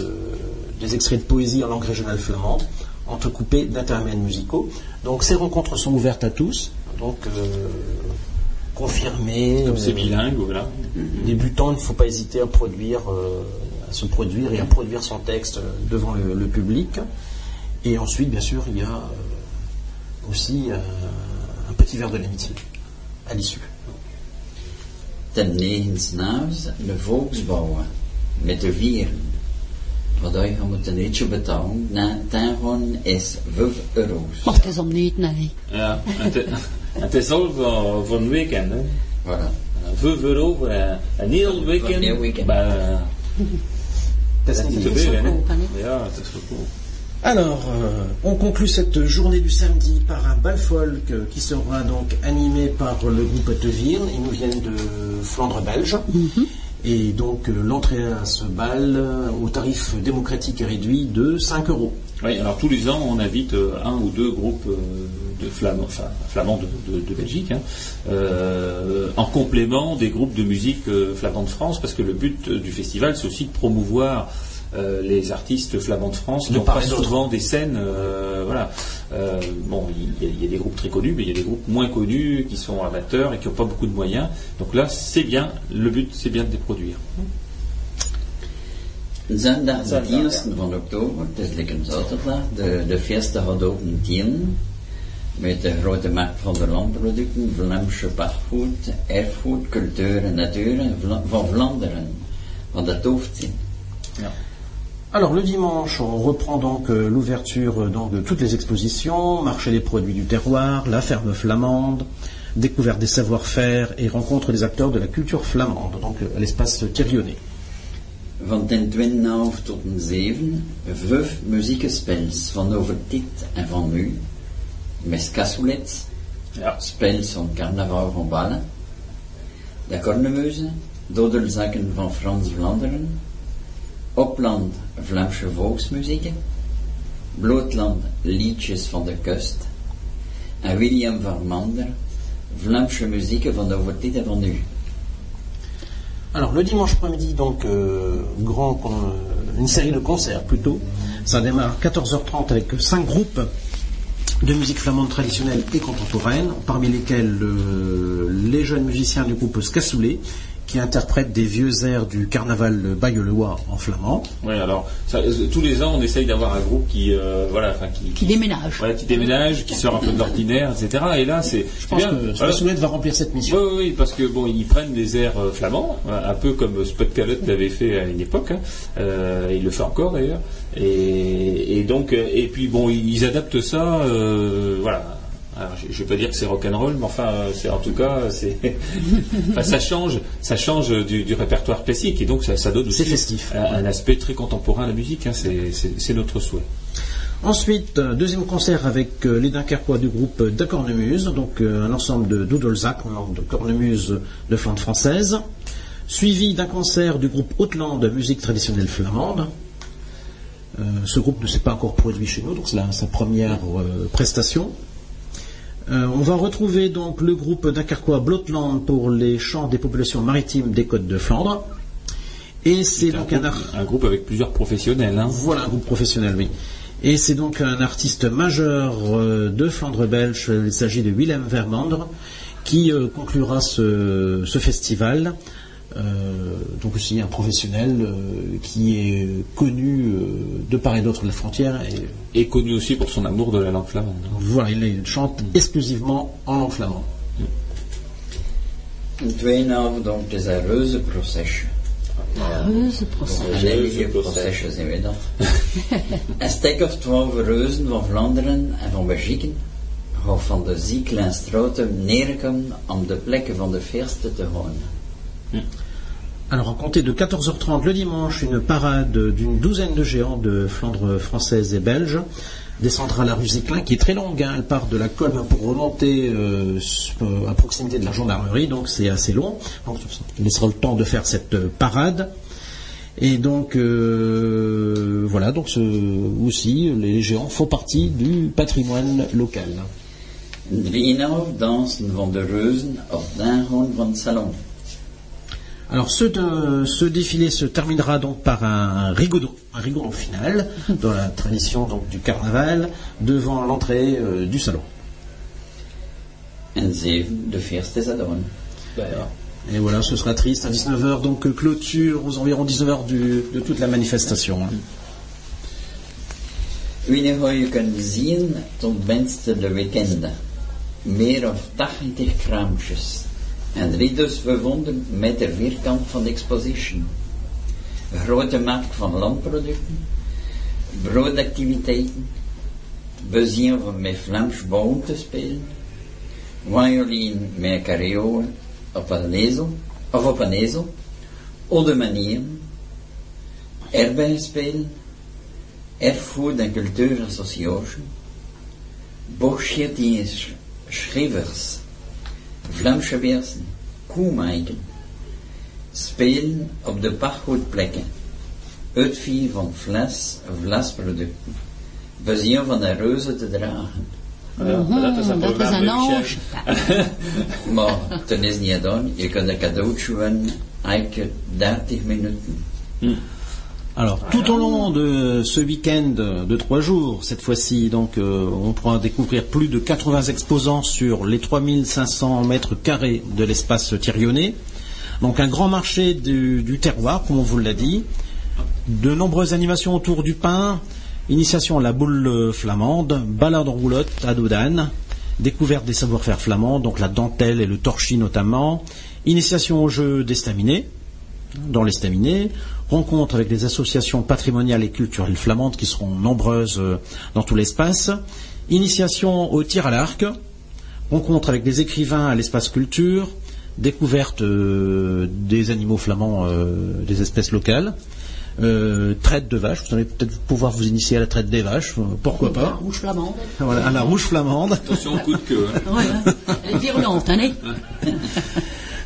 des extraits de poésie en langue régionale flamande, entrecoupés d'intermèdes musicaux. Donc, ces rencontres sont ouvertes à tous, donc, euh, confirmées. Comme c'est euh, bilingue, voilà. débutant, il ne faut pas hésiter à produire, euh, à se produire et à produire son texte devant le, le public. Et ensuite, bien sûr, il y a euh, aussi euh, un petit verre de l'amitié à l'issue. Ten negensnaams de volksbouwen met de vieren. Wat je moet een ritje betalen, na daarvan is 5 euro's. Maar het is om niet, nee. Ja, en het- is al voor, voor een weekend. Hè. Voilà. 5 euro voor een, een heel weekend. Een heel weekend. Is niet te veel. hè. Ja, het is goedkoop. Alors, euh, on conclut cette journée du samedi par un bal folk euh, qui sera donc animé par le groupe Teville. Ils nous viennent de Flandre belge. Et donc, euh, l'entrée à ce bal euh, au tarif démocratique réduit de 5 euros. Oui, alors tous les ans, on invite euh, un ou deux groupes euh, de flamands, enfin, flamands de, de- de Belgique, hein, euh, en complément des groupes de musique euh, flamands de France, parce que le but du festival, c'est aussi de promouvoir euh, les artistes flamands de France qui part pas souvent des scènes. euh, voilà. Euh, bon, il y, y a des groupes très connus, mais il y a des groupes moins connus qui sont amateurs et qui n'ont pas beaucoup de moyens. Donc là, c'est bien. Le but, c'est bien de les produire. Zondag de Zondag, 10 van oktober, het is lekker een zaterdag, de, de fiesta had ook een tien. Met de grote markt van de landproducten, Vlaamse pachtgoed, erfgoed, cultuur en natuur van Vlaanderen. Van dat hoofdzin. Alors le dimanche, on reprend donc euh, l'ouverture euh, de toutes les expositions, marché des produits du terroir, la ferme flamande, découverte des savoir-faire et rencontre des acteurs de la culture flamande, donc euh, l'espace Thierionnet. Van ten 12 tot en 7, vijf muziekspels van over dit en van nu. Met cassoulet, Ja. spels van carnaval van Ballen. De cornemeuze, dodelzakken van Frans Vlaanderen. Opland, Vlaamse volksmuziek. Blootland, liedjes van de kust. En William Vermander, Vlaamse muziek van over dit en van nu. Alors le dimanche après-midi, donc euh, grand, euh, une série de concerts plutôt. Ça démarre à 14h30 avec cinq groupes de musique flamande traditionnelle et contemporaine, parmi lesquels euh, les jeunes musiciens du groupe Scassoulet, qui interprètent des vieux airs du carnaval bayeullois en flamand. Ouais, alors ça, euh, tous les ans, on essaye d'avoir un groupe qui, euh, voilà, qui, Qui déménage. voilà, qui déménage, qui sort un peu de l'ordinaire, etc. Et là, c'est Je pense que voilà. Scassoulet va remplir cette mission. Oui, oui, oui, parce que bon, ils prennent des airs euh, flamands, hein, un peu comme Spot Calotte l'avait fait à une époque. hein. Euh, il le fait encore d'ailleurs. Et, et donc, et puis bon, ils adaptent ça, euh, voilà. Alors, je, je vais pas dire que c'est rock'n'roll, mais enfin, euh, c'est en tout cas, c'est, enfin, ça change, ça change du, du répertoire classique, et donc ça, ça donne aussi festif. un, un aspect très contemporain à la musique. hein, c'est, notre souhait. Ensuite, un deuxième concert avec euh, les Dunkerquois du groupe de Cornemuse, donc euh, un ensemble de Doodlezac, un nombre de cornemuse de Flandre française, suivi d'un concert du groupe Hautland musique traditionnelle flamande. Euh, ce groupe ne s'est pas encore produit chez nous, donc c'est sa première euh, prestation. Euh, on va retrouver donc le groupe dunkerquois Blotland pour les chants des populations maritimes des côtes de Flandre. Et c'est donc un, groupe, art- un groupe avec plusieurs professionnels. hein. voilà un groupe professionnel, oui. Et c'est donc un artiste majeur euh, de Flandre belge. Il s'agit de Willem Vermandre qui euh, conclura ce, ce festival. Euh, donc aussi un professionnel euh, qui est connu euh, de part et d'autre de la frontière. Et Et connu aussi pour son amour de la langue flamande. hein. voilà, il chante exclusivement en langue flamande. In tweeënhalf donc is een reuze procesje. Heureuse procès. Een heilige procesje zijn wij dat. een stek of twaalf reuzen van Vlaanderen en van België gaan van de Zieklijnstraten neerkomen om de plekken van de feesten te houden. Alors, à compter de 14h30 le dimanche, une parade d'une douzaine de géants de Flandre française et belge descendra la rue Zéclin, qui est très longue. hein. Elle part de la colme pour remonter euh, euh, à proximité de la gendarmerie, donc c'est assez long. Donc, ça laissera le temps de faire cette euh, parade. Et donc, voilà, donc aussi, les géants font partie du patrimoine local. Alors ce, de- ce défilé se terminera donc par un rigodon, un rigodon final dans la tradition donc du carnaval devant l'entrée euh, du salon. En de zadon. Et voilà, ce sera triste à 19h donc euh, clôture aux environs 19h du- de toute la manifestation. hein. Wie hoe je kunt zien tot wenste de weekende. Meer of 80 kraamtjes. En drie dus 500 meter vierkant van de exposition. Een grote markt van landproducten. Broodactiviteiten. Bezien van met Vlaams bouwen te spelen. Violin met carriole op een ezel. Of op een ezel. Oude manieren. Erbij spelen. Erfgoed en Cultuur Association, Borgetië Schrijvers, Vlaamse Beersen, Koemijken, spelen op de pachtgoedplekken, uitvier van vlees, vleesproducten, bezien van een reuze te dragen. Dat is een dat is een ange. Maar ten is niet gedaan, je kunt een cadeautje winnen, elke 30 minuten. Tout au long de ce week-end de trois jours, cette fois-ci, donc, euh, on pourra découvrir plus de 80 exposants sur les 3500 mètres carrés de l'espace Thierionnet. Donc, un grand marché du, du terroir, comme on vous l'a dit. De nombreuses animations autour du pain, initiation à la boule flamande, balade en roulotte à Dodane, découverte des savoir-faire flamands, donc la dentelle et le torchis notamment, initiation au jeu d'estaminet, dans l'estaminet, rencontre avec des associations patrimoniales et culturelles flamandes qui seront nombreuses euh, dans tout l'espace, initiation au tir à l'arc, rencontre avec des écrivains à l'espace culture, découverte euh, des animaux flamands, euh, des espèces locales, euh, traite de vaches. Vous allez peut-être pouvoir vous initier à la traite des vaches, pourquoi pas. Rouge flamande. Voilà, à la rouge flamande. Attention au coup de queue. hein. Voilà. Elle est virulente, hein,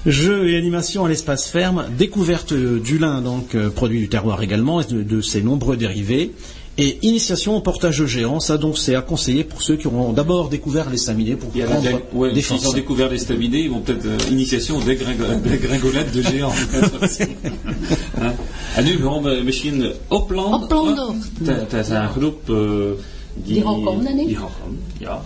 Jeux et animation à l'espace ferme, découverte euh, du lin, donc euh, produit du terroir également, et de, de ses nombreux dérivés, et initiation au portage géant. Ça donc c'est à conseiller pour ceux qui auront d'abord découvert les staminés pour la prendre dég- ouais, des s'ils ont découvert les staminés, ils vont peut-être euh, initiation aux dégringo- dégringolades de géants. hein? En nu we misschien Opland. Oplanden. Dat dat is een groep eh, die... Die ja.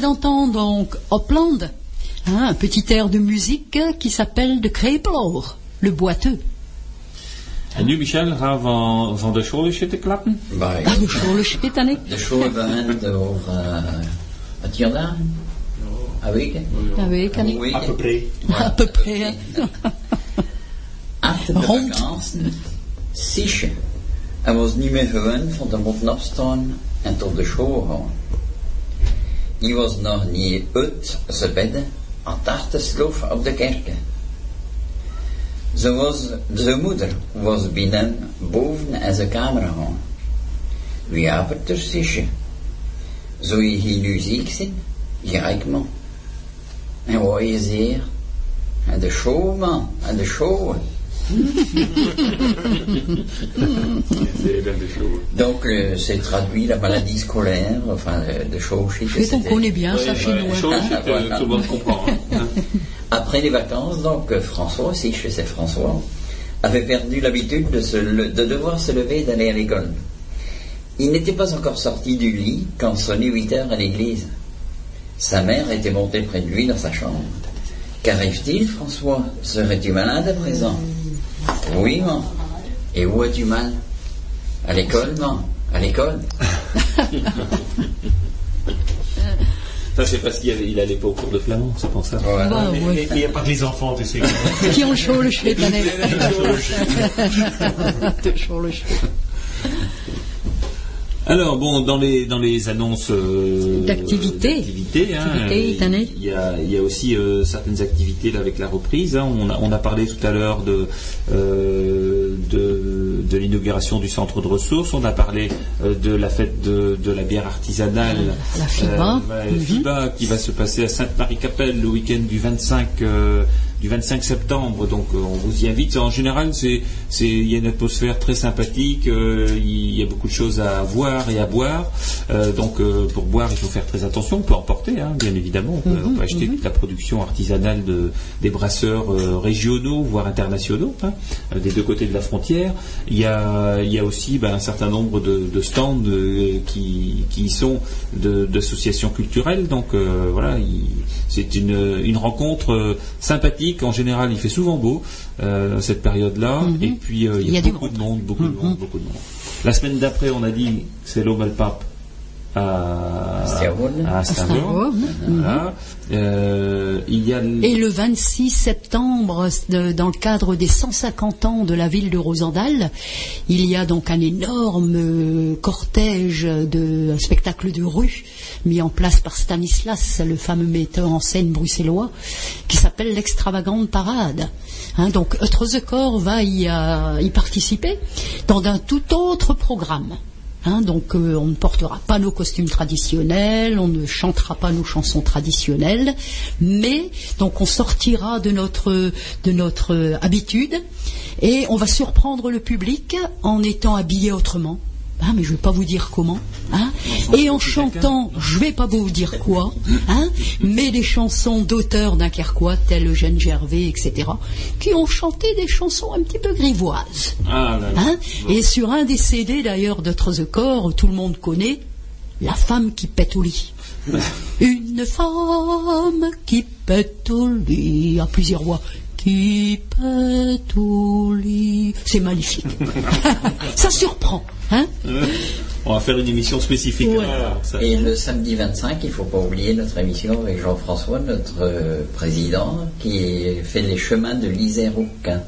Venez d'entendre donc Hopland, hein, un petit air de musique qui s'appelle de Krepelor, le boiteux. En nu, Michel, gaan we van, van de scholen zitten klappen? Bij Ah, de scholen hein, né de school begint over uh, wat jaar dagen? Een week? hè? Een À peu hè? près. À peu près. Achter de Rond. vakantie, Sisje. Hij was niet meer gewend van te moeten opstaan en tot de school gaan. Hij was nog niet uit bedden aan het achtersloof op de kerken. Ze was, zijn moeder was binnen boven in zijn kamer. Wie heeft er, Sisje? Zou je hier nu ziek zijn? Ja, ik man. En wat je zeer? En de show, man. En de show. Donc, euh, c'est traduit la maladie scolaire, enfin, euh, de. Fait qu'on connaît bien ça chez nous. School zit, tout le monde comprend. hein. Après les vacances, donc, euh, François, si je sais François, avait perdu l'habitude de, se le- de devoir se lever et d'aller à l'école. Il n'était pas encore sorti du lit quand sonnait 8 heures à l'église. Sa mère était montée près de lui dans sa chambre. Qu'arrive-t-il, François? Serais-tu malade à présent? Oui, maman. Et où as-tu mal? À l'école, maman. À l'école? Ça, c'est parce qu'il avait- il allait pas au cours de flamand, c'est pour ça. Voilà. Bah, Mais ouais. il n'y a pas que les enfants, tu sais. Qui ont chaud le cheveu, chaud le cheveu. Alors bon, dans les dans les annonces euh, D'activités. d'activités, hein, il y a il y a aussi euh, certaines activités là, avec la reprise. hein. On a on a parlé tout à l'heure de euh, de, de l'inauguration du centre de ressources. On a parlé de la fête de, de la bière artisanale. La FIBA. FIBA qui va se passer à Sainte-Marie-Capelle le week-end du 25 euh, du 25 septembre. Donc euh, on vous y invite. En général, c'est c'est il y a une atmosphère très sympathique. euh, il y a beaucoup de choses à voir et à boire. Euh, donc euh, pour boire, il faut faire très attention. On peut emporter, hein, bien évidemment. On peut, on peut acheter toute la production artisanale de, des brasseurs euh, régionaux, voire internationaux, hein, des deux côtés de la frontière. Il y a, il y a aussi ben, un certain nombre de, de stands euh, qui, qui sont d'associations culturelles. Donc euh, voilà, il, c'est une, une rencontre euh, sympathique. En général, il fait souvent beau euh, cette période-là. Mhm. Et puis euh, il y a, beaucoup de monde, beaucoup de monde, beaucoup de monde. La semaine d'après, on a dit c'est l'Omalpap à Astérone. à Astérone. Astérone, Voilà. Euh, il y a Et le 26 septembre, de- dans le cadre des 150 ans de la ville de Rosendal, il y a donc un énorme euh, cortège de un spectacle de rue mis en place par Stanislas, le fameux metteur en scène bruxellois, qui s'appelle l'extravagante parade. Hein, donc Eutrezekor va y, euh, y participer dans un tout autre programme. Hein, donc euh, on ne portera pas nos costumes traditionnels, on ne chantera pas nos chansons traditionnelles, mais donc on sortira de notre de notre euh, habitude et on va surprendre le public en étant habillé autrement. Ah, mais je ne vais pas vous dire comment. Hein et en chantant, je ne vais pas vous dire quoi, hein mais des chansons d'auteurs dunkerquois tels Eugène Gervais, etc., qui ont chanté des chansons un petit peu grivoises. Ah, là, là. Hein Et sur un des CD d'ailleurs de Trezecor, tout le monde connaît La femme qui pète au lit. Une femme qui pète au lit à plusieurs voix. Qui pète au lit. C'est magnifique. Ça surprend. Hein On va faire une émission spécifique. Ouais. alors, ça. Et le samedi 25, il ne faut pas oublier notre émission avec Jean-François, notre euh, président, qui fait les chemins de l'Isère-Rouquin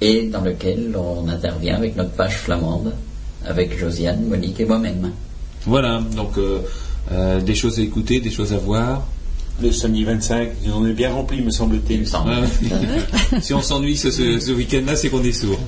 et dans lequel on intervient avec notre page flamande, avec Josiane, Monique et moi-même. Voilà, donc euh, euh, des choses à écouter, des choses à voir. Le samedi 25, on est bien rempli, me Il semble-t-il. si on s'ennuie ce, ce- ce week-end-là, c'est qu'on est sourd.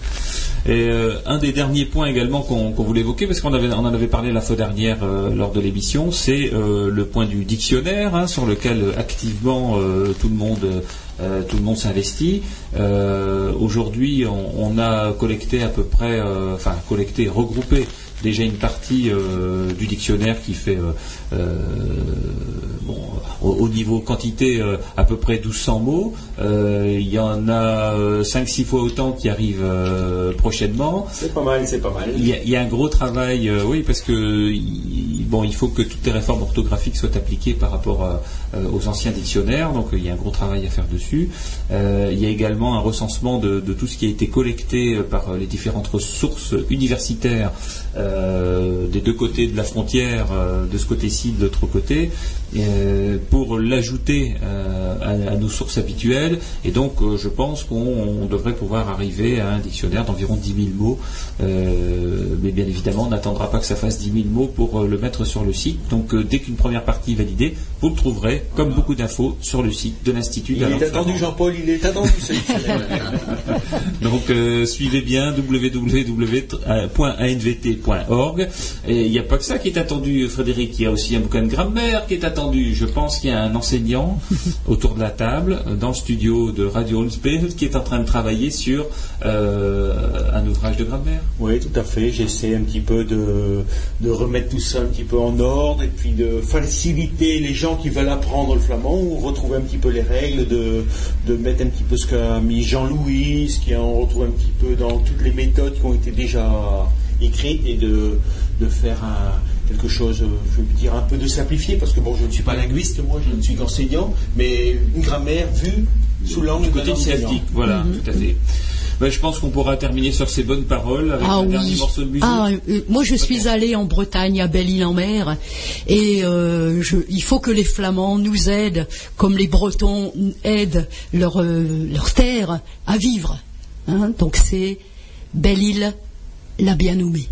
Et euh, un des derniers points également qu'on voulait évoquer, parce qu'on avait, on en avait parlé la fois dernière euh, lors de l'émission, c'est euh, le point du dictionnaire, hein, sur lequel activement euh, tout le monde, euh, tout le monde s'investit. Euh, Aujourd'hui, on, on a collecté à peu près, euh, enfin collecté, regroupé déjà une partie euh, du dictionnaire qui fait bon, au, au niveau quantité euh, à peu près 1200 mots. Euh, Il y en a 5-6 fois autant qui arrivent euh, prochainement. C'est pas mal, c'est pas mal. Il y, a, il y a un gros travail, euh, oui, parce que il, bon, il faut que toutes les réformes orthographiques soient appliquées par rapport à, euh, aux anciens dictionnaires, donc euh, il y a un gros travail à faire dessus. Euh, il y a également un recensement de, de tout ce qui a été collecté euh, par euh, les différentes sources universitaires euh, des deux côtés de la frontière, euh, de ce côté-ci, de l'autre côté, euh, pour l'ajouter euh, à, à nos sources habituelles. Et donc, euh, je pense qu'on on devrait pouvoir arriver à un dictionnaire d'environ 10 000 mots. Mais bien évidemment, on n'attendra pas que ça fasse 10 000 mots pour le mettre sur le site. Donc, dès qu'une première partie est validée, vous le trouverez, comme beaucoup d'infos, sur le site de l'Institut Il est attendu. Jean-Paul, il est attendu. Donc euh, suivez bien www.anvt.org. Et il n'y a pas que ça qui est attendu, Frédéric. Il y a aussi un bouquin de grammaire qui est attendu. Je pense qu'il y a un enseignant autour de la table, euh, dans le studio de Radio Holmesbild, qui est en train de travailler sur euh, un ouvrage de grammaire. Oui, tout à fait. J'essaie un petit peu de, de remettre tout ça un petit peu en ordre et puis de faciliter les gens qui veulent apprendre le flamand ou retrouver un petit peu les règles, de, de mettre un petit peu ce qu'a mis Jean-Louis, ce qu'on retrouve un petit peu dans toutes les méthodes qui ont été déjà écrites et de, de faire un- quelque chose, euh, je veux dire, un peu de simplifié parce que bon, je ne suis pas linguiste, moi, je ne suis qu'enseignant, mais une grammaire vue sous l'angle Du côté sciatique, voilà, tout à fait. Ben, je pense qu'on pourra terminer sur ces bonnes paroles avec Ah un oui. dernier morceau de musique. Ah, euh, moi, je suis allée en Bretagne, à Belle-Île-en-Mer, et euh, je- il faut que les Flamands nous aident, comme les Bretons aident leur, euh, leur terre à vivre. Hein, donc c'est Belle-Île, la bien nommée.